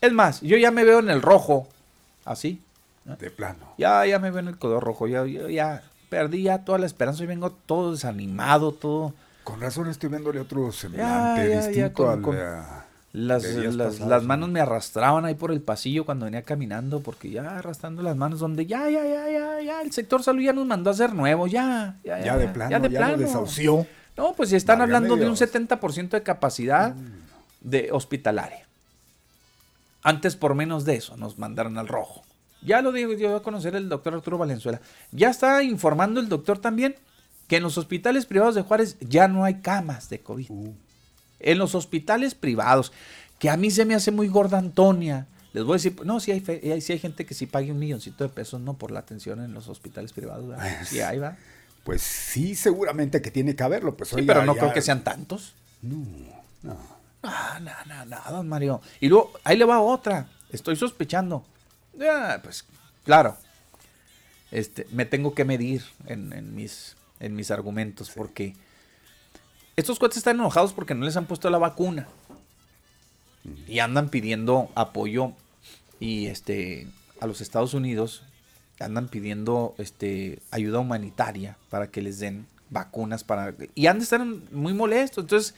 Es más, yo ya me veo en el rojo. Así. De plano. Ya, ya me veo en el color rojo. Ya, ya, ya perdí ya toda la esperanza y vengo todo desanimado, todo. Con razón estoy viéndole otro semblante Ya, distinto con- al con- de- Las, de las- las ¿no? manos me arrastraban ahí por el pasillo cuando venía caminando, porque ya arrastrando las manos, donde ya, ya, ya, ya, ya, el sector salud ya nos mandó a hacer nuevo, ya, ya, Ya de plano, ya lo desahució. No, pues si están Válgame hablando de un Dios. 70% de capacidad de hospitalaria. Antes por menos de eso nos mandaron al rojo. Ya lo digo, yo voy a conocer el doctor Arturo Valenzuela. Ya está informando el doctor también que en los hospitales privados de Juárez ya no hay camas de COVID. En los hospitales privados, que a mí se me hace muy gorda Antonia. Les voy a decir, no, sí hay, fe- sí hay gente que sí pague un milloncito de pesos, no, por la atención en los hospitales privados. ¿verdad? Sí, ahí va. Pues sí, seguramente que tiene que haberlo. Pues, Sí, oiga, pero no ya- creo que sean tantos. No, no. Ah, no, no, no, don Mario. Y luego, ahí le va otra. Estoy sospechando. Pues, claro. Este, me tengo que medir en, en mis, en mis argumentos, porque estos cuates están enojados porque no les han puesto la vacuna. Y andan pidiendo apoyo y este a los Estados Unidos andan pidiendo este ayuda humanitaria para que les den vacunas para y han de estar muy molestos. Entonces,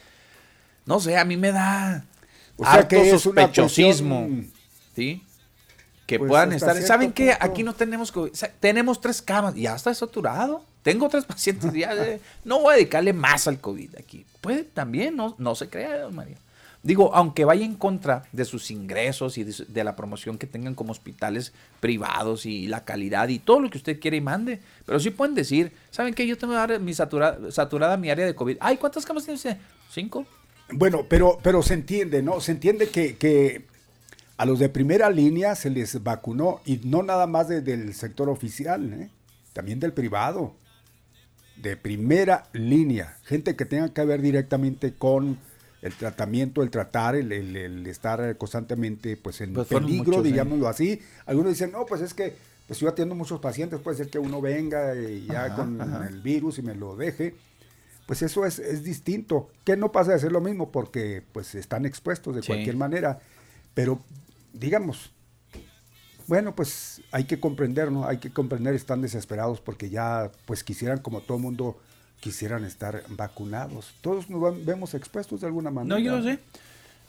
no sé, a mí me da O sea harto que es una sospechosismo, ¿sí? Que Pues puedan estar. ¿Saben qué? punto. Aquí no tenemos tenemos tres camas. Ya está saturado. Tengo tres pacientes. Ya, eh, no voy a dedicarle más al COVID aquí. Puede también, no, no se crea, don Mario. Digo, aunque vaya en contra de sus ingresos y de, de la promoción que tengan como hospitales privados y la calidad y todo lo que usted quiere y mande, pero sí pueden decir, ¿saben qué? Yo tengo mi satura- saturada mi área de COVID. Ay, ¿cuántas camas tiene? ¿Cinco? Bueno, pero, pero se entiende, ¿no? Se entiende que, a los de primera línea se les vacunó y no nada más de- del sector oficial, ¿eh? también del privado. De primera línea. Gente que tenga que ver directamente con el tratamiento, el tratar, el, el- el estar constantemente pues, en Pues peligro, muchos, ¿eh? digámoslo así. Algunos dicen, no, pues es que pues yo atiendo muchos pacientes, puede ser que uno venga y ya Ajá, con ajá. el virus y me lo deje pues eso es, es distinto. Que no pasa de ser lo mismo porque pues están expuestos de Sí. cualquier manera. Pero digamos, bueno, pues hay que comprender, ¿no? Hay que comprender, están desesperados porque ya pues quisieran, como todo mundo, quisieran estar vacunados. Todos nos van- vemos expuestos de alguna manera. No, yo lo sé.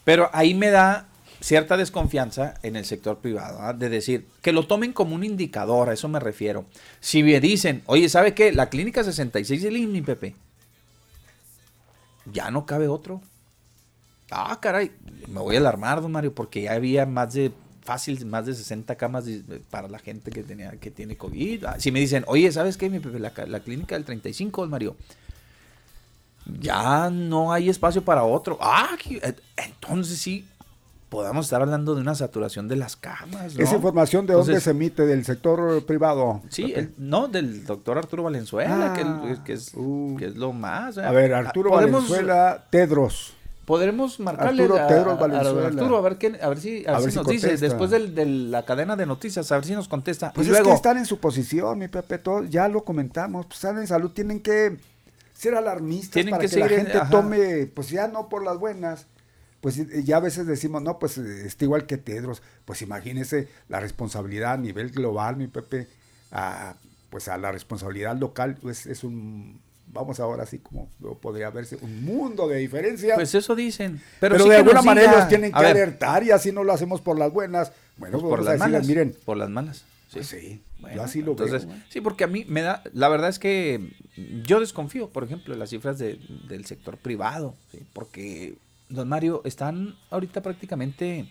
Pero ahí me da cierta desconfianza en el sector privado, ¿ah? de decir, que lo tomen como un indicador, a eso me refiero. Si me dicen, oye, ¿sabe qué? La clínica 66 del INMI, Pepe, ya no cabe otro. Ah, caray, me voy a alarmar, don Mario, porque ya había más de, fácil, más de 60 camas para la gente que, tenía, que tiene COVID. Ah, Si me dicen, oye, ¿sabes qué? La, la clínica del 35, don Mario, ya no hay espacio para otro. Ah, eh, entonces sí, podamos estar hablando de una saturación de las camas. ¿no? ¿Esa información de dónde se emite? ¿Del sector privado? Sí, el- no, del doctor Arturo Valenzuela, que, el- que es, uh. que es lo más. A ver, Arturo Podemos- Valenzuela, Tedros. Podremos marcarle Arturo a, Tedros a-. Arturo a ver, qué, a ver si, a ver A ver si si nos dice, contesta. después del- de la cadena de noticias, a ver si nos contesta. Pues y es luego, que están en su posición, mi Pepe, todo- ya lo comentamos, pues están en salud, tienen que ser alarmistas Tienen para que que, la gente ajá. tome, pues ya no por las buenas, pues eh, ya a veces decimos, no, pues está igual que Tedros, pues imagínese la responsabilidad a nivel global, mi Pepe, a, pues a la responsabilidad local, pues es un, vamos ahora así como podría verse, un mundo de diferencia. pues eso dicen. pero Pero, sí de alguna manera ellos tienen que ver, alertar y así no lo hacemos por las buenas. Bueno, pues pues por las decirles, malas. miren, Por las malas. Sí. pues sí, Bueno, yo así lo entonces, veo. Sí, porque a mí me da, la verdad es que yo desconfío, por ejemplo, de las cifras de- del sector privado, ¿sí? porque, don Mario, están ahorita prácticamente,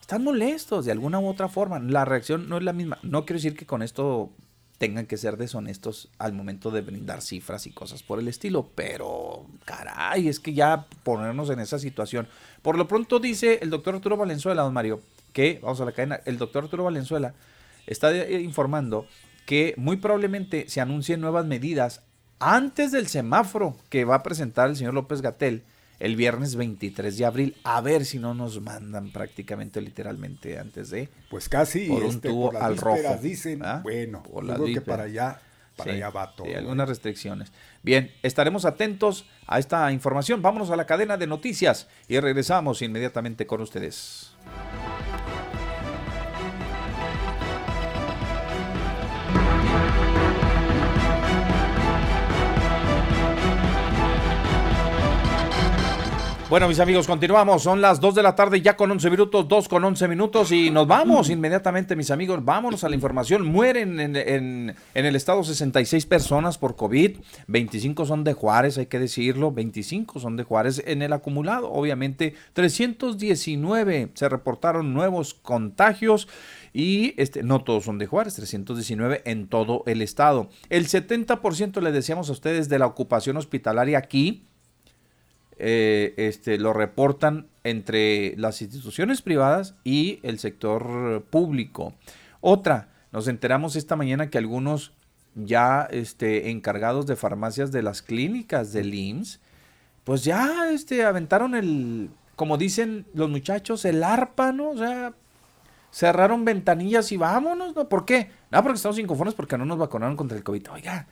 están molestos de alguna u otra forma. La reacción no es la misma. No quiero decir que con esto tengan que ser deshonestos al momento de brindar cifras y cosas por el estilo, pero caray, es que ya ponernos en esa situación. Por lo pronto dice el doctor Arturo Valenzuela, don Mario, que, vamos a la cadena, el doctor Arturo Valenzuela está eh, informando que muy probablemente se anuncien nuevas medidas antes del semáforo que va a presentar el señor López Gatel el viernes 23 de abril. A ver si no nos mandan prácticamente literalmente antes de. Pues casi por un este, tubo por las al rojo. Dicen, ¿ah? bueno, Por que para allá, para Sí, allá va todo. sí, ¿eh? algunas restricciones. Bien, estaremos atentos a esta información. Vámonos a la cadena de noticias y regresamos inmediatamente con ustedes. Bueno, mis amigos, continuamos. Son las 2 de la tarde, ya con 11 minutos, 2 con 11 minutos, y nos vamos inmediatamente, mis amigos. Vámonos a la información. Mueren en, en- en el estado 66 personas por COVID, 25 son de Juárez, hay que decirlo, 25 son de Juárez en el acumulado. Obviamente, 319 se reportaron nuevos contagios. Y este, no todos son de Juárez, 319 en todo el estado. El 70% le decíamos a ustedes de la ocupación hospitalaria aquí, eh, este, lo reportan entre las instituciones privadas y el sector público. Otra, nos enteramos esta mañana que algunos ya este, encargados de farmacias de las clínicas del IMSS, pues ya este, aventaron el, como dicen los muchachos, el arpa, ¿no? O sea, cerraron ventanillas y vámonos, ¿no? ¿Por qué? No, porque estamos inconformes porque no nos vacunaron contra el COVID. Oiga,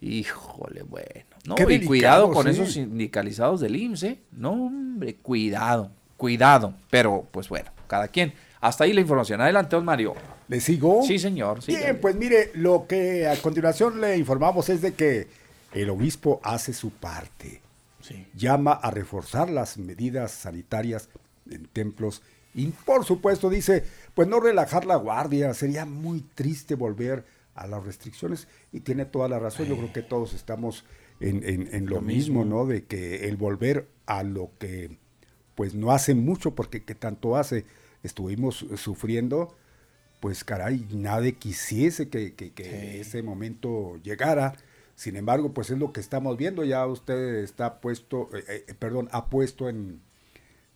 híjole, bueno. No, Qué y delicado, cuidado con sí. esos sindicalizados del IMSS, ¿eh? No, hombre, cuidado, cuidado. Pero, pues bueno, cada quien. Hasta ahí la información. Adelante, don Mario. ¿Le sigo? Sí, señor. sí, Bien, pues mire, lo que a continuación le informamos es de que el obispo hace su parte. Sí. Llama a reforzar las medidas sanitarias en templos y por supuesto dice, pues no relajar la guardia, sería muy triste volver a las restricciones y tiene toda la razón, yo creo que todos estamos en, en- en lo, Lo mismo, mismo. ¿no? De que el volver a lo que pues no hace mucho, porque que tanto hace, estuvimos sufriendo, pues caray, nadie quisiese que, que- que ese momento llegara. Sin embargo, pues es lo que estamos viendo. Ya usted está puesto, eh, eh, perdón, ha puesto en,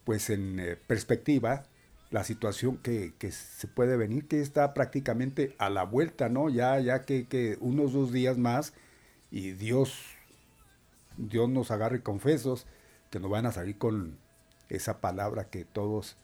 pues en eh, perspectiva la situación que, que se puede venir, que está prácticamente a la vuelta, ¿no? Ya, ya que, que unos dos días más y Dios, Dios nos agarre confesos, que nos van a salir con esa palabra que todos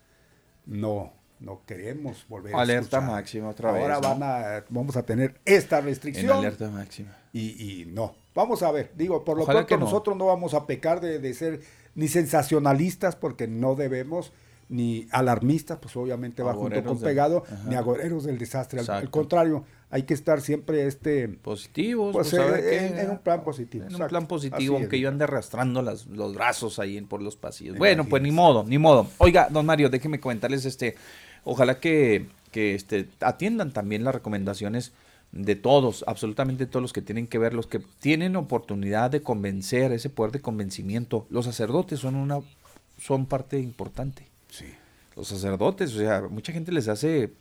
no, no queremos volver a Alerta máxima otra Ahora vez, ¿no? van a, vamos a tener esta En restricción alerta máxima. y, y no. Vamos a ver, digo, por lo Ojalá pronto que no. nosotros no vamos a pecar de, de ser ni sensacionalistas porque no debemos, ni alarmistas, pues obviamente va junto con pegado, ni agoreros del desastre. Al, contrario, hay que estar siempre este Positivos, pues, pues, eh, en, en un plan positivo. En un plan positivo, Así aunque es. yo ande arrastrando las- los brazos ahí en- por los pasillos. Bueno, pues ni modo, ni modo. Oiga, don Mario, déjeme comentarles este, ojalá que, que este, atiendan también las recomendaciones de todos, absolutamente todos los que tienen que ver, los que tienen oportunidad de convencer, ese poder de convencimiento. Los sacerdotes son una, son parte importante. Sí. Los sacerdotes, o sea, mucha gente les hace,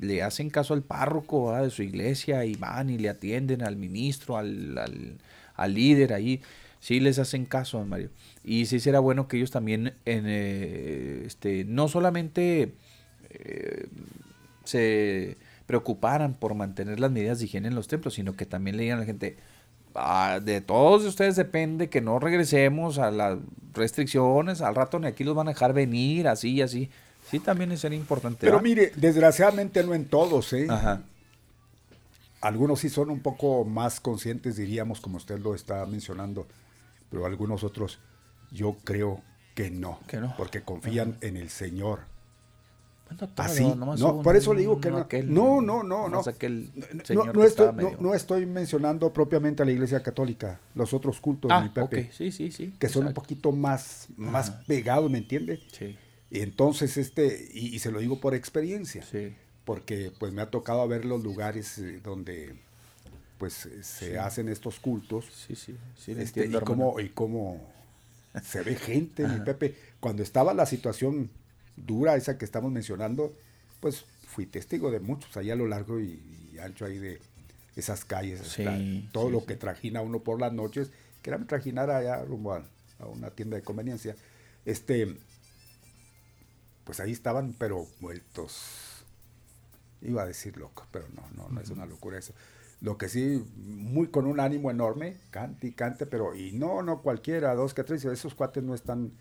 le hacen caso al párroco ¿verdad? de su iglesia y van y le atienden al ministro, al, al, al líder ahí. Sí les hacen caso, Mario. Y sí será bueno que ellos también, en, eh, este, no solamente eh, se preocuparan por mantener las medidas de higiene en los templos, sino que también le digan a la gente, "Ah, de todos ustedes depende que no regresemos a las restricciones, al rato ni aquí los van a dejar venir, así y así. Sí, también sería importante. Pero ¿verdad? mire, desgraciadamente no en todos, ¿eh? Ajá. Algunos sí son un poco más conscientes, diríamos, como usted lo está mencionando, pero algunos otros yo creo que no, Que no. porque confían en el Señor. Bueno, todo, Así, nomás no, hubo por eso le digo que no. aquel, no, no, no, no. aquel No, señor no estoy, estaba no, medio- no estoy mencionando propiamente a la Iglesia Católica, los otros cultos, Ah, mi Pepe, ok, sí, sí, sí. que son un poquito más, más pegados, ¿me entiende? Sí, Y entonces, este, y, y se lo digo por experiencia, sí. porque pues me ha tocado ver los lugares eh, donde pues eh, se hacen estos cultos Sí, sí, sí, este, entiendo, y cómo y cómo se ve gente, mi Pepe. Cuando estaba la situación dura, esa que estamos mencionando, pues fui testigo de muchos allá a lo largo y, y ancho ahí de esas calles, Sí, todo sí, lo sí. que trajina uno por las noches, que era me trajinar allá rumbo a, a una tienda de conveniencia. Este, pues ahí estaban, pero vueltos. Iba a decir loco, pero no, no, no es una locura eso. Lo que sí, muy con un ánimo enorme, cante y cante, pero y no, no cualquiera, dos que tres, esos cuates no están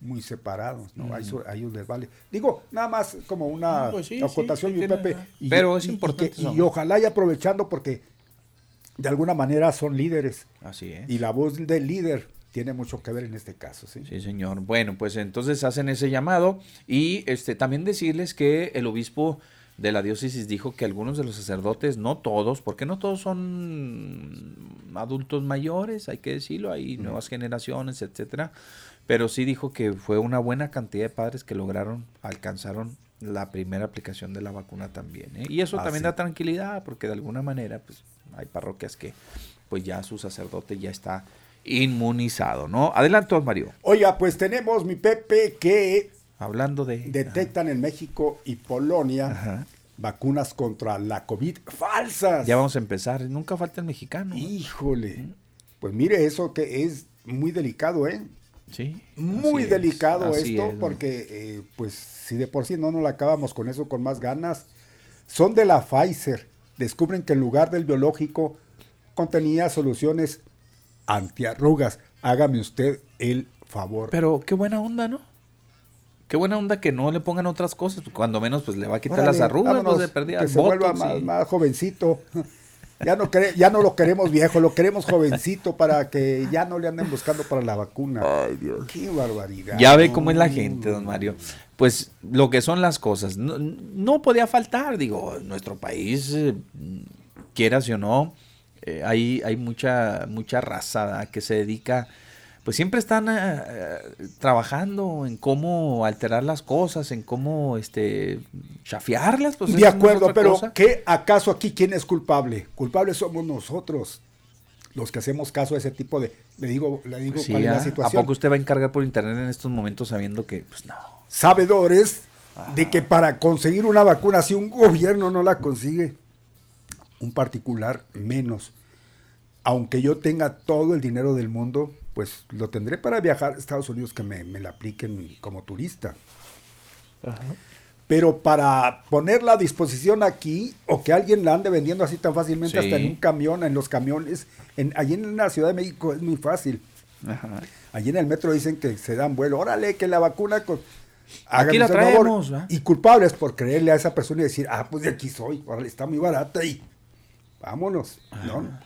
muy separados, ¿no? A, eso- a ellos les vale. Digo, nada más como una No, pues sí, acotación, sí, sí, Pepe. tiene- pero es importante que- y ojalá y aprovechando porque de alguna manera son líderes. Así es. Y la voz del líder tiene mucho que ver en este caso, ¿sí? Sí, señor. Bueno, pues entonces hacen ese llamado y este también decirles que el obispo de la diócesis dijo que algunos de los sacerdotes, no todos, porque no todos son adultos mayores, hay que decirlo, hay nuevas generaciones, etcétera, pero sí dijo que fue una buena cantidad de padres que lograron, alcanzaron la primera aplicación de la vacuna también. ¿eh? Y eso Ah, también sí. da tranquilidad, porque de alguna manera, pues, hay parroquias que, pues, ya su sacerdote ya está inmunizado, ¿no? Adelante, Mario. Oiga, pues tenemos, mi Pepe, que Hablando de... detectan en México y Polonia Ajá. vacunas contra la COVID falsas. Ya vamos a empezar. Nunca falta el mexicano. Híjole. Pues mire, eso que es muy delicado, ¿eh? Sí. Muy es, delicado esto, porque eh, pues si de por sí no nos la acabamos con eso con más ganas, son de la Pfizer. Descubren que en lugar del biológico contenía soluciones antiarrugas. Hágame usted el favor. Pero qué buena onda, ¿no? Qué buena onda que no le pongan otras cosas. Cuando menos, pues le va a quitar Órale, las arrugas, vámonos, pues de perdida. que se vuelva más jovencito. Ya no, ya no lo queremos viejo, lo queremos jovencito para que ya no le anden buscando para la vacuna. Ay, Dios. Qué barbaridad. Ya ve cómo es la gente, don Mario. Pues lo que son las cosas. No, no podía faltar, digo, nuestro país, eh, quieras o no, eh, hay, hay mucha, mucha raza ¿verdad? que se dedica, pues siempre están eh, trabajando en cómo alterar las cosas, en cómo este chafiarlas. Pues de acuerdo, pero cosa. ¿qué acaso aquí quién es culpable? Culpables somos nosotros, los que hacemos caso a ese tipo de, le digo, le digo Sí, cuál es ¿ah? la ¿A situación. poco usted va a encargar por internet en estos momentos sabiendo que, pues no? Sabedores de que para conseguir una vacuna, si un gobierno no la consigue, un particular menos. Aunque yo tenga todo el dinero del mundo, pues lo tendré para viajar a Estados Unidos que me, me la apliquen como turista. Pero para ponerla a disposición aquí o que alguien la ande vendiendo así tan fácilmente hasta en un camión, en los camiones, en, allí en la Ciudad de México es muy fácil. Ajá. Allí en el metro dicen que se dan vuelo. Órale, que la vacuna con... Aquí la favor. traemos, ¿verdad? Y culpables por creerle a esa persona y decir, ah, pues de aquí soy, órale, está muy barata y vámonos.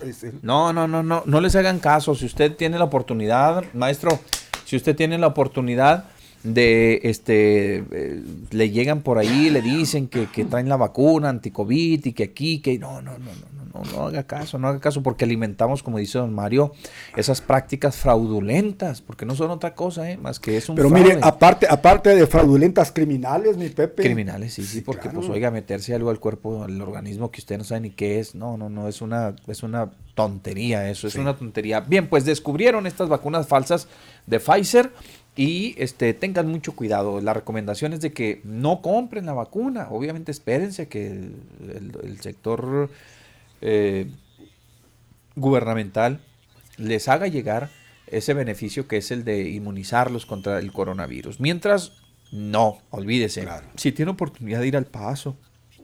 el- No, no, no, no, no les hagan caso. Si usted tiene la oportunidad, maestro, si usted tiene la oportunidad de, este, eh, le llegan por ahí, le dicen que, que traen la vacuna anti-COVID y que aquí, que no, no, no, no, no, no, haga caso, no haga caso porque alimentamos, como dice don Mario, esas prácticas fraudulentas, porque no son otra cosa, ¿eh? más que es un Pero fraude. mire, aparte, aparte de fraudulentas criminales, mi Pepe. Criminales, sí, sí, porque claro. pues oiga, meterse algo al cuerpo, al organismo que usted no sabe ni qué es, no, no, no, es una, es una tontería eso, es una tontería. Bien, pues descubrieron estas vacunas falsas de Pfizer y este tengan mucho cuidado. La recomendación es de que no compren la vacuna, obviamente espérense que el, el- el sector eh, gubernamental les haga llegar ese beneficio que es el de inmunizarlos contra el coronavirus. Mientras, no, olvídese. Claro. Si tiene oportunidad de ir al paso,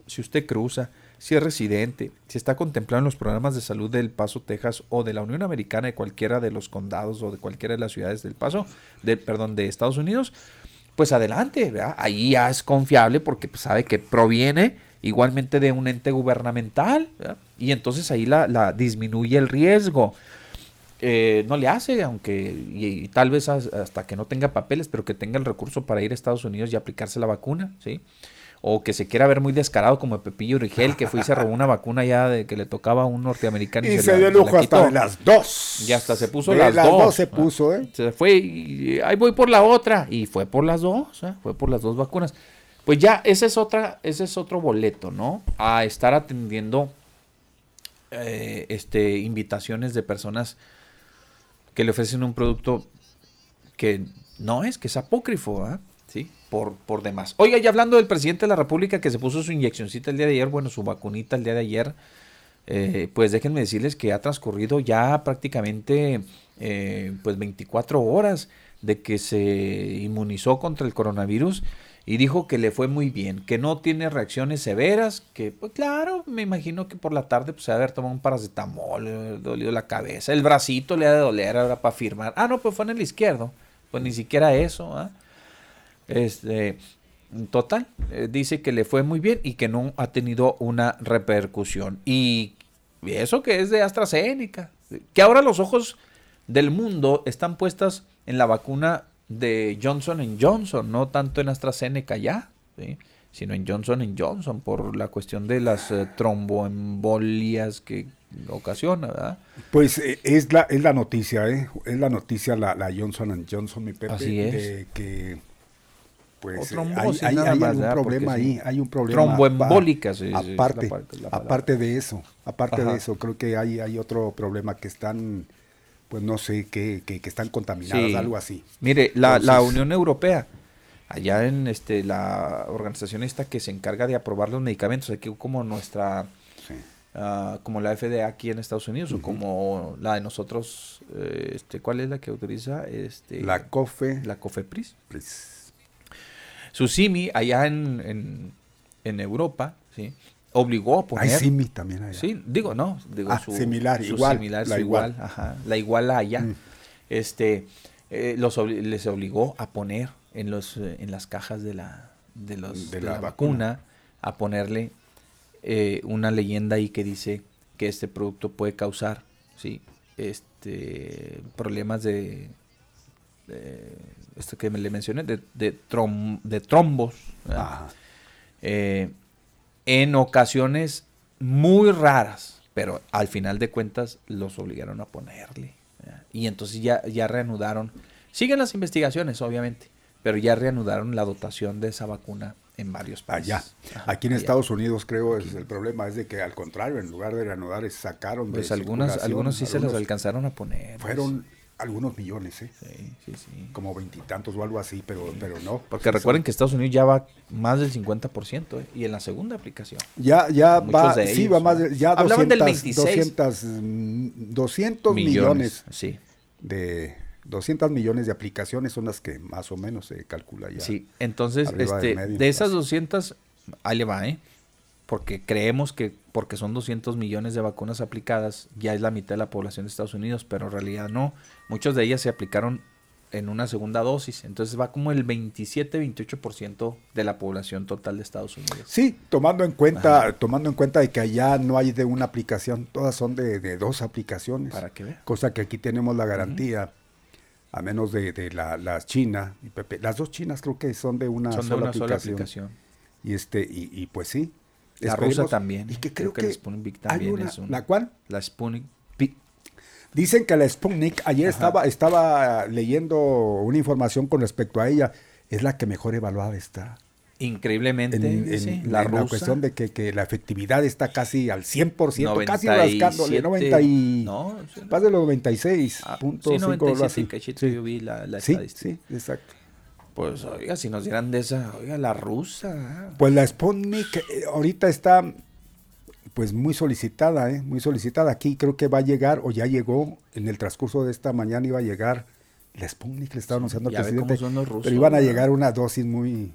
si usted cruza, si es residente, si está contemplado en los programas de salud del Paso, Texas o de la Unión Americana, de cualquiera de los condados o de cualquiera de las ciudades del Paso, de, perdón, de Estados Unidos, pues adelante, ¿verdad? ahí ya es confiable porque pues, sabe que proviene igualmente de un ente gubernamental ¿verdad? y entonces ahí la, la disminuye el riesgo. Eh, no le hace, aunque y, y tal vez as- hasta que no tenga papeles, pero que tenga el recurso para ir a Estados Unidos y aplicarse la vacuna, ¿sí? O que se quiera ver muy descarado como Pepillo Origel, que fue y se robó una vacuna ya de que le tocaba a un norteamericano. Y se dio lujo hasta de las dos. Y hasta se puso De las, las dos. dos se puso, ¿eh? Se fue y ahí voy por la otra. Y fue por las dos, ¿eh? fue por las dos vacunas. Pues ya, ese es otra, ese es otro boleto, ¿no? A estar atendiendo eh, este, invitaciones de personas que le ofrecen un producto que no es, que es apócrifo, ¿ah? ¿sí? Por, por demás. Oiga, y hablando del presidente de la República que se puso su inyeccioncita el día de ayer, bueno, su vacunita el día de ayer, eh, pues déjenme decirles que ha transcurrido ya prácticamente eh, pues 24 horas de que se inmunizó contra el coronavirus y dijo que le fue muy bien, que no tiene reacciones severas, que pues claro, me imagino que por la tarde pues se haber tomado un paracetamol, le ha dolido la cabeza, el bracito le ha de doler ahora para firmar. Ah, no, pues fue en el izquierdo, pues ni siquiera eso, ¿ah? Este, total, eh, dice que le fue muy bien y que no ha tenido una repercusión. Y eso que es de AstraZeneca, que ahora los ojos del mundo están puestas en la vacuna de Johnson Johnson, no tanto en AstraZeneca ya, sino en Johnson Johnson por la cuestión de las eh, tromboembolias que ocasiona, ¿verdad? Pues eh, es la es la noticia, ¿eh? es la noticia la, la Johnson Johnson, mi Pepe, Así es. de que pues O hay, hay- más, ¿verdad? problema ahí, sí. hay un problema. Tromboembólica, sí, sí, es la aparte, la aparte de eso, aparte Ajá. de eso, creo que hay, hay otro problema que están, pues no sé, que, que, que están contaminadas, Sí. algo así. Mire, la, Unión Europea, allá en este la organización esta que se encarga de aprobar los medicamentos, aquí como nuestra, ah, como la FDA aquí en Estados Unidos, o como la de nosotros, eh, este, ¿cuál es la que autoriza? Este, La COFE. La COFEPRIS. Pues, Susimi, allá en, en, en Europa, ¿sí? Obligó a poner... Hay simi también allá. Sí, digo, no, digo Ah, su, similar, su igual, similar, la su igual. igual, ajá, la igual allá. Mm. Este, eh, los les obligó a poner en los eh, en las cajas de la de los De de la la, vacuna. vacuna a ponerle eh, una leyenda ahí que dice que este producto puede causar, sí, este problemas de, de esto que me le mencioné de de, trom- de trombos, eh, en ocasiones muy raras, pero al final de cuentas los obligaron a ponerle. Y entonces ya, ya reanudaron, siguen las investigaciones obviamente, pero ya reanudaron la dotación de esa vacuna en varios países. Allá. Ajá, Aquí en allá. Estados Unidos creo es el problema es de que al contrario, en lugar de reanudar, sacaron de Pues algunas, algunos sí se los algunos- alcanzaron a poner. pues. Fueron algunos millones, ¿eh? Sí, sí, sí. Como veintitantos o algo así, pero, pero no. Porque recuerden que Estados Unidos ya va más del 50% ¿eh? y en la segunda aplicación. Ya, ya Muchos va, de sí, va más, de- ya Hablaban 200, del 26. 200, mm, 200 millones, Sí. de 200 millones de aplicaciones son las que más o menos se calcula ya. Sí, entonces, este, medio, de esas casi. 200, ahí le va, ¿eh? Porque creemos que porque son 200 millones de vacunas aplicadas, ya es la mitad de la población de Estados Unidos, pero en realidad no. Muchas de ellas se aplicaron en una segunda dosis, entonces va como el 27-28% de la población total de Estados Unidos. Sí, tomando en cuenta, tomando en cuenta de que allá no hay de una aplicación, todas son de, de dos aplicaciones. Para que vea. Cosa que aquí tenemos la garantía, a menos de, de la, la China y Pepe. Las dos chinas creo que son de una, Son de sola, una sola aplicación. aplicación. Y este, y, y pues sí. La rusa también. Y que Creo creo, que la Sputnik también una- es una. ¿La cuál? La Sputnik. Dicen que la Sputnik, ayer estaba, estaba leyendo una información con respecto a ella, es la que mejor evaluada está. Increíblemente, En, en- sí, en la la, rusa. cuestión de que, que la efectividad está casi al 100%, casi 97, rascándole, 90 y, no, sí, más de los 96 Ah, punto sí, cinco, algo 97 así. cachito Sí. yo vi la, la Sí, estadística. sí, exacto. Pues oiga, si nos dieran de esa, oiga, la rusa. ah. Pues la Sputnik eh, ahorita está pues muy solicitada, ¿eh? muy solicitada. Aquí creo que va a llegar, o ya llegó, en el transcurso de esta mañana iba a llegar la Sputnik, le estaba anunciando al ve cómo presidente. rusos, pero iban a llegar una dosis muy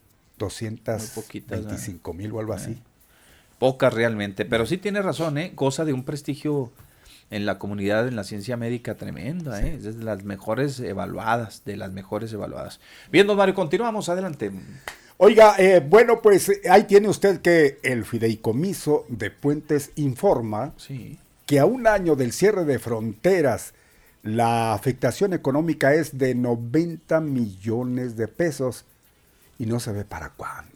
Muy poquitas, 225 mil o algo así. Pocas realmente, pero sí tiene razón, ¿eh? Goza de un prestigio en la comunidad, en la ciencia médica tremenda, ¿eh? Es de las mejores evaluadas, de las mejores evaluadas. Bien, don Mario, continuamos, adelante. Oiga, eh, bueno, pues eh, ahí tiene usted que el fideicomiso de Puentes informa Sí. que a un año del cierre de fronteras, la afectación económica es de 90 millones de pesos y no se ve para cuándo.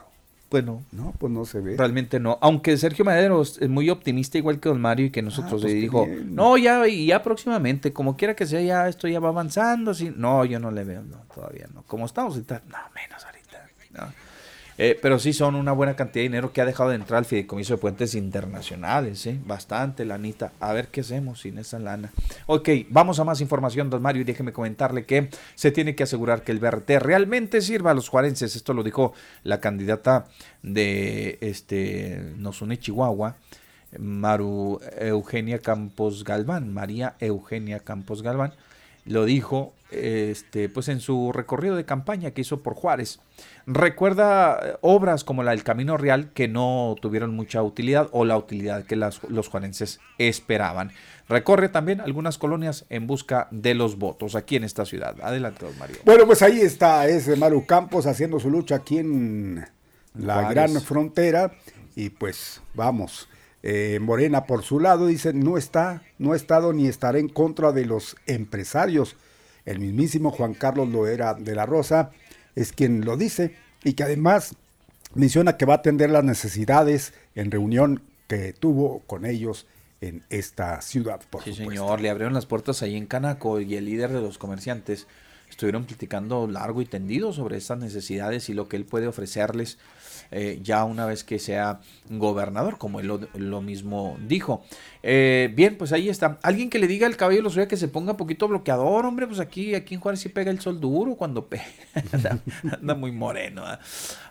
Bueno, No, pues no se ve. realmente no. Aunque Sergio Madero es muy optimista, igual que don Mario, y que nosotros Ah, pues le dijo, bien. no, ya, y ya próximamente, como quiera que sea, ya esto ya va avanzando. Así. No, yo no le veo, no, todavía no. Como estamos ahorita, no, menos no. Eh, pero sí son una buena cantidad de dinero que ha dejado de entrar al fideicomiso de puentes internacionales, ¿eh? Bastante, lanita. A ver qué hacemos sin esa lana. Ok, vamos a más información, don Mario, y déjeme comentarle que se tiene que asegurar que el BRT realmente sirva a los juarenses. Esto lo dijo la candidata de este Nos Une Chihuahua, Maru Eugenia Campos Galván, María Eugenia Campos Galván, lo dijo este, pues en su recorrido de campaña que hizo por Juárez. Recuerda eh, obras como la del Camino Real que no tuvieron mucha utilidad o la utilidad que las, los juarenses esperaban. Recorre también algunas colonias en busca de los votos aquí en esta ciudad. Adelante, don Mario. Bueno, pues ahí está ese Maru Campos haciendo su lucha aquí en la gran frontera y pues vamos. Eh, Morena por su lado dice no está, no ha estado ni estará en contra de los empresarios el mismísimo Juan Carlos Loera de la Rosa es quien lo dice y que además menciona que va a atender las necesidades en reunión que tuvo con ellos en esta ciudad. Por sí, señor, le abrieron las puertas ahí en Canaco y el líder de los comerciantes estuvieron platicando largo y tendido sobre estas necesidades y lo que él puede ofrecerles eh, ya una vez que sea gobernador, como él lo, mismo dijo. Eh, bien, pues ahí está. Alguien que le diga al cabello lo suya que se ponga un poquito bloqueador, hombre, pues aquí, aquí en Juárez sí pega el sol duro cuando pega. anda, muy moreno, ¿ah?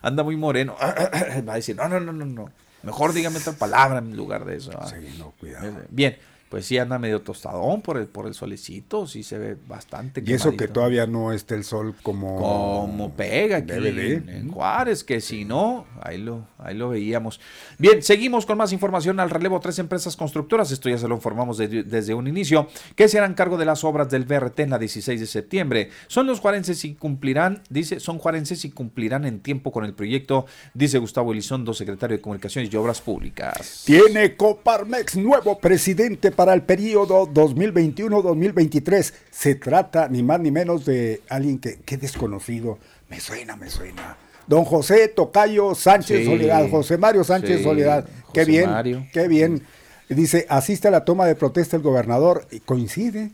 anda muy moreno. Va a decir, no, no, no, no, no. Mejor dígame otra palabra en lugar de eso. ¿ah? Sí, no, cuidado. Bien, pues sí anda medio tostadón por el, por el solecito, sí se ve bastante. Y eso que todavía no esté el sol como... Como pega aquí en, Juárez, que si no, ahí lo, ahí lo veíamos. Bien, seguimos con más información al relevo. Tres empresas constructoras, esto ya se lo informamos desde un inicio, que se harán cargo de las obras del BRT en la 16 de septiembre. Son los juarenses y cumplirán, dice, son juarenses y cumplirán en tiempo con el proyecto, dice Gustavo Elizondo, secretario de Comunicaciones y Obras Públicas. Tiene Coparmex nuevo presidente para el periodo 2021-2023. Se trata ni más ni menos de alguien que, que desconocido. Me suena, me suena. Don José Tocayo Sánchez Soledad, José Mario Sánchez Soledad. Qué bien, qué bien. Dice, asiste a la toma de protesta el gobernador y coincide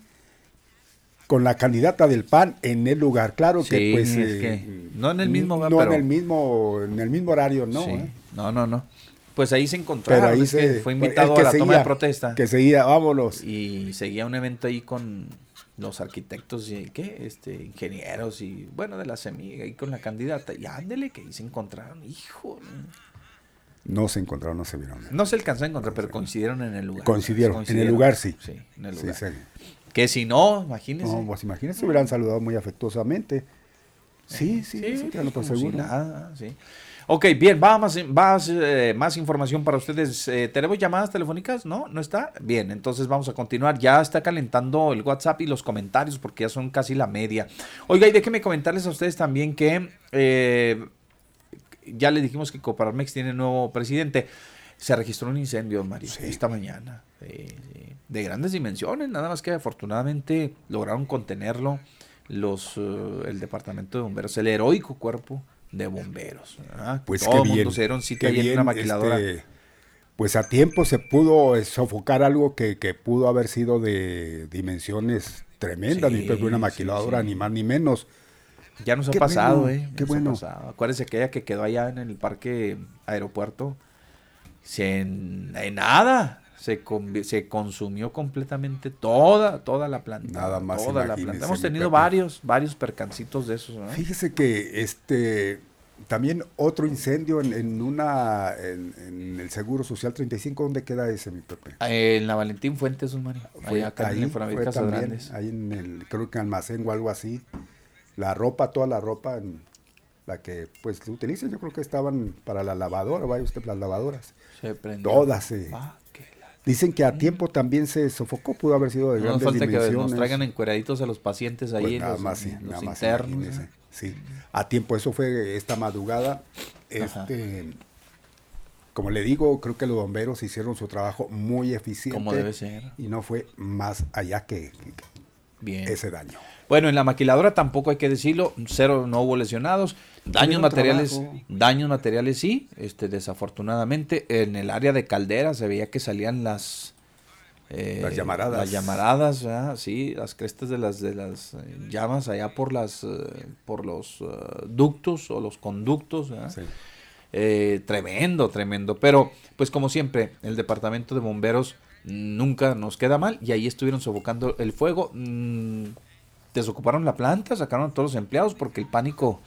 con la candidata del PAN en el lugar. Claro que pues eh, no en el mismo no en el mismo en el mismo horario, no. ¿eh? No, no, no. Pues ahí se encontraron. ahí se, fue invitado a la toma de protesta. Que seguía, vámonos. Y seguía un evento ahí con los arquitectos y ¿qué? Este, ingenieros y bueno, de la semilla ahí con la candidata. Y ándele que ahí se encontraron, hijo. No se encontraron, no se vieron. No se alcanzó a encontrar, pero coincidieron en el lugar. Coincidieron, en el lugar sí. Sí, en el lugar. que si no, imagínense. No, pues imagínense, hubieran saludado muy afectuosamente. Sí, sí, sí, sí, sí, por seguro. nada, sí. Ok, bien, va más, más, eh, más información para ustedes. Eh, ¿Tenemos llamadas telefónicas? ¿No? ¿No está? Bien, entonces vamos a continuar. Ya está calentando el WhatsApp y los comentarios porque ya son casi la media. Oiga, y déjenme comentarles a ustedes también que eh, ya le dijimos que Coparmex tiene nuevo presidente. Se registró un incendio, Mario, esta mañana. de grandes dimensiones, nada más que afortunadamente lograron contenerlo los el departamento de bomberos, el heroico cuerpo de bomberos. Pues Todo qué bien. Mundo sitio ahí en una maquiladora. Este, pues a tiempo se pudo eh, sofocar algo que, que pudo haber sido de dimensiones tremendas, ni una maquiladora, ni más ni menos. Ya nos ha pasado, ¿eh? qué bueno. Acuérdense que ella que quedó allá en el parque aeropuerto, en, nada, se, se consumió completamente toda, toda la planta. Nada más. Toda la planta. Hemos tenido varios, varios percancitos de esos. Fíjese que este también otro incendio en, una en, el Seguro Social 35, ¿dónde queda ese, mi Pepe? En la Valentín Fuentes, Mario. Fue, acá ahí, fue también, ahí en el, creo que en almacén o algo así. La ropa, toda la ropa, en la que pues utiliza, yo creo que estaban para la lavadora, vaya usted, las lavadoras. Se prendió. Todas se... Ah, Dicen que a tiempo también se sofocó, pudo haber sido de no grandes falta que nos traigan encueraditos a los pacientes ahí, pues nada más, sí, nada más Sí, a tiempo, eso fue esta madrugada. Este, como le digo, creo que los bomberos hicieron su trabajo muy eficiente. Como debe ser. Y no fue más allá que, ese daño. Bueno, en la maquiladora tampoco hay que decirlo, cero, no hubo lesionados. Daños materiales, daños materiales sí, este, desafortunadamente. En el área de caldera se veía que salían las eh, las llamaradas. Las llamaradas, sí, las crestas de las de las eh, llamas allá por las eh, por los ductos o los conductos. tremendo, tremendo. Pero, pues como siempre, el departamento de bomberos nunca nos queda mal y ahí estuvieron sofocando el fuego. Mm, desocuparon la planta, sacaron a todos los empleados porque el pánico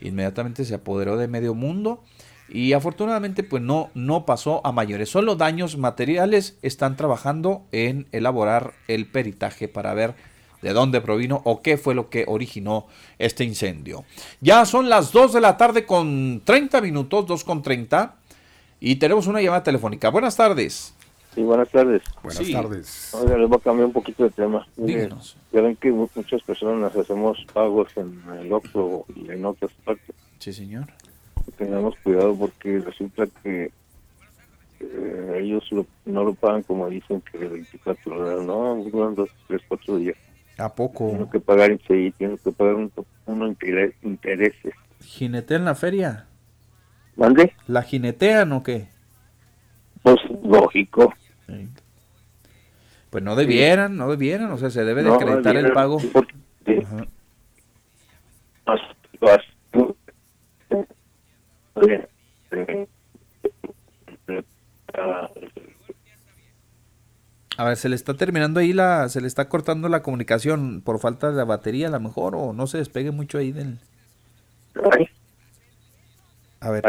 inmediatamente se apoderó de medio mundo. Y afortunadamente pues no, no pasó a mayores. Solo daños materiales están trabajando en elaborar el peritaje para ver de dónde provino o qué fue lo que originó este incendio. Ya son las 2 de la tarde con 30 minutos, 2 con 30, y tenemos una llamada telefónica. Buenas tardes. Sí, buenas tardes. Buenas Sí. tardes. Oiga, les voy a cambiar un poquito de tema. Díganos. Ya ven que mu- muchas personas hacemos pagos en el Oxxo y en otras partes. Sí, señor. Tengamos cuidado porque resulta que eh, ellos lo- no lo pagan como dicen que de 24 horas, no, duran dos, tres, cuatro días. ¿A poco? Tienen que pagar sí, tienen que pagar un, uno interés, intereses. ¿Jinetean la feria? ¿Mande? ¿La jinetean o qué? Pues lógico. Pues no debieran, no debieran, o sea, se debe de No, acreditar el pago. A ver, se le está terminando ahí la, se le está cortando la comunicación por falta de la batería a lo mejor o no se despegue mucho ahí del... A ver,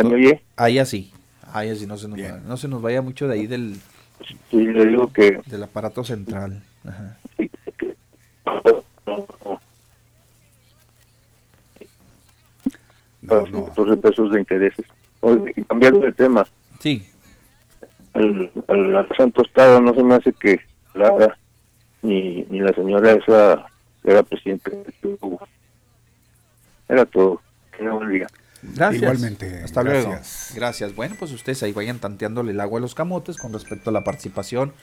¿ahí así, ahí así, no se nos, no se nos vaya mucho de ahí del, Sí, le digo que del aparato central. Ajá. No, no. 12 pesos de intereses. Oye, y cambiando de tema, Sí, el, el la Santo Estado no se me hace que la ni, ni la señora esa era presidente. Era todo. Que no olvida. Gracias. Igualmente, Hasta gracias. luego. Gracias. Bueno, pues ustedes ahí vayan tanteándole el agua a los camotes con respecto a la participación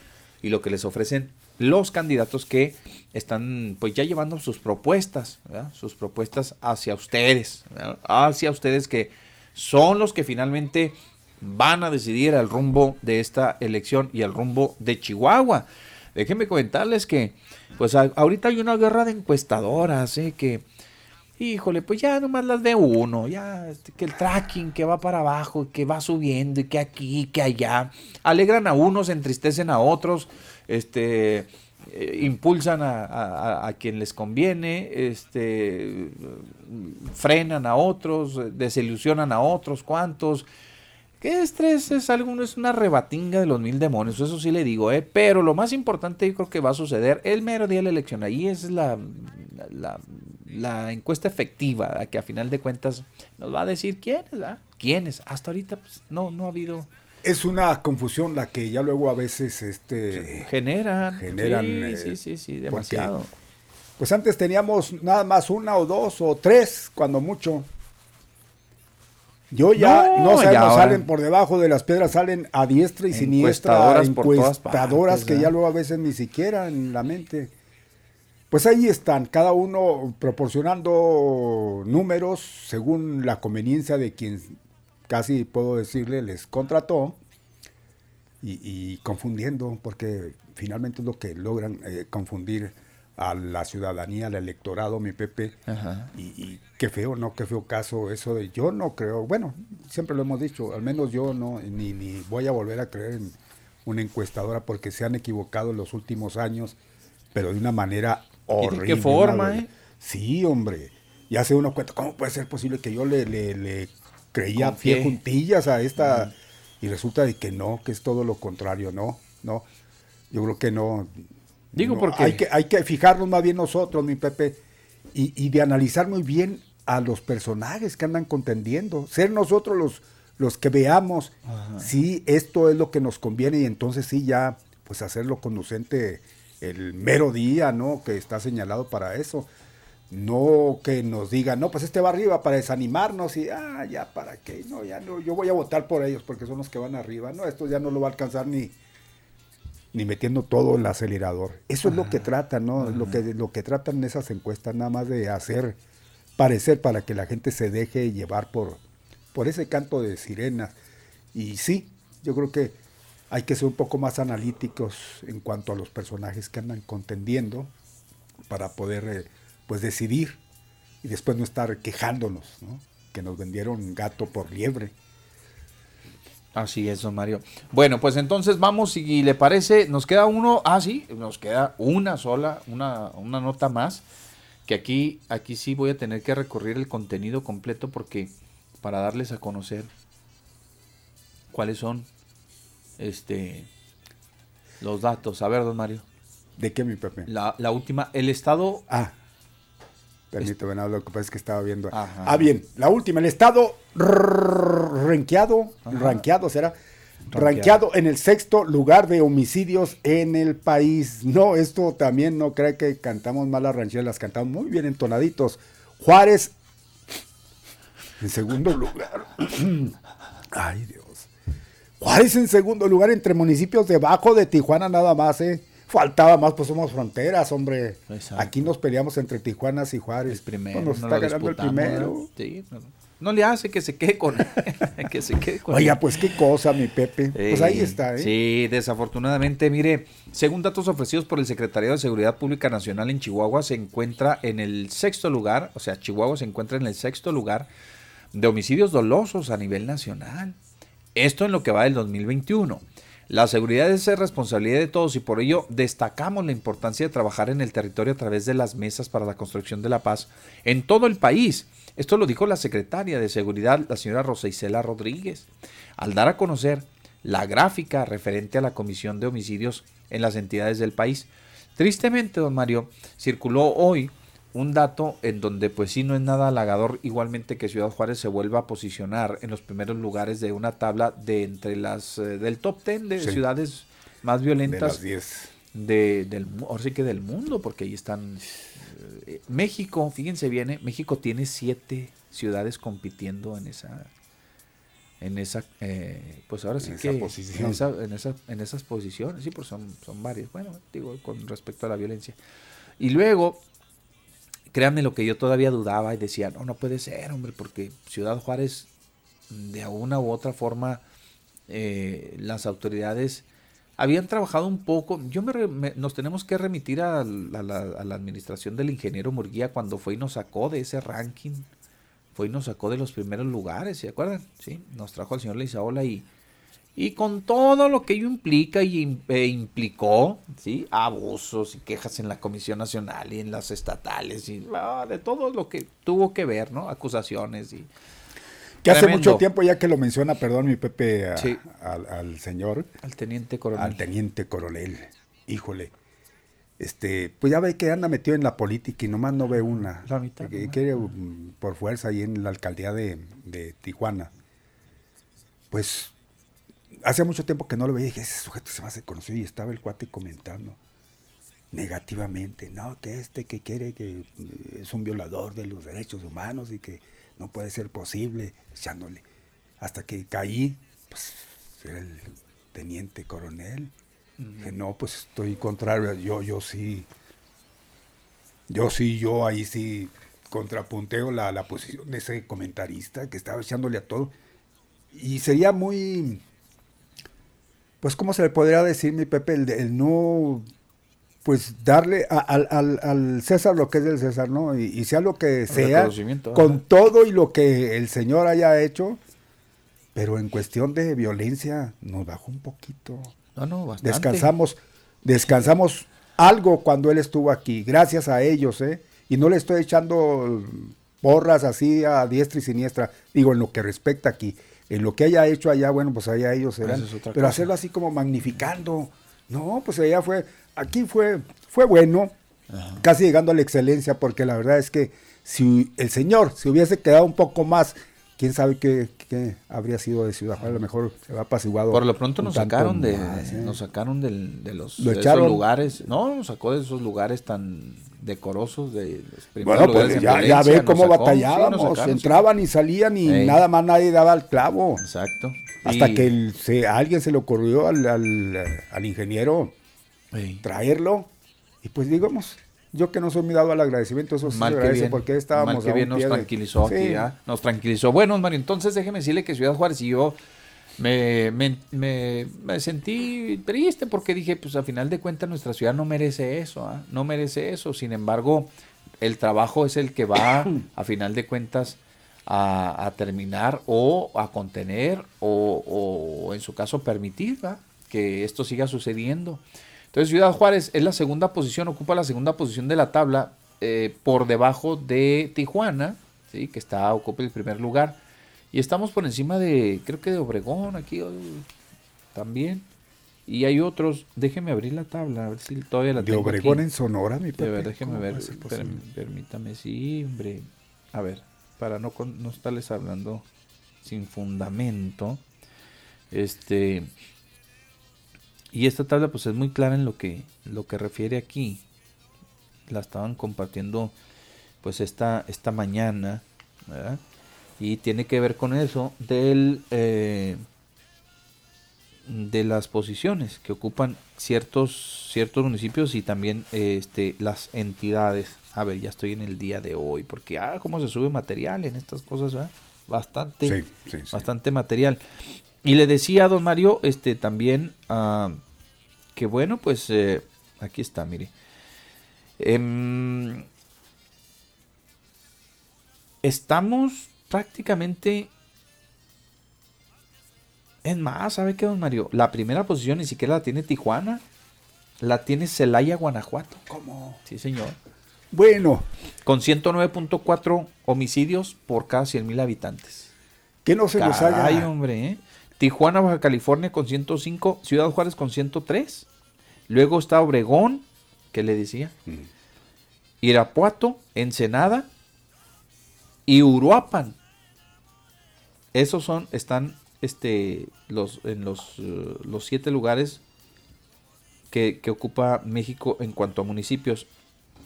y lo que les ofrecen los candidatos que están pues ya llevando sus propuestas, ¿verdad? sus propuestas hacia ustedes, ¿verdad? hacia ustedes que son los que finalmente van a decidir el rumbo de esta elección y el rumbo de Chihuahua. Déjenme comentarles que pues ahorita hay una guerra de encuestadoras, ¿eh? que híjole, pues ya nomás las ve uno, ya este, que el tracking que va para abajo, que va subiendo, y que aquí, que allá, alegran a unos, entristecen a otros, este eh, impulsan a, a- a- quien les conviene, este frenan a otros, eh, desilusionan a otros cuantos. ¿Qué estrés es algo? Es una rebatinga de los mil demonios, eso sí le digo, ¿eh? Pero lo más importante yo creo que va a suceder el mero día de la elección. Ahí es la, la, la encuesta efectiva, la que a final de cuentas nos va a decir quiénes, ¿verdad? ¿Quiénes? Hasta ahorita pues, no, no ha habido... Es una confusión la que ya luego a veces este Generan. generan Sí, eh, sí, sí, sí, porque, demasiado. Pues antes teníamos nada más una o dos o tres, cuando mucho. Yo ya, No, no, ya salen por debajo de las piedras, salen a diestra y siniestra, Encuestadoras por todas encuestadoras partes, que ya luego a veces ni siquiera en la mente. Pues ahí están, cada uno proporcionando números según la conveniencia de quien casi puedo decirle les contrató y, y confundiendo, porque finalmente es lo que logran eh, confundir a la ciudadanía, al electorado, mi Pepe. Ajá. Y, y qué feo, ¿no? Qué feo caso eso de yo no creo, bueno, siempre lo hemos dicho, al menos yo no, ni, ni voy a volver a creer en una encuestadora porque se han equivocado en los últimos años, pero de una manera ¿Y de qué horrible. forma, eh? Sí, hombre. Ya se uno cuenta, ¿cómo puede ser posible que yo le, le, le creía Confié. pie juntillas a esta y resulta de que no, que es todo lo contrario, no, no. Yo creo que no. Digo no, porque- hay que hay que fijarnos más bien nosotros, mi Pepe, y, y de analizar muy bien a los personajes que andan contendiendo, ser nosotros los los que veamos si esto es lo que nos conviene y entonces sí ya pues hacerlo conducente el mero día, ¿no? Que está señalado para eso. No que nos digan, no, pues este va arriba para desanimarnos y, ah, ya, ¿para qué? No, ya no, yo voy a votar por ellos porque son los que van arriba. No, esto ya no lo va a alcanzar ni, ni metiendo todo el acelerador. Eso es lo que tratan, ¿no? Lo que, lo que tratan esas encuestas, nada más de hacer parecer para que la gente se deje llevar por, por ese canto de sirenas. Y sí, yo creo que hay que ser un poco más analíticos en cuanto a los personajes que andan contendiendo para poder eh, pues decidir y después no estar quejándonos, ¿no? Que nos vendieron gato por liebre. Así es, don Mario. Bueno, pues entonces vamos, si le parece, nos queda uno, ah, sí, nos queda una sola, una, una nota más, que aquí, aquí sí voy a tener que recorrer el contenido completo porque para darles a conocer cuáles son este los datos. A ver, don Mario. ¿De qué, mi Pepe? La, la última, el estado... Ah, permítame, no, lo que pasa es que estaba viendo. Ah, bien, la última, el estado ranqueado, ranqueado será, ranqueado en el sexto lugar de homicidios en el país. No, esto también no cree que cantamos mal las rancheras, las cantamos muy bien entonaditos. Juárez en segundo lugar. Ay, Dios. Juárez en segundo lugar entre municipios debajo de Tijuana nada más, ¿eh? Faltaba más, pues somos fronteras, hombre. Aquí nos peleamos entre Tijuanas y Juárez. primero. nos está ganando el primero. Sí, no, le hace que se quede con, que se quede con Oiga, pues qué cosa, mi Pepe. pues ahí está, ¿eh? Sí, desafortunadamente, mire, según datos ofrecidos por el Secretario de Seguridad Pública Nacional en Chihuahua, se encuentra en el sexto lugar, o sea, Chihuahua se encuentra en el sexto lugar de homicidios dolosos a nivel nacional. Esto en lo que va del 2021. La seguridad es responsabilidad de todos y por ello destacamos la importancia de trabajar en el territorio a través de las mesas para la construcción de la paz en todo el país. Esto lo dijo la secretaria de Seguridad, la señora Rosa Isela Rodríguez, al dar a conocer la gráfica referente a la comisión de homicidios en las entidades del país. Tristemente, don Mario, circuló hoy un dato en donde pues sí no es nada halagador igualmente que Ciudad Juárez se vuelva a posicionar en los primeros lugares de una tabla de entre las eh, del top 10 de ciudades más violentas de del ahora sí que del mundo porque ahí están eh, México fíjense bien eh, México tiene siete ciudades compitiendo en esa en esa pues ahora sí que en, esa, en, esa, en esas posiciones. Sí pues son son varias. Bueno digo con respecto a la violencia. Y luego créanme lo que yo todavía dudaba y decía, no, no puede ser, hombre, porque Ciudad Juárez, de una u otra forma, eh, las autoridades habían trabajado un poco. Yo me, nos tenemos que remitir a, la, administración del ingeniero Murguía cuando fue y nos sacó de ese ranking, fue y nos sacó de los primeros lugares, ¿se acuerdan? Sí, nos trajo al señor Leizaola y y con todo lo que ello implica y e implicó, ¿sí? Abusos y quejas en la Comisión Nacional y en las estatales y de todo lo que tuvo que ver, ¿no? Acusaciones y... Que hace mucho tiempo ya que lo menciona, perdón, mi Pepe, al, señor. Al teniente coronel. Al teniente coronel. Híjole. Este, pues ya ve que anda metido en la política y nomás no ve una. La mitad. Que quiere mm, por fuerza ahí en la alcaldía de, de Tijuana. Pues Hace mucho tiempo que no lo veía y dije, ese sujeto se me hace conocido y estaba el cuate comentando negativamente, no, que este que quiere que eh, es un violador de los derechos humanos y que no puede ser posible, echándole. Hasta que caí, pues era el teniente coronel. Dije, no, pues estoy contrario, yo, yo sí, yo sí, yo ahí sí contrapunteo la, la posición de ese comentarista que estaba echándole a todo. Y sería muy pues, ¿cómo se le podría decir, mi Pepe, el, no, pues, darle al, César lo que es del César, ¿no? Y, sea lo que sea, con todo y lo que el Señor haya hecho, pero en cuestión de violencia nos bajó un poquito. No, no, bastante. Descansamos, descansamos algo cuando él estuvo aquí, gracias a ellos, ¿eh? Y no le estoy echando porras así a diestra y siniestra, digo, en lo que respecta aquí en lo que haya hecho allá, bueno, pues allá ellos serán. pero hacerlo así como magnificando. No, pues allá fue, aquí fue, fue bueno, casi llegando a la excelencia, porque la verdad es que si el señor se hubiese quedado un poco más, quién sabe qué, habría sido de Ciudad Juárez, a lo mejor se va apaciguado. Por lo pronto nos sacaron de, ¿eh? nos sacaron de los esos lugares, no, nos sacó de esos lugares tan decorosos de bueno pues ya, ve cómo batallábamos entraban y salían y nada más nadie daba el clavo. Exacto. Hasta que se, a alguien se le ocurrió al, al, ingeniero traerlo y pues digamos yo que no soy muy dado al agradecimiento, eso sí mal porque estábamos mal que bien nos tranquilizó aquí, ¿ah? nos tranquilizó. Bueno, Mario, entonces déjeme decirle que Ciudad Juárez y yo me, me, me, sentí triste porque dije, pues a final de cuentas nuestra ciudad no merece eso, ¿ah? no merece eso. Sin embargo, el trabajo es el que va a final de cuentas a, terminar o a contener o, en su caso permitir que esto siga sucediendo. Entonces Ciudad Juárez es la segunda posición, ocupa la segunda posición de la tabla eh, por debajo de Tijuana, ¿sí? que está ocupa el primer lugar. Y estamos por encima de, creo que de Obregón aquí también. Y hay otros, déjeme abrir la tabla, a ver si todavía la De tengo Obregón aquí. en Sonora, mi De Pepe. déjeme ¿Cómo ver, perm- permítame, sí, hombre. A ver, para no, no estarles hablando sin fundamento. Este. Y esta tabla pues es muy clara en lo que, lo que refiere aquí. La estaban compartiendo pues esta, esta mañana. ¿verdad? Y tiene que ver con eso del... eh, de las posiciones que ocupan ciertos ciertos municipios y también eh, este las entidades. A ver, ya estoy en el día de hoy porque ah cómo se sube material en estas cosas, ¿verdad? Bastante Sí, sí, sí. bastante material. Y le decía a don Mario este también ah, que bueno, pues eh, aquí está, mire. Em, estamos prácticamente es más, ¿sabe qué, don Mario? La primera posición ni siquiera la tiene Tijuana. La tiene Celaya, Guanajuato. ¿Cómo? Sí, señor. Bueno, Con 109.4 homicidios por cada 100 mil habitantes. que no se Caray, haga. hombre, ¿eh? Tijuana, Baja California con 105. Ciudad Juárez con 103. Luego está Obregón, que le decía. Irapuato, Ensenada y Uruapan. Esos son, están este, los, en los, eh, los siete lugares que, que ocupa México en cuanto a municipios.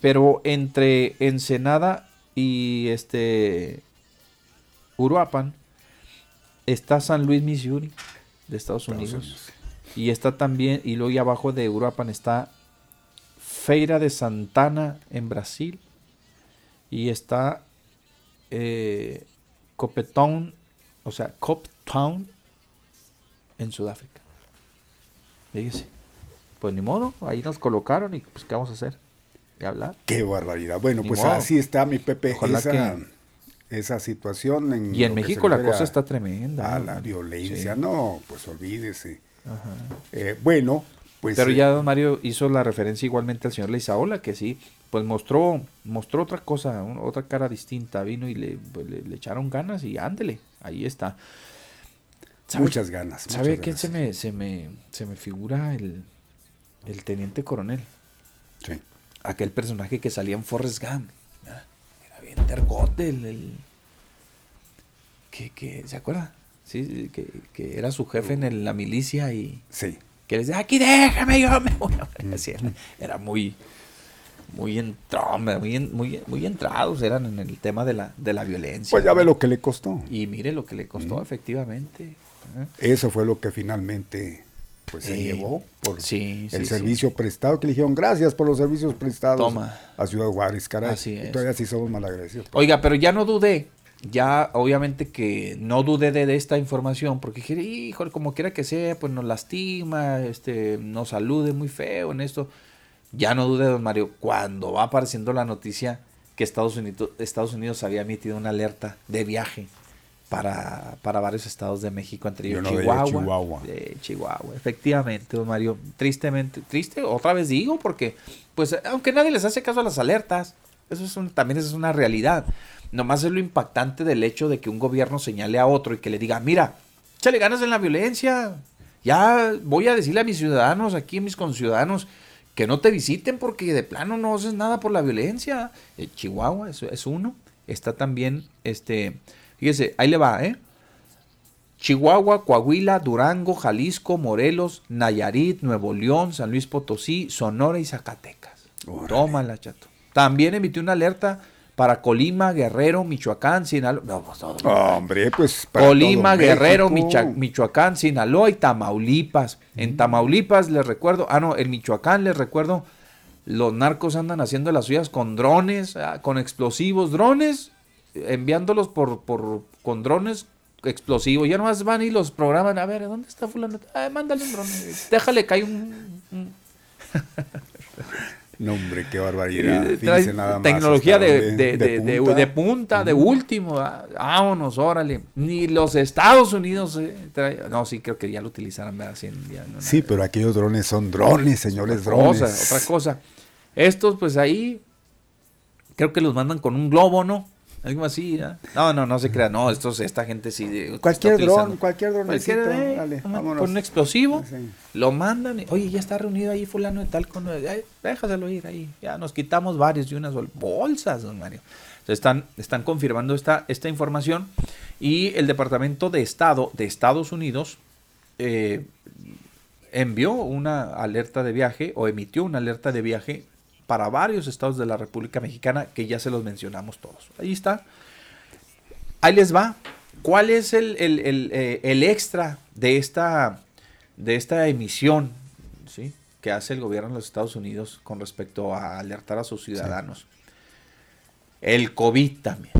Pero entre Ensenada y este Uruapan está San Luis, Missouri, de Estados Unidos. Y está también, y luego y abajo de Uruapan está Feira de Santana en Brasil. Y está eh, Copetown, o sea, Coptown en Sudáfrica. Fíjese. Pues ni modo, ahí nos colocaron y pues ¿qué vamos a hacer? ¿Qué hablar? Qué barbaridad. Bueno, Ni pues modo. así está mi Pepe. Ojalá esa, que- esa situación. En Y en México la cosa está tremenda. A ¿no? la violencia. Sí. No, pues olvídese. Ajá. Eh, bueno, pues. Pero eh, ya don Mario hizo la referencia igualmente al señor Leizaola, que sí, pues mostró, mostró otra cosa, otra cara distinta, vino y le, pues, le, le echaron ganas y ándele, ahí está. ¿Sabe- Muchas ganas. ¿Sabe quién se me, se me, se me figura el, el teniente coronel? Sí. Aquel personaje que salía en Forrest Gump. ¿verdad? Era bien tergote el, el- que, que, ¿se acuerda? Sí, que, que era su jefe en el- la milicia y Sí. que les decía, aquí déjame, yo me voy a morir". Así era, era muy, muy, muy, en- muy, muy entrados eran en el tema de la, de la violencia. Pues ya ve lo que le costó. Y mire lo que le costó, efectivamente. ¿eh? Eso fue lo que finalmente pues se llevó por Sí, el sí, servicio prestado que le dijeron gracias por los servicios prestados Toma. a Ciudad Juárez, caray. Así Y es. todavía sí somos malagradecidos. Oiga, pero ya no dudé. Ya, obviamente que no dudé de, de esta información, porque dije, híjole, como quiera que sea, pues nos lastima, este, nos salude muy feo en esto. Ya no dudé, don Mario, cuando va apareciendo la noticia que Estados Unidos, Estados Unidos había emitido una alerta de viaje para, para varios estados de México, entre ellos Chihuahua. Chihuahua. de Chihuahua, efectivamente, don Mario. Tristemente, triste, otra vez digo, porque, pues, aunque nadie les hace caso a las alertas, eso es un- también es una realidad. Nomás es lo impactante del hecho de que un gobierno señale a otro y que le diga, mira, échale ganas en la violencia. Ya voy a decirle a mis ciudadanos, aquí a mis conciudadanos, que no te visiten porque de plano no haces nada por la violencia. Eh, Chihuahua es, es uno. Está también, este, fíjese, ahí le va, ¿eh? Chihuahua, Coahuila, Durango, Jalisco, Morelos, Nayarit, Nuevo León, San Luis Potosí, Sonora y Zacatecas. Tómala, chato. También emitió una alerta para Colima, Guerrero, Michoacán, Sinaloa. No, pues, todo. Hombre, pues para Colima, todo Guerrero, Michoacán, Sinaloa y Tamaulipas. En Tamaulipas les recuerdo, ah no, en Michoacán les recuerdo, los narcos andan haciendo las suyas con drones, ah, con explosivos, drones, eh, enviándolos por, por con drones explosivos. Ya nomás van y los programan, a ver, ¿dónde está fulano? Ah, mándale un drone, déjale caer un... un- No, hombre, qué barbaridad. eh, nada más tecnología de, de, de, de- punta. de punta, de último. ah, Vámonos, órale. Ni los Estados Unidos. eh, trae- no, sí, creo que ya lo utilizaron. Sí, no- Sí, pero aquellos drones son drones, señores, otra drones. cosa, otra cosa. Estos, pues ahí, creo que los mandan con un globo, ¿no? Algo así, ¿ah? No, no, no se crea. No, estos, esta gente sí. de- Cualquier dron, cualquier dronecito, Cualquier, eh. Con un explosivo, Sí. lo mandan. y, Oye, ya está reunido ahí fulano de tal con... ay, déjaselo ir ahí. Ya nos quitamos varios y unas bol- bolsas, don Mario. Entonces, están, están confirmando esta, esta información y el Departamento de Estado de Estados Unidos eh, envió una alerta de viaje o emitió una alerta de viaje para varios estados de la República Mexicana que ya se los mencionamos todos. Ahí está. Ahí les va. ¿Cuál es el, el- el, eh, el extra de esta, de esta emisión ¿sí? que hace el gobierno de los Estados Unidos con respecto a alertar a sus ciudadanos? El COVID también.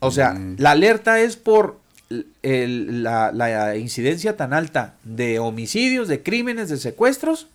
O sea, la alerta es por el- la, la incidencia tan alta de homicidios, de crímenes, de secuestros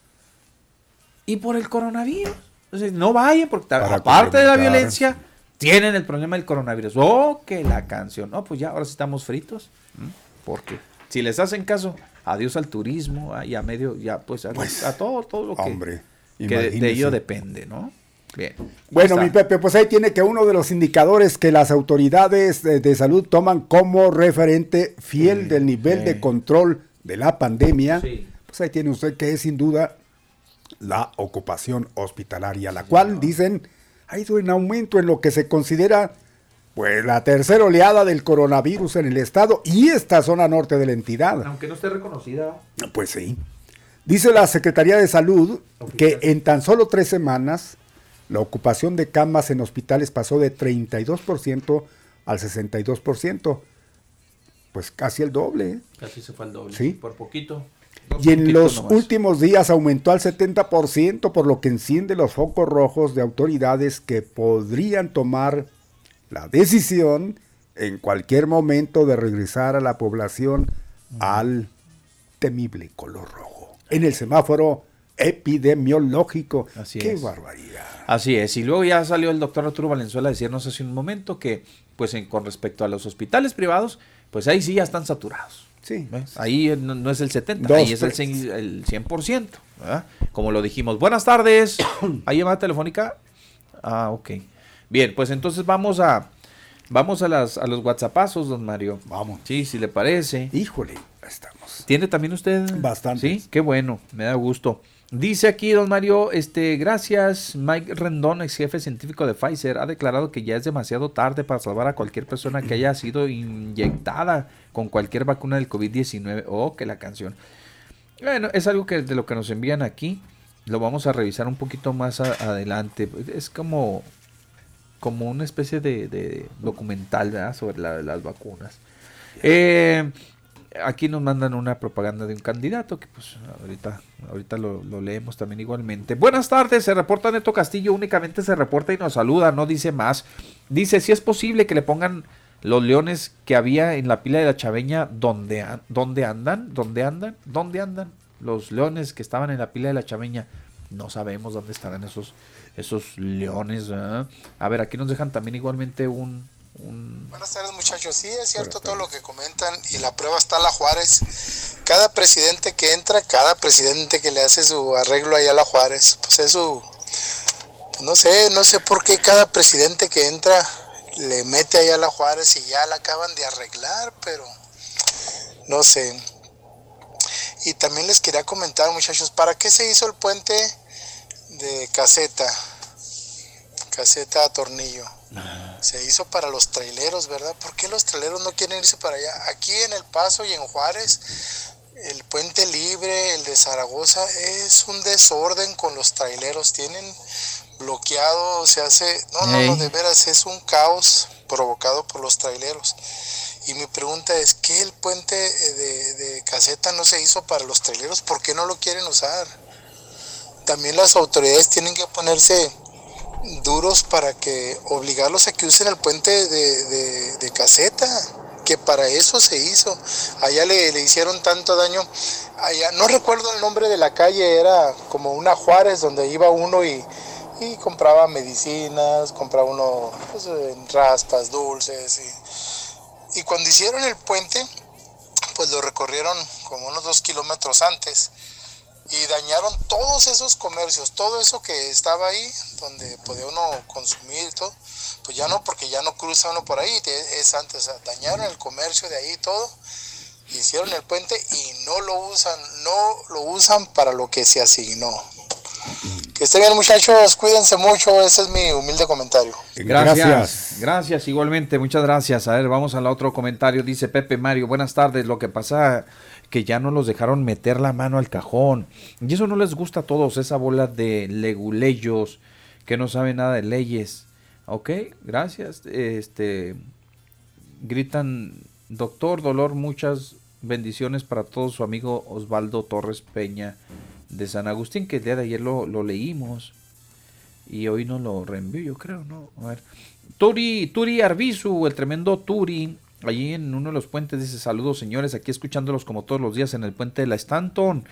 y por el coronavirus. Entonces, no vayan porque Para aparte de la violencia, tienen el problema del coronavirus. Oh, que la canción. No, pues ya, ahora sí estamos fritos. ¿m? Porque si les hacen caso, adiós al turismo ah, y a medio, ya pues a, Pues, a todo, todo lo que, hombre, que de- ello depende, ¿no? Bien. Bueno, mi. Pepe, pues ahí tiene que uno de los indicadores que las autoridades de, de salud toman como referente fiel del nivel de control de la pandemia, Sí. pues ahí tiene usted que es sin duda la ocupación hospitalaria, la cual dicen ha ido en aumento en lo que se considera pues la tercera oleada del coronavirus en el estado y esta zona norte de la entidad. Aunque no esté reconocida. Pues sí. Dice la Secretaría de Salud que en tan solo tres semanas la ocupación de camas en hospitales pasó de 32% al 62%. Pues casi el doble. ¿eh? Casi se fue al doble. Sí. Por poquito. Y en los nomás. últimos días aumentó al 70%, por lo que enciende los focos rojos de autoridades que podrían tomar la decisión en cualquier momento de regresar a la población al temible color rojo. En el semáforo epidemiológico. Así ¡Qué es. barbaridad! Así es, y luego ya salió el doctor Arturo Valenzuela a decirnos hace un momento que, pues en, con respecto a los hospitales privados, pues ahí sí ya están saturados. Sí. ¿ves? Ahí no, no es el 70, Dos, ahí es el, tres. cien- el 100%, ¿verdad? Como lo dijimos. Buenas tardes. ¿Hay llamada telefónica? Ah, ok. Bien, pues entonces vamos a vamos a las a los WhatsAppazos, don Mario. Vamos. Sí, si le parece. Híjole, estamos. ¿Tiene también usted? Bastantes. Sí, qué bueno, me da gusto. Dice aquí don Mario, este, gracias, Mike Rendón, ex jefe científico de Pfizer, ha declarado que ya es demasiado tarde para salvar a cualquier persona que haya sido inyectada con cualquier vacuna del COVID-19. Oh, que la canción. Bueno, es algo que de lo que nos envían aquí. Lo vamos a revisar un poquito más adelante. Es como, como una especie de, de documental ¿verdad? sobre la- las vacunas. Eh, aquí nos mandan una propaganda de un candidato que pues ahorita, ahorita lo, lo leemos también igualmente. Buenas tardes, se reporta Neto Castillo, únicamente se reporta y nos saluda, no dice más. Dice si es posible que le pongan los leones que había en la pila de la chaveña, ¿dónde, dónde andan? ¿Dónde andan? ¿Dónde andan? Los leones que estaban en la pila de la chaveña, no sabemos dónde estarán esos, esos leones. A ver, aquí nos dejan también igualmente un... un Buenas tardes muchachos, sí es cierto todo lo que comentan y la prueba está la Juárez. Cada presidente que entra, cada presidente que le hace su arreglo ahí a la Juárez, pues es su, no sé, no sé por qué cada presidente que entra le mete ahí a la Juárez y ya la acaban de arreglar, pero no sé. Y también les quería comentar muchachos, ¿para qué se hizo el puente de caseta? Caseta a tornillo. Se hizo para los traileros, ¿verdad? ¿Por qué los traileros no quieren irse para allá? Aquí en El Paso y en Juárez, el puente libre, el de Zaragoza, es un desorden con los traileros. Tienen bloqueado, se hace... No, no, no, de veras, es un caos provocado por los traileros. Y mi pregunta es, ¿qué el puente eh, de, de caseta no se hizo para los traileros? ¿Por qué no lo quieren usar? También las autoridades tienen que ponerse duros para que obligarlos a que usen el puente de, de- de caseta, que para eso se hizo. Allá le, le hicieron tanto daño. Allá, no recuerdo el nombre de la calle, era como una Juárez donde iba uno y, y compraba medicinas, compraba uno pues, raspas, dulces. Y, y cuando hicieron el puente, pues lo recorrieron como unos dos kilómetros antes y dañaron todos esos comercios, todo eso que estaba ahí, donde podía uno consumir todo, pues ya no, porque ya no cruza uno por ahí, es antes, o sea, dañaron el comercio de ahí todo, hicieron el puente y no lo usan, no lo usan para lo que se asignó. Que estén bien muchachos, cuídense mucho, ese es mi humilde comentario. Gracias, gracias, igualmente, muchas gracias. A ver, vamos al otro comentario, dice Pepe Mario, buenas tardes, lo que pasa que ya no los dejaron meter la mano al cajón. Y eso no les gusta a todos, esa bola de leguleyos que no saben nada de leyes. Ok, gracias. Este gritan, doctor Dolor, muchas bendiciones para todo su amigo Osvaldo Torres Peña de San Agustín, que el día de ayer lo, lo leímos y hoy nos lo reenvió, yo creo, ¿no? A ver. Turi, Turi Arbizu, el tremendo Turi, allí en uno de los puentes dice saludos señores, aquí escuchándolos como todos los días en el puente de la Stanton.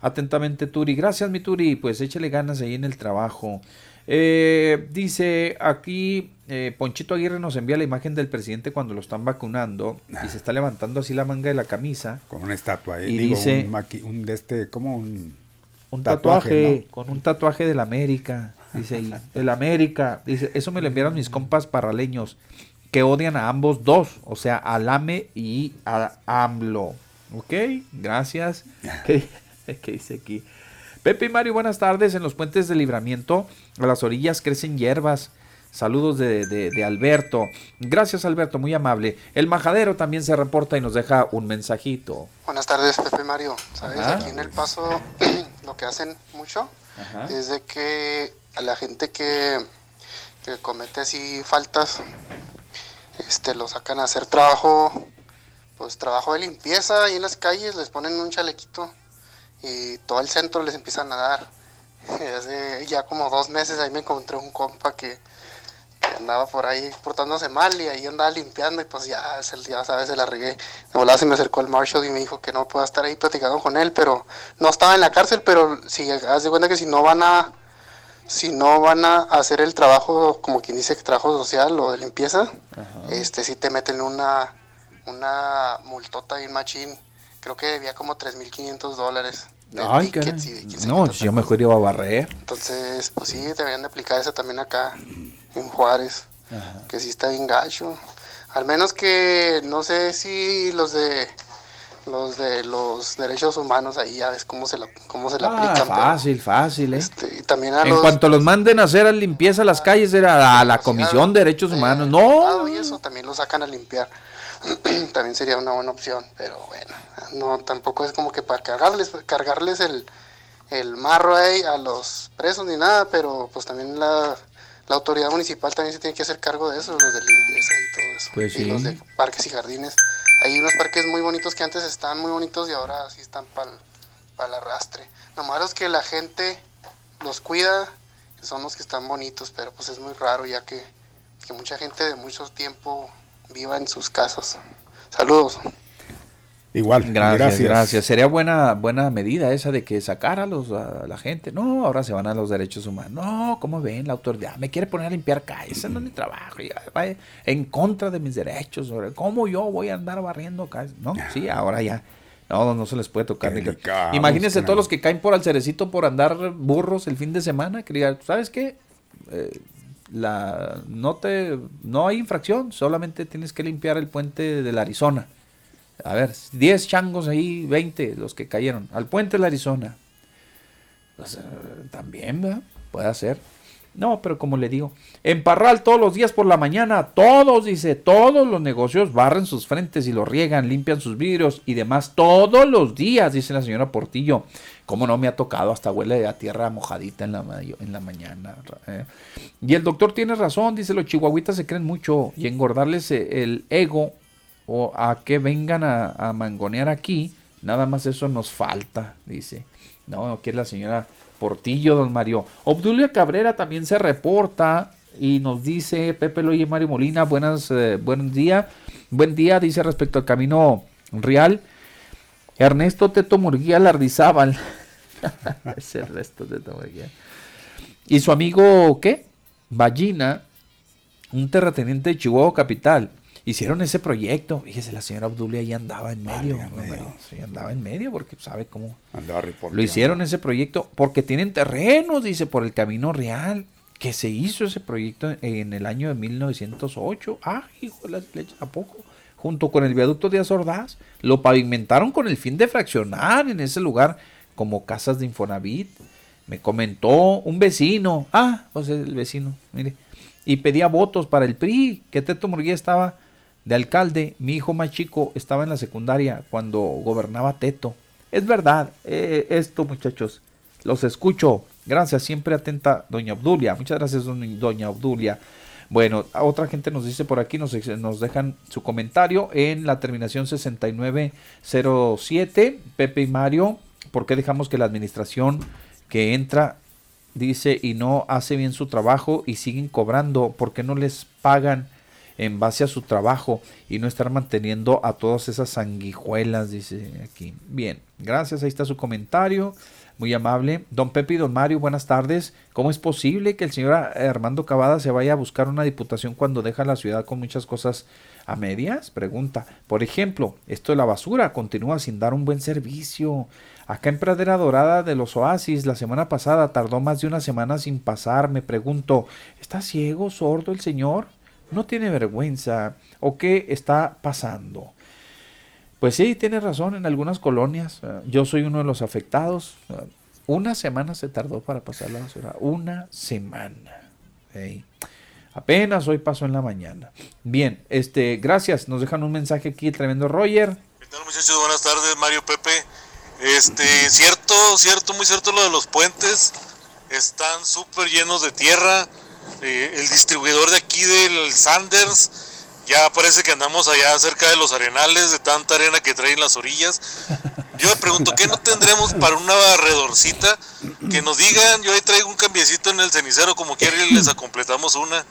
Atentamente Turi, gracias mi Turi, pues échale ganas ahí en el trabajo. Eh, dice aquí eh, Ponchito Aguirre nos envía la imagen del presidente cuando lo están vacunando y se está levantando así la manga de la camisa. Con una estatua ahí. Y dice, un, de este, como un, un tatuaje, con un tatuaje del América. Dice, ahí, el América. Dice, eso me lo enviaron mis compas paraleños que odian a ambos dos, o sea, al AME y a AMLO. ¿Ok? Gracias. ¿Qué, qué dice aquí? Pepe y Mario, buenas tardes. En los puentes de libramiento, a las orillas crecen hierbas. Saludos de, de, Alberto. Gracias, Alberto, muy amable. El majadero también se reporta y nos deja un mensajito. Buenas tardes, Pepe Mario. Sabes, aquí en El Paso lo que hacen mucho es de que a la gente que, que comete así faltas, este, lo sacan a hacer trabajo, pues trabajo de limpieza ahí en las calles, les ponen un chalequito y todo el centro les empiezan a dar. Hace ya como dos meses ahí me encontré un compa que, andaba por ahí portándose mal y ahí andaba limpiando y pues ya, ya sabes, se la regué. De volada se me acercó el Marshall y me dijo que no puedo estar ahí platicando con él, pero no estaba en la cárcel, pero si haz de cuenta que si no van a si no van a hacer el trabajo como quien dice trabajo social o de limpieza, este si te meten una una multota y machín, creo que debía como 3.500 dólares. Ay, que... no, yo mejor iba a barrer. Entonces, pues sí, deberían de aplicar eso también acá en Juárez, que sí está bien gacho. Al menos que no sé si los de los de los derechos humanos ahí ya ves cómo se la cómo se la ah, aplican. Fácil, fácil, ¿eh? Este, también en cuanto los manden a hacer limpieza a las calles era a la Comisión de Derechos Humanos. No. Y eso también lo sacan a limpiar. también sería una buena opción, pero bueno, no tampoco es como que para cargarles cargarles el el marro ahí a los presos ni nada, pero pues también la la autoridad municipal también se tiene que hacer cargo de eso, los de limpieza y todo eso. Pues y los de parques y jardines. Hay unos parques muy bonitos que antes estaban muy bonitos y ahora sí están para el arrastre. Nomás es que la gente los cuida, son los que están bonitos, pero pues es muy raro ya que, que mucha gente de mucho tiempo viva en sus casas. Saludos. Igual, gracias, gracias, Sería buena buena medida esa de que sacar a, los, a la gente. No, ahora se van a los derechos humanos. No, ¿cómo ven? La autoridad me quiere poner a limpiar calles. Ese no es mi trabajo. En contra de mis derechos. ¿Cómo yo voy a andar barriendo calles? No, sí, ahora ya. No, no se les puede tocar. Imagínense todos los que caen por al cerecito por andar burros el fin de semana. Que ¿sabes qué? Eh, la, no, te, no hay infracción. Solamente tienes que limpiar el puente de la Arizona a ver, 10 changos ahí, 20 los que cayeron. Al puente de la Arizona. Pues, eh, también, ¿verdad? Puede ser. No, pero como le digo, en Parral todos los días por la mañana, todos, dice, todos los negocios barren sus frentes y lo riegan, limpian sus vidrios y demás, todos los días, dice la señora Portillo. Como no me ha tocado, hasta huele a tierra mojadita en la, en la mañana. Eh. Y el doctor tiene razón, dice, los chihuahuitas se creen mucho y engordarles eh, el ego o a que vengan a, mangonear aquí, nada más eso nos falta, dice. No, aquí es la señora Portillo, don Mario. Obdulia Cabrera también se reporta y nos dice, Pepe Loye Mario Molina, buenas, eh, buen día. Buen día, dice respecto al camino real. Ernesto Teto Murguía Lardizábal. es Ernesto Teto Murguía. Y su amigo, ¿qué? Ballina, un terrateniente de Chihuahua Capital hicieron ese proyecto. Fíjese, la señora Obdulia ahí andaba en medio. Sí, andaba en medio porque sabe cómo. Lo hicieron ese proyecto porque tienen terrenos, dice, por el camino real. Que se hizo ese proyecto en el año de 1908. Ah, hijo de la leche, ¿a poco? Junto con el viaducto de Azordaz. Lo pavimentaron con el fin de fraccionar en ese lugar como casas de Infonavit. Me comentó un vecino. Ah, pues el vecino, mire. Y pedía votos para el PRI, que Teto Murguía estaba de alcalde. Mi hijo más chico estaba en la secundaria cuando gobernaba Teto. Es verdad, eh, esto muchachos, los escucho. Gracias, siempre atenta doña Obdulia. Muchas gracias doña Obdulia. Bueno, otra gente nos dice por aquí, nos, nos dejan su comentario en la terminación 6907, Pepe y Mario, ¿por qué dejamos que la administración que entra dice y no hace bien su trabajo y siguen cobrando? ¿Por qué no les pagan en base a su trabajo y no estar manteniendo a todas esas sanguijuelas, dice aquí. Bien, gracias, ahí está su comentario. Muy amable. Don Pepe y don Mario, buenas tardes. ¿Cómo es posible que el señor Armando Cavada se vaya a buscar una diputación cuando deja la ciudad con muchas cosas a medias? Pregunta. Por ejemplo, esto de la basura continúa sin dar un buen servicio. Acá en Pradera Dorada de los Oasis, la semana pasada tardó más de una semana sin pasar. Me pregunto, ¿está ciego, sordo el señor? No tiene vergüenza o qué está pasando. Pues sí, tiene razón, en algunas colonias, eh, yo soy uno de los afectados, eh, una semana se tardó para pasar la basura, una semana. Apenas hoy pasó en la mañana. Bien, este, gracias, nos dejan un mensaje aquí el tremendo Roger. ¿Qué tal muchachos? Buenas tardes, Mario Pepe. Este, cierto, cierto, muy cierto lo de los puentes, están súper llenos de tierra eh, el distribuidor de aquí del Sanders, ya parece que andamos allá cerca de los arenales, de tanta arena que traen las orillas. Yo me pregunto, ¿qué no tendremos para una barredorcita? Que nos digan, yo ahí traigo un cambiecito en el cenicero, como quiera, y les completamos una.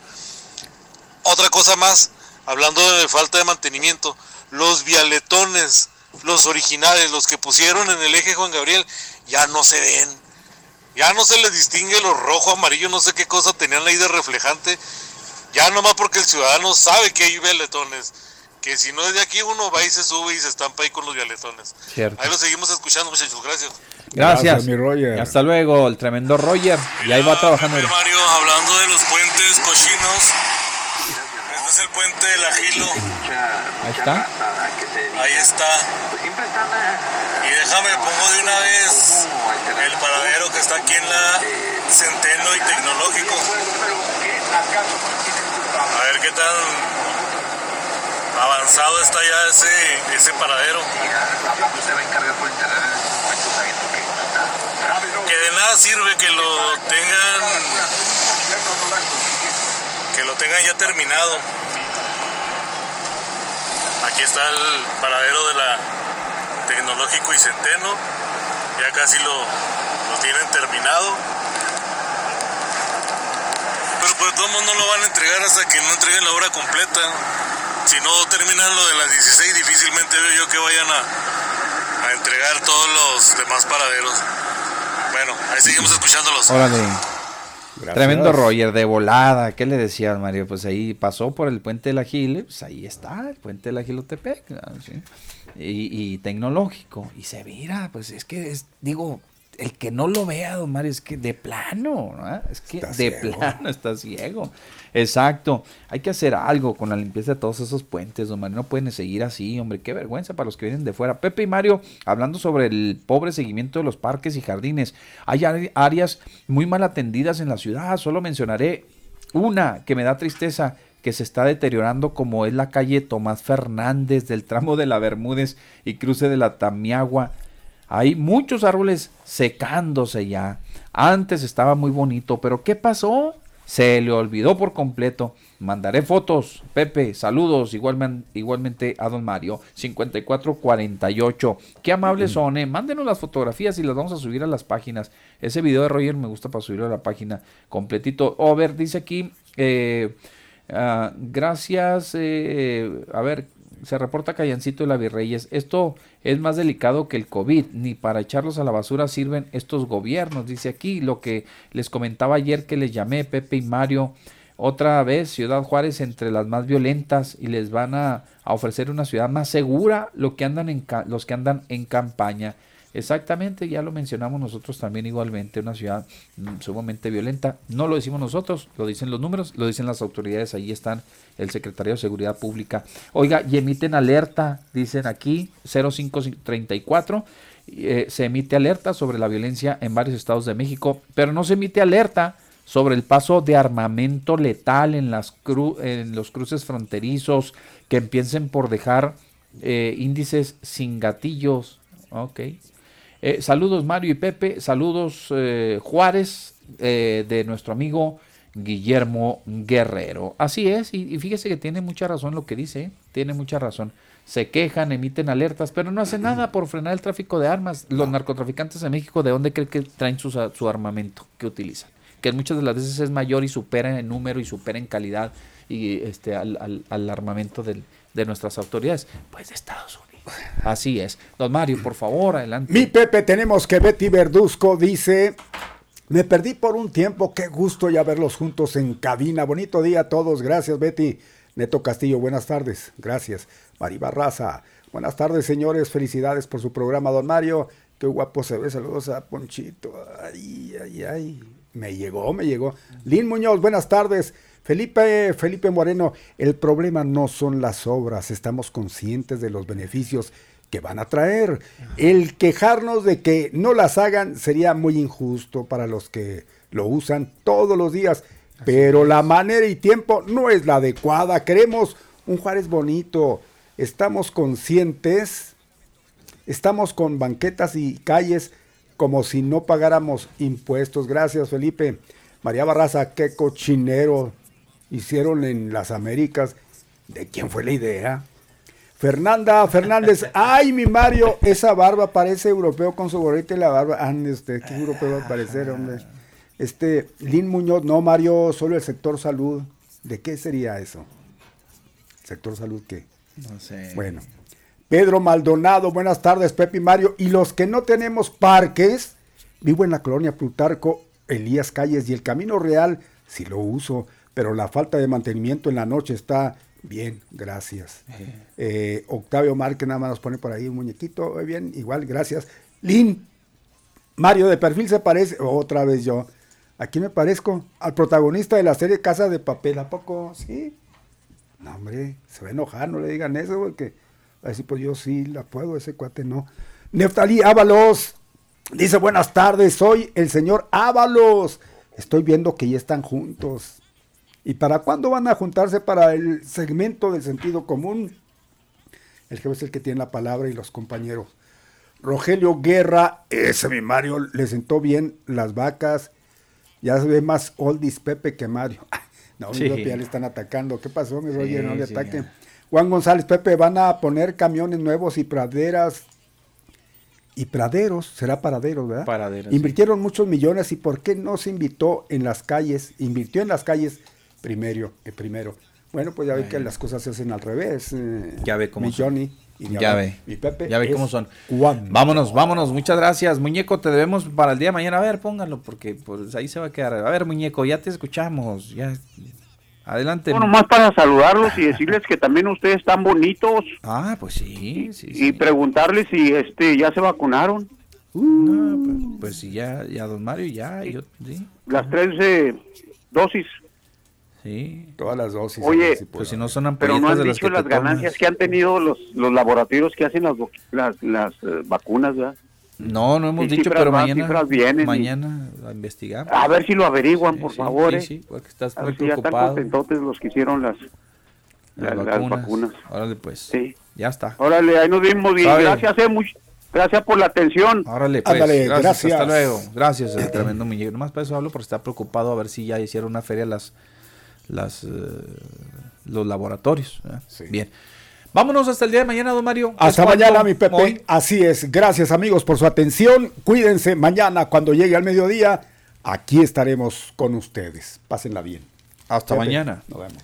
Otra cosa más, hablando de falta de mantenimiento, los vialetones, los originales, los que pusieron en el eje Juan Gabriel, ya no se ven ya no se les distingue lo rojo, amarillo, no sé qué cosa tenían ahí de reflejante. Ya nomás porque el ciudadano sabe que hay violetones. Que si no es de aquí, uno va y se sube y se estampa ahí con los violetones. Ahí lo seguimos escuchando, muchachos. Gracias. Gracias. mi Roger. Hasta luego, el tremendo Roger. Y ahí va trabajando. Mario, hablando de los puentes cochinos. Este es el puente del Agilo. Ahí está. Ahí está. Y déjame, pongo de una vez el paradero que está aquí en la Centeno y Tecnológico. A ver qué tan avanzado está ya ese, ese paradero. Que de nada sirve que lo tengan que lo tengan ya terminado. Aquí está el paradero de la Tecnológico y Centeno. Ya casi lo, lo tienen terminado. Pero pues todos no lo van a entregar hasta que no entreguen la obra completa. Si no terminan lo de las 16, difícilmente veo yo que vayan a, a entregar todos los demás paraderos. Bueno, ahí seguimos escuchándolos. Órale. Tremendo Roger, de volada. ¿Qué le decías, Mario? Pues ahí pasó por el puente de la Gile, pues ahí está, el puente de la Gilotepec. ¿sí? y, tecnológico. Y se mira, pues es que es, digo, el que no lo vea, don Mario, es que de plano, es que de plano está ciego. Exacto. Hay que hacer algo con la limpieza de todos esos puentes, Mario. No pueden seguir así, hombre. Qué vergüenza para los que vienen de fuera. Pepe y Mario, hablando sobre el pobre seguimiento de los parques y jardines. Hay áreas muy mal atendidas en la ciudad. Solo mencionaré una que me da tristeza que se está deteriorando como es la calle Tomás Fernández del tramo de la Bermúdez y cruce de la Tamiagua. Hay muchos árboles secándose ya. Antes estaba muy bonito, pero ¿qué pasó? Se le olvidó por completo. Mandaré fotos. Pepe, saludos igualmente, igualmente a don Mario. 5448. Qué amables son, eh. Mándenos las fotografías y las vamos a subir a las páginas. Ese video de Roger me gusta para subirlo a la página completito. Over dice aquí. Eh, Ah, gracias. Eh, a ver, se reporta Callancito de la Virreyes. Esto es más delicado que el COVID. Ni para echarlos a la basura sirven estos gobiernos. Dice aquí lo que les comentaba ayer que les llamé Pepe y Mario. otra vez Ciudad Juárez entre las más violentas y les van a, a ofrecer una ciudad más segura lo que andan en los que andan en campaña. Exactamente, ya lo mencionamos nosotros también igualmente, una ciudad mm, sumamente violenta. No lo decimos nosotros, lo dicen los números, lo dicen las autoridades, ahí están el secretario de Seguridad Pública. Oiga, y emiten alerta, dicen aquí, 0534, eh, se emite alerta sobre la violencia en varios estados de México, pero no se emite alerta sobre el paso de armamento letal en, las en los cruces fronterizos que empiecen por dejar eh, índices sin gatillos. Ok. Eh, saludos Mario y Pepe, saludos eh, Juárez eh, de nuestro amigo Guillermo Guerrero. Así es, y, fíjese que tiene mucha razón lo que dice, tiene mucha razón. Se quejan, emiten alertas, pero no hacen nada por frenar el tráfico de armas. Los narcotraficantes de México, ¿de dónde creen que traen su, su armamento que utilizan? Que muchas de las veces es mayor y supera en número y supera en calidad y este al, al, armamento de nuestras autoridades. Pues de Estados Unidos. Así es. Don Mario, por favor, adelante. Mi Pepe, tenemos que Betty Verduzco dice, me perdí por un tiempo, qué gusto ya verlos juntos en cabina. Bonito día a todos, gracias Betty. Neto Castillo, buenas tardes, gracias. Mari Barraza, buenas tardes señores, felicidades por su programa, don Mario. Qué guapo se ve, saludos a Ponchito. Ay, ay, ay. Me llegó, me llegó. Lin Muñoz, buenas tardes. Felipe, Felipe Moreno, el problema no son las obras, estamos conscientes de los beneficios que van a traer. El quejarnos de que no las hagan sería muy injusto para los que lo usan todos los días, pero la manera y tiempo no es la adecuada. Queremos un Juárez bonito, estamos conscientes, estamos con banquetas y calles como si no pagáramos impuestos. Gracias, Felipe. María Barraza, qué cochinero hicieron en las Américas. ¿De quién fue la idea? Fernanda Fernández, ay mi Mario, esa barba parece europeo con su gorrita y la barba. Ah, este, ¿qué europeo va a parecer, hombre? Este, Lin Muñoz, no Mario, solo el sector salud. ¿De qué sería eso? ¿Sector salud qué? No sé. Bueno. Pedro Maldonado, buenas tardes, Pepe y Mario. Y los que no tenemos parques, vivo en la colonia Plutarco, Elías Calles y el Camino Real, si lo uso pero la falta de mantenimiento en la noche está bien, gracias. Eh, Octavio Márquez nada más nos pone por ahí un muñequito, eh, bien, igual, gracias. Lin, Mario de perfil se parece, otra vez yo, aquí me parezco al protagonista de la serie Casa de Papel, ¿a poco? Sí. No, hombre, se va a enojar, no le digan eso, porque a decir, pues yo sí la puedo, ese cuate no. Neftalí Ábalos dice, buenas tardes, soy el señor Ábalos. Estoy viendo que ya están juntos. ¿Y para cuándo van a juntarse para el segmento del sentido común? El jefe es el que tiene la palabra y los compañeros. Rogelio Guerra, ese mi Mario, le sentó bien las vacas. Ya se ve más Oldis Pepe que Mario. No, sí. ya le están atacando. ¿Qué pasó, mi Roger? no le ataquen. Juan González, Pepe, van a poner camiones nuevos y praderas. Y praderos, será paraderos, ¿verdad? Paraderos. Invirtieron muchos millones y ¿por qué no se invitó en las calles? Invirtió en las calles primero, el primero. Bueno, pues ya ve que las cosas se hacen al revés. Eh, ya ve cómo mi Johnny. Y ya, ve. Mi Pepe. Ya ve cómo son. Vámonos, vámonos. Muchas gracias. Muñeco, te debemos para el día de mañana. A ver, póngalo, porque pues ahí se va a quedar. A ver, muñeco, ya te escuchamos. Ya. Adelante. Bueno, más para saludarlos y decirles que también ustedes están bonitos. Ah, pues sí, sí, Y preguntarles si este ya se vacunaron. no, pues, pues, sí, ya, ya, don Mario, ya. Yo, sí. Las tres eh, dosis. Sí. Todas las dosis. Oye, pues si no son pero no han de dicho las ganancias que han tenido los, los laboratorios que hacen las, las, las eh, vacunas, ¿verdad? No, no hemos dicho, pero mañana, mañana a investigar. A ver si lo averiguan, por favor. Sí, sí, porque estás muy preocupado. Ya están los que hicieron las, las, vacunas. Órale, pues. Sí. Ya está. Órale, ahí nos vimos. Y gracias, eh, gracias por la atención. Órale, pues. gracias, Hasta luego. Gracias, el tremendo muñeco. Nomás para eso hablo porque está preocupado a ver si ya hicieron una feria las las, eh, los laboratorios. Bien. Vámonos hasta el día de mañana, don Mario. Hasta mañana, mi Pepe. Así es. Gracias, amigos, por su atención. Cuídense. Mañana, cuando llegue al mediodía, aquí estaremos con ustedes. Pásenla bien. Hasta mañana. Nos vemos.